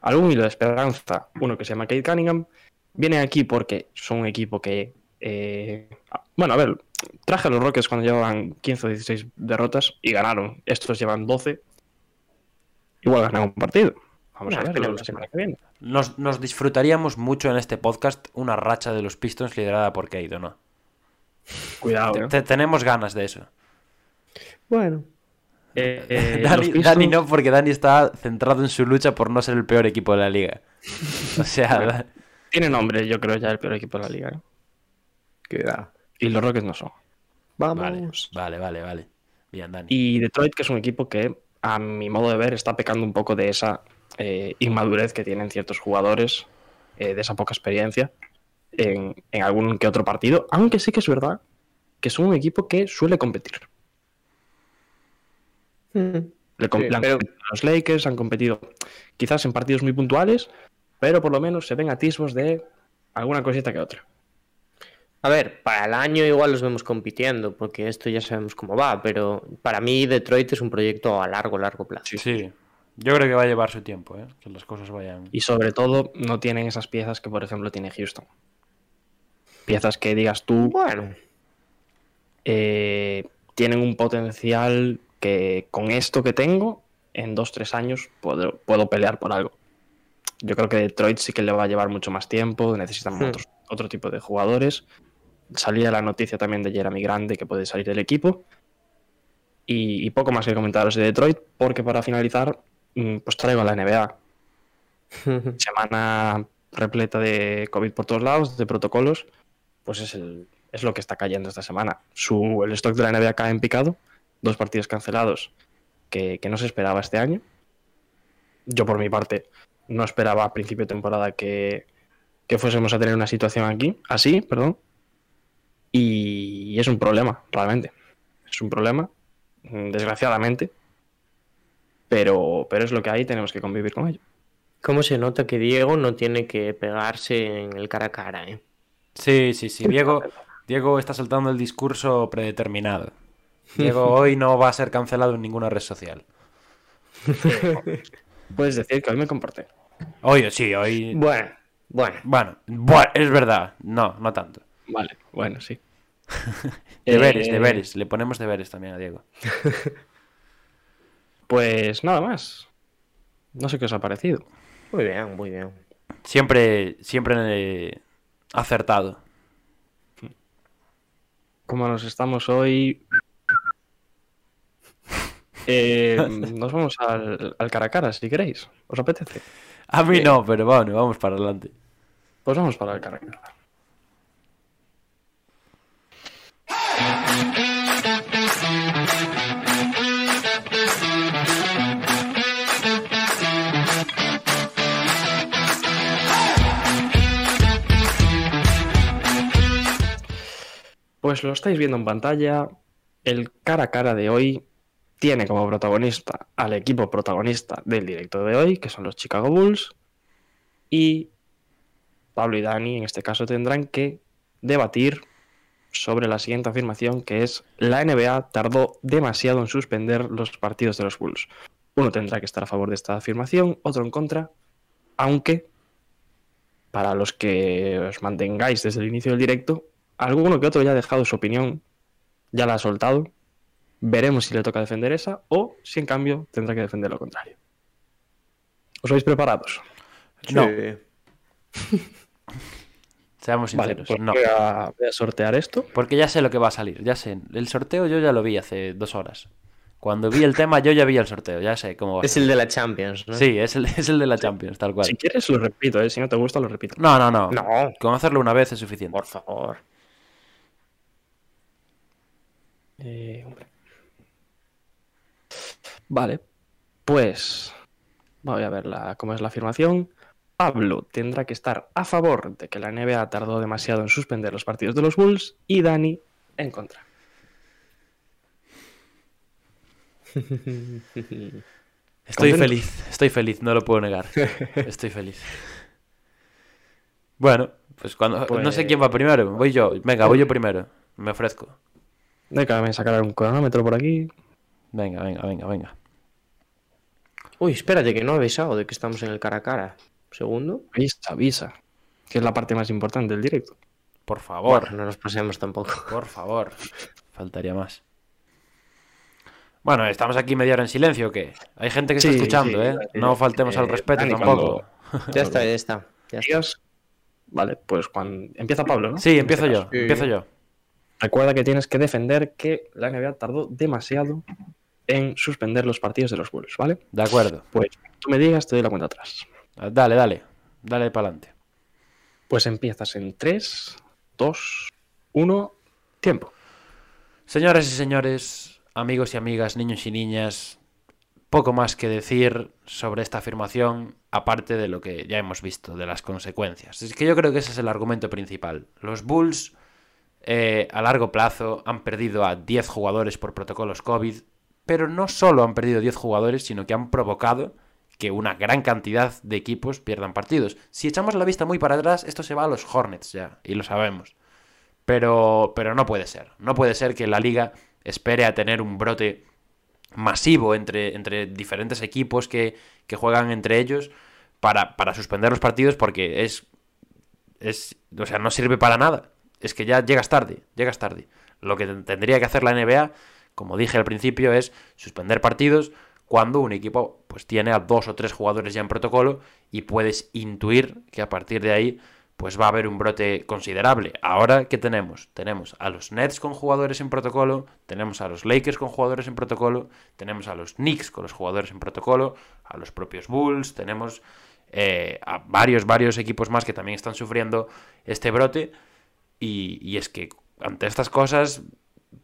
algún hilo de esperanza. Uno que se llama Kate Cunningham. Viene aquí porque son un equipo que. Eh, bueno, a ver, traje a los Rockets cuando llevaban 15 o 16 derrotas y ganaron. Estos llevan 12. Igual ganan un partido. Vamos a ver la semana que viene. Nos, nos disfrutaríamos mucho en este podcast una racha de los Pistons liderada por Kate, ¿o no? Cuidado. ¿eh? Te- tenemos ganas de eso. Bueno, Eh, eh, Dani, los Pistons- Dani no, porque Dani está centrado en su lucha por no ser el peor equipo de la liga. O sea, Tiene nombre, yo creo, ya el peor equipo de la liga. Y los Rockets no son. Vamos. vale, vale, vale. Bien, Dani. Y Detroit, que es un equipo que, a mi modo de ver, está pecando un poco de esa eh, inmadurez que tienen ciertos jugadores, eh, de esa poca experiencia en, en algún que otro partido. Aunque sí que es verdad que son un equipo que suele competir. Mm. Le, Sí, han pero- competido a los Lakers, han competido quizás en partidos muy puntuales, pero por lo menos se ven atisbos de alguna cosita que otra. A ver, para el año igual los vemos compitiendo, porque esto ya sabemos cómo va, pero para mí Detroit es un proyecto a largo, largo plazo. Sí, yo creo que va a llevar su tiempo, ¿eh? Que las cosas vayan... Y sobre todo no tienen esas piezas que, por ejemplo, tiene Houston. Piezas que digas tú, Bueno, eh, tienen un potencial que con esto que tengo, en dos, tres años puedo, puedo pelear por algo. Yo creo que Detroit sí que le va a llevar mucho más tiempo, necesitan Hmm. otros- otro tipo de jugadores. Salía la noticia también de Jeremy Grande que puede salir del equipo. Y, y poco más que comentaros de Detroit, porque para finalizar, mm, pues traigo a la NBA. Semana repleta de COVID por todos lados, de protocolos, pues es, el, es lo que está cayendo esta semana. Su, el stock de la NBA cae en picado dos partidos cancelados que, que no se esperaba este año. Yo por mi parte no esperaba a principio de temporada que, que fuésemos a tener una situación aquí, así, perdón. Y es un problema, realmente. Es un problema, mm, desgraciadamente. Pero, pero es lo que hay, tenemos que convivir con ello. ¿Cómo se nota que Diego no tiene que pegarse en el cara a cara, eh? Sí, sí, sí. Diego, Diego está saltando el discurso predeterminado. Diego hoy no va a ser cancelado en ninguna red social. Puedes decir que hoy me comporté. Hoy, sí, hoy. Bueno, bueno. Bueno, bueno, es verdad. No, no tanto. Vale, bueno, sí. Deberes, Eh, deberes. Le ponemos deberes también a Diego. Pues nada más. No sé qué os ha parecido. Muy bien, muy bien. Siempre, siempre eh, acertado. Como nos estamos hoy. Eh, nos vamos al, al cara a cara, si queréis. ¿Os apetece? A mí no, pero bueno, vamos para adelante. Pues vamos para el cara a cara. Pues lo estáis viendo en pantalla. El cara a cara de hoy tiene como protagonista al equipo protagonista del directo de hoy, que son los Chicago Bulls. Y Pablo y Dani, en este caso, tendrán que debatir sobre la siguiente afirmación, que es la NBA tardó demasiado en suspender los partidos de los Bulls. Uno tendrá que estar a favor de esta afirmación, otro en contra, aunque para los que os mantengáis desde el inicio del directo, alguno que otro ya ha dejado su opinión, ya la ha soltado. Veremos si le toca defender esa o si en cambio tendrá que defender lo contrario. ¿Os habéis preparados? No. Sí. Seamos Vale, sinceros. pues no. voy, a, voy a sortear esto. Porque ya sé lo que va a salir, ya sé. El sorteo yo ya lo vi hace dos horas. Cuando vi el tema, yo ya vi el sorteo, ya sé cómo va a Es el de la Champions, ¿no? Sí, es el, es el de la Champions, tal cual. Si quieres lo repito, ¿eh? si no te gusta lo repito. No, no, no. No, Con hacerlo una vez es suficiente. por favor. Eh, hombre. Vale, pues voy a ver la- cómo es la afirmación. Pablo tendrá que estar a favor de que la NBA tardó demasiado en suspender los partidos de los Bulls y Dani en contra. Estoy feliz, estoy feliz, no lo puedo negar. Estoy feliz. Bueno, pues cuando. No sé quién va primero. Voy yo. Venga, voy yo primero. Me ofrezco. Déjame sacar un cronómetro por aquí. Venga, venga, venga, venga. Uy, espérate, que no he avisado de que estamos en el cara a cara. Segundo. Avisa, avisa. Que es la parte más importante del directo. Por favor. Bueno, no nos pasemos tampoco. Por favor. Faltaría más. Bueno, ¿estamos aquí media hora en silencio o qué? Hay gente que está escuchando, sí, ¿eh? sí. No faltemos al Eh, respeto Dani, tampoco. Ya está, ya está. Ya está. Vale, pues cuando empieza Pablo, ¿no? Sí, empiezo yo, empiezo yo. Recuerda que tienes que defender que la NBA tardó demasiado en suspender los partidos de los Bulls, ¿vale? De acuerdo. Pues tú me digas, te doy la cuenta atrás. Dale, dale. Dale para adelante. Pues empiezas en 3, 2, 1, tiempo. Señoras y señores, amigos y amigas, niños y niñas, poco más que decir sobre esta afirmación, aparte de lo que ya hemos visto, de las consecuencias. Es que yo creo que ese es el argumento principal. Los Bulls, eh, a largo plazo, han perdido a 10 jugadores por protocolos COVID, pero no solo han perdido 10 jugadores, sino que han provocado que una gran cantidad de equipos pierdan partidos. Si echamos la vista muy para atrás, esto se va a los Hornets ya, y lo sabemos. Pero, pero no puede ser. No puede ser que la liga espere a tener un brote masivo entre, entre diferentes equipos que, que juegan entre ellos para, para suspender los partidos porque es, es. O sea, no sirve para nada. Es que ya llegas tarde, llegas tarde. Lo que tendría que hacer la NBA, como dije al principio, es suspender partidos cuando un equipo pues tiene a dos o tres jugadores ya en protocolo y puedes intuir que a partir de ahí pues va a haber un brote considerable. Ahora, ¿qué tenemos? Tenemos a los Nets con jugadores en protocolo, tenemos a los Lakers con jugadores en protocolo, tenemos a los Knicks con los jugadores en protocolo, a los propios Bulls, tenemos eh, a varios, varios equipos más que también están sufriendo este brote. Y, y es que ante estas cosas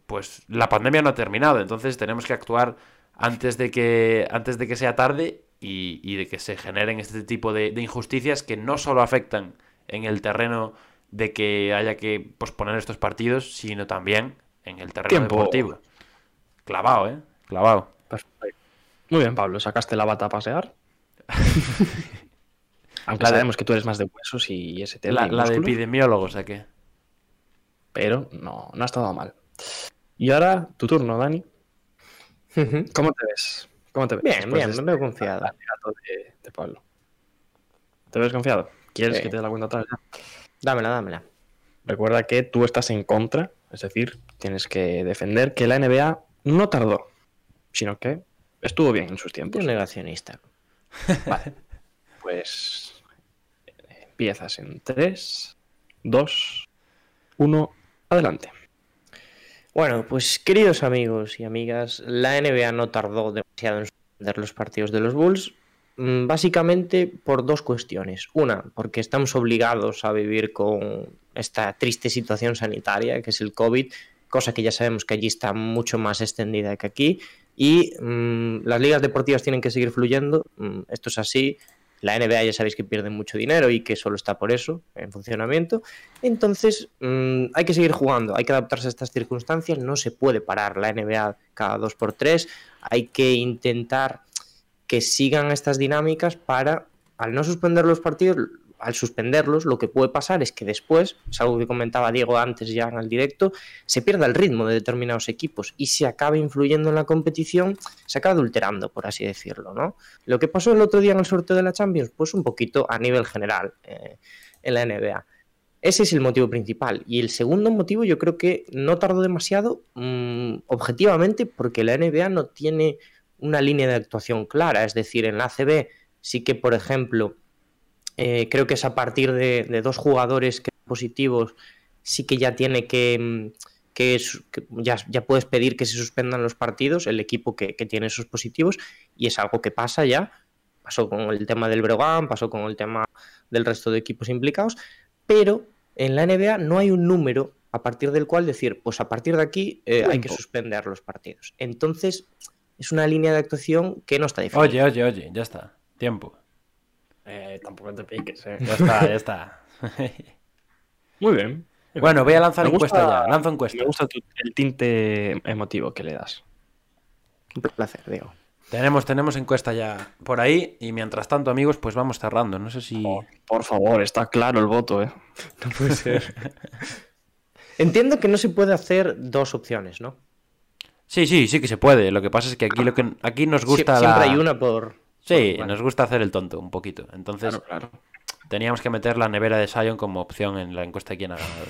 pues la pandemia no ha terminado, entonces tenemos que actuar antes de que, antes de que sea tarde y, y de que se generen este tipo de, de injusticias que no solo afectan en el terreno de que haya que posponer estos partidos, sino también en el terreno Tiempo. deportivo. Clavado, ¿eh? Clavado. Perfecto. Muy bien, Pablo, sacaste la bata a pasear. Aunque La de- sabemos que tú eres más de huesos y ese tema. La, la de músculos, epidemiólogos, ¿a qué? Pero no, no ha estado mal. Y ahora, tu turno, Dani. ¿Cómo te ves? ¿Cómo te ves? Bien, bien, me este veo confiado. alegato De, de Pablo. ¿Te ves confiado? ¿Quieres Sí. que te dé la cuenta atrás? Dámela, dámela. Recuerda que tú estás en contra, es decir, tienes que defender que la NBA no tardó, sino que estuvo bien en sus tiempos. negacionista. Pues eh, empiezas en 3, 2, 1, adelante. Bueno, pues queridos amigos y amigas, la NBA no tardó demasiado en suspender los partidos de los Bulls, mm, básicamente por dos cuestiones. Una, porque estamos obligados a vivir con esta triste situación sanitaria, que es el COVID, cosa que ya sabemos que allí está mucho más extendida que aquí, y mm, las ligas deportivas tienen que seguir fluyendo, mm, esto es así. La NBA ya sabéis que pierde mucho dinero y que solo está por eso en funcionamiento. Entonces, mm, hay que seguir jugando, hay que adaptarse a estas circunstancias, no se puede parar la NBA cada dos por tres, hay que intentar que sigan estas dinámicas para, al no suspender los partidos, al suspenderlos, lo que puede pasar es que después, es algo que comentaba Diego antes ya en el directo, se pierda el ritmo de determinados equipos y se acabe influyendo en la competición, se acaba adulterando, por así decirlo, ¿no? Lo que pasó el otro día en el sorteo de la Champions, pues un poquito a nivel general eh, en la NBA. Ese es el motivo principal. Y el segundo motivo yo creo que no tardó demasiado mm, objetivamente porque la NBA no tiene una línea de actuación clara. Es decir, en la ACB sí que, por ejemplo, eh, creo que es a partir de, de dos jugadores que positivos, sí que ya tiene que, mm, que, ya, ya puedes pedir que se suspendan los partidos, el equipo que, que tiene esos positivos, y es algo que pasa ya. Pasó con el tema del Breogán, pasó con el tema del resto de equipos implicados, pero en la NBA no hay un número a partir del cual decir, pues a partir de aquí eh, hay que suspender los partidos. Entonces, es una línea de actuación que no está definida. Oye, oye, oye, ya está. Tiempo. Eh, tampoco te piques, eh. Ya está, ya está. Muy bien. bueno, voy a lanzar Me encuesta gusta- ya. Lanzo encuesta. Me gusta tu- el tinte emotivo que le das. Un placer, Diego. Tenemos, tenemos encuesta ya por ahí. Y mientras tanto, amigos, pues vamos cerrando. No sé si. Por favor, está claro el voto, ¿eh? No puede ser. Entiendo que no se puede hacer dos opciones, ¿no? Sí, sí, sí que se puede. Lo que pasa es que aquí lo que aquí nos Sie- gusta Siempre la- hay una por. Sí, nos gusta hacer el tonto un poquito. Entonces, Claro, claro. teníamos que meter la nevera de Sion como opción en la encuesta de quién ha ganado.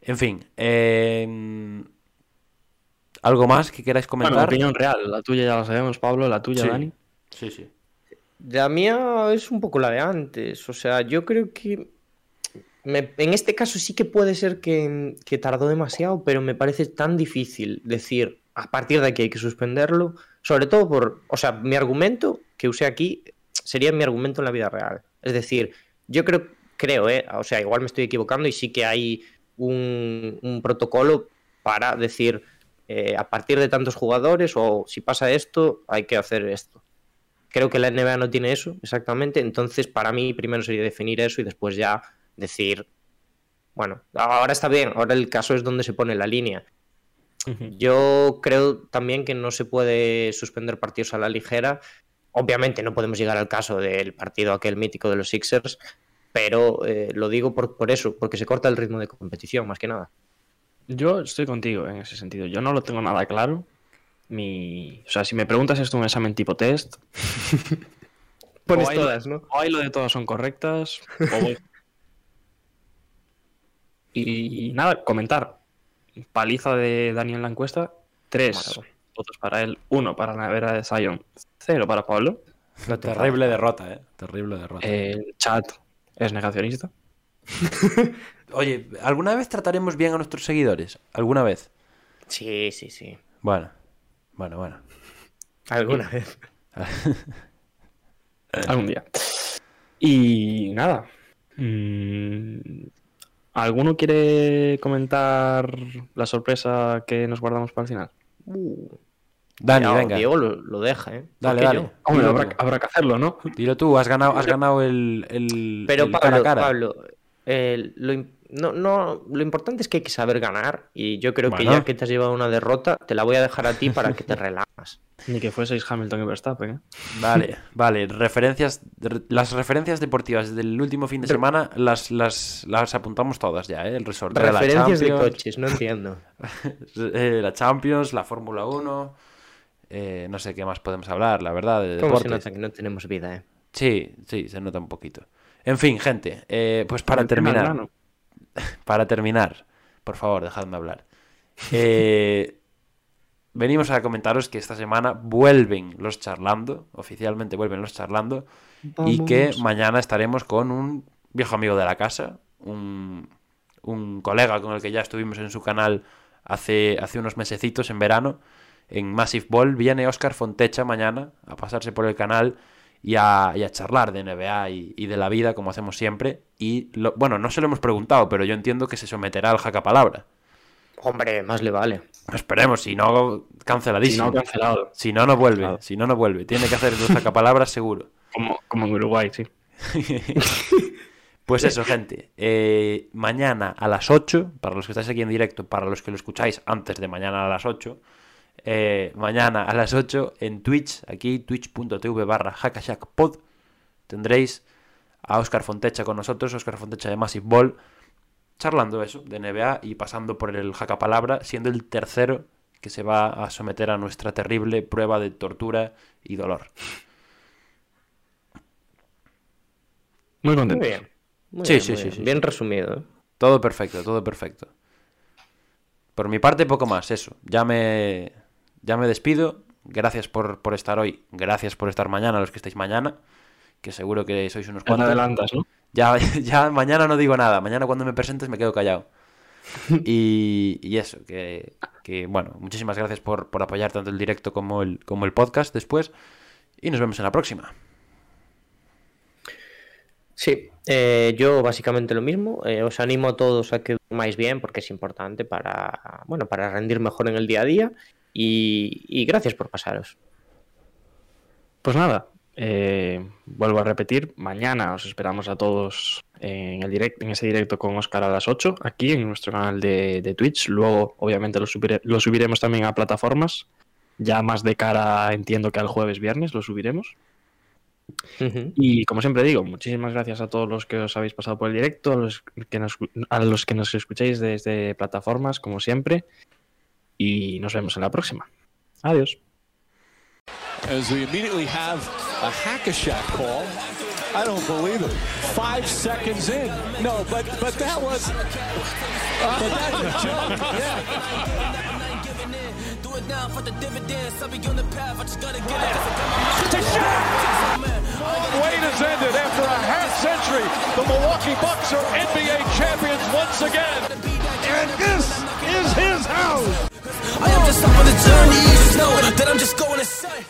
En fin, eh, ¿algo más que queráis Bueno, comentar? opinión real. La tuya ya la sabemos, Pablo. La tuya, Sí. Dani. Sí, sí. La mía es un poco la de antes. O sea, yo creo que. me- en este caso sí que puede ser que, que tardó demasiado, pero me parece tan difícil decir a partir de aquí hay que suspenderlo. Sobre todo por. O sea, mi argumento que usé aquí sería mi argumento en la vida real. Es decir, yo creo, creo, ¿eh? O sea, igual me estoy equivocando y sí que hay un, un protocolo para decir eh, a partir de tantos jugadores o si pasa esto, hay que hacer esto. Creo que la NBA no tiene eso exactamente, entonces para mí primero sería definir eso y después ya decir, bueno, ahora está bien, ahora el caso es donde se pone la línea. Yo creo también que no se puede suspender partidos a la ligera. Obviamente no podemos llegar al caso del partido aquel mítico de los Sixers, pero eh, lo digo por, por eso, porque se corta el ritmo de competición, más que nada. Yo estoy contigo en ese sentido. Yo no lo tengo nada claro. Mi... O sea, si me preguntas esto en un examen tipo test, Pones hay- todas, ¿no? o hay lo de todas son correctas, o voy. y, y nada, comentar. Paliza de Dani en la encuesta. Tres votos para él, uno para la nevera de Zion, cero para Pablo. Terrible derrota, ¿eh? Terrible derrota. El chat es negacionista. Oye, ¿alguna vez trataremos bien a nuestros seguidores? ¿Alguna vez? Sí, sí, sí. Bueno, bueno, bueno. Alguna vez. Algún día. Y nada. mm, ¿Alguno quiere comentar la sorpresa que nos guardamos para el final? Dani, venga. Diego lo, lo deja, ¿eh? Dale, ¿Por qué dale. Hombre, habrá, que hacerlo, ¿no? Dilo tú, has ganado, has ganado el, el, Pero el Pablo, cara a cara. Pablo, eh, lo, no, no, lo importante es que hay que saber ganar y yo creo que ya que te has llevado una derrota, te la voy a dejar a ti para que te relajas. Ni que fueseis Hamilton y Verstappen, ¿eh? Vale, vale. Referencias, re- las referencias deportivas del último fin de semana las, las, las apuntamos todas ya, ¿eh? El resort. de la Referencias de Champions, coches, no entiendo. eh, la Champions, la Fórmula 1. Eh, no sé qué más podemos hablar, la verdad, de ¿Cómo se nota que no tenemos vida, eh? Sí, sí, se nota un poquito. En fin, gente, eh, pues para terminar, para terminar, por favor, dejadme hablar. Eh, venimos a comentaros que esta semana vuelven los charlando, oficialmente vuelven los charlando, y que mañana estaremos con un viejo amigo de la casa, un, un colega con el que ya estuvimos en su canal hace, hace unos mesecitos en verano, en Massive Ball. Viene Oscar Fontecha mañana a pasarse por el canal y a, y a charlar de NBA y, y de la vida, como hacemos siempre. Y lo- bueno, no se lo hemos preguntado, pero yo entiendo que se someterá al jacapalabra. Hombre, más le vale. Esperemos, si no, Si canceladísimo. no, cancelado. Si no, no vuelve. Claro. Si no, no vuelve. Tiene que hacer el jacapalabra seguro. Como, como en Uruguay, sí. Pues eso, gente. eh, mañana a las 8, para los que estáis aquí en directo, para los que lo escucháis antes de mañana a las 8, eh, mañana a las 8 en Twitch, aquí twitch.tv barra hackashackpod, tendréis a Oscar Fontecha con nosotros, Oscar Fontecha de Massive Ball, charlando eso de NBA y pasando por el jacapalabra, siendo el tercero que se va a someter a nuestra terrible prueba de tortura y dolor. Muy Muy contento. bien. Muy Sí, bien, sí, muy sí, bien. sí, Bien resumido, ¿eh? Todo perfecto, todo perfecto. Por mi parte, poco más, eso. Ya me, ya me despido. Gracias por, por estar hoy. Gracias por estar mañana, los que estáis mañana. Que seguro que sois unos cuantos. adelantas, ¿no? Ya, ya mañana no digo nada. Mañana cuando me presentes me quedo callado. Y, y eso, que, que, bueno, muchísimas gracias por, por apoyar tanto el directo como el, como el podcast después. Y nos vemos en la próxima. Sí, eh, yo básicamente lo mismo. eh, os animo a todos a que durmáis bien porque es importante para, bueno, para rendir mejor en el día a día. Y, y gracias por pasaros. Pues nada, eh, vuelvo a repetir, mañana os esperamos a todos en, el direct, en ese directo con Oscar a las 8, aquí en nuestro canal de, de Twitch. Luego, obviamente, lo, subire- lo subiremos también a plataformas. Ya más de cara, entiendo que al jueves, viernes lo subiremos. Y como siempre digo, muchísimas gracias a todos los que os habéis pasado por el directo, a los que nos, a los que nos escucháis desde plataformas, como siempre. Y nos vemos en la próxima. Adiós. as we immediately have a hack-a-shack call. I don't believe it. Five seconds in. No, but but that was. but that's a joke. Yeah. Do it now for the dividends. I'll be on the path. I just gotta get it. To shot! Wait has ended after a half century. The Milwaukee Bucks are NBA champions once again. And this is his house. I am just up on the journey. Just know that I'm just going to say.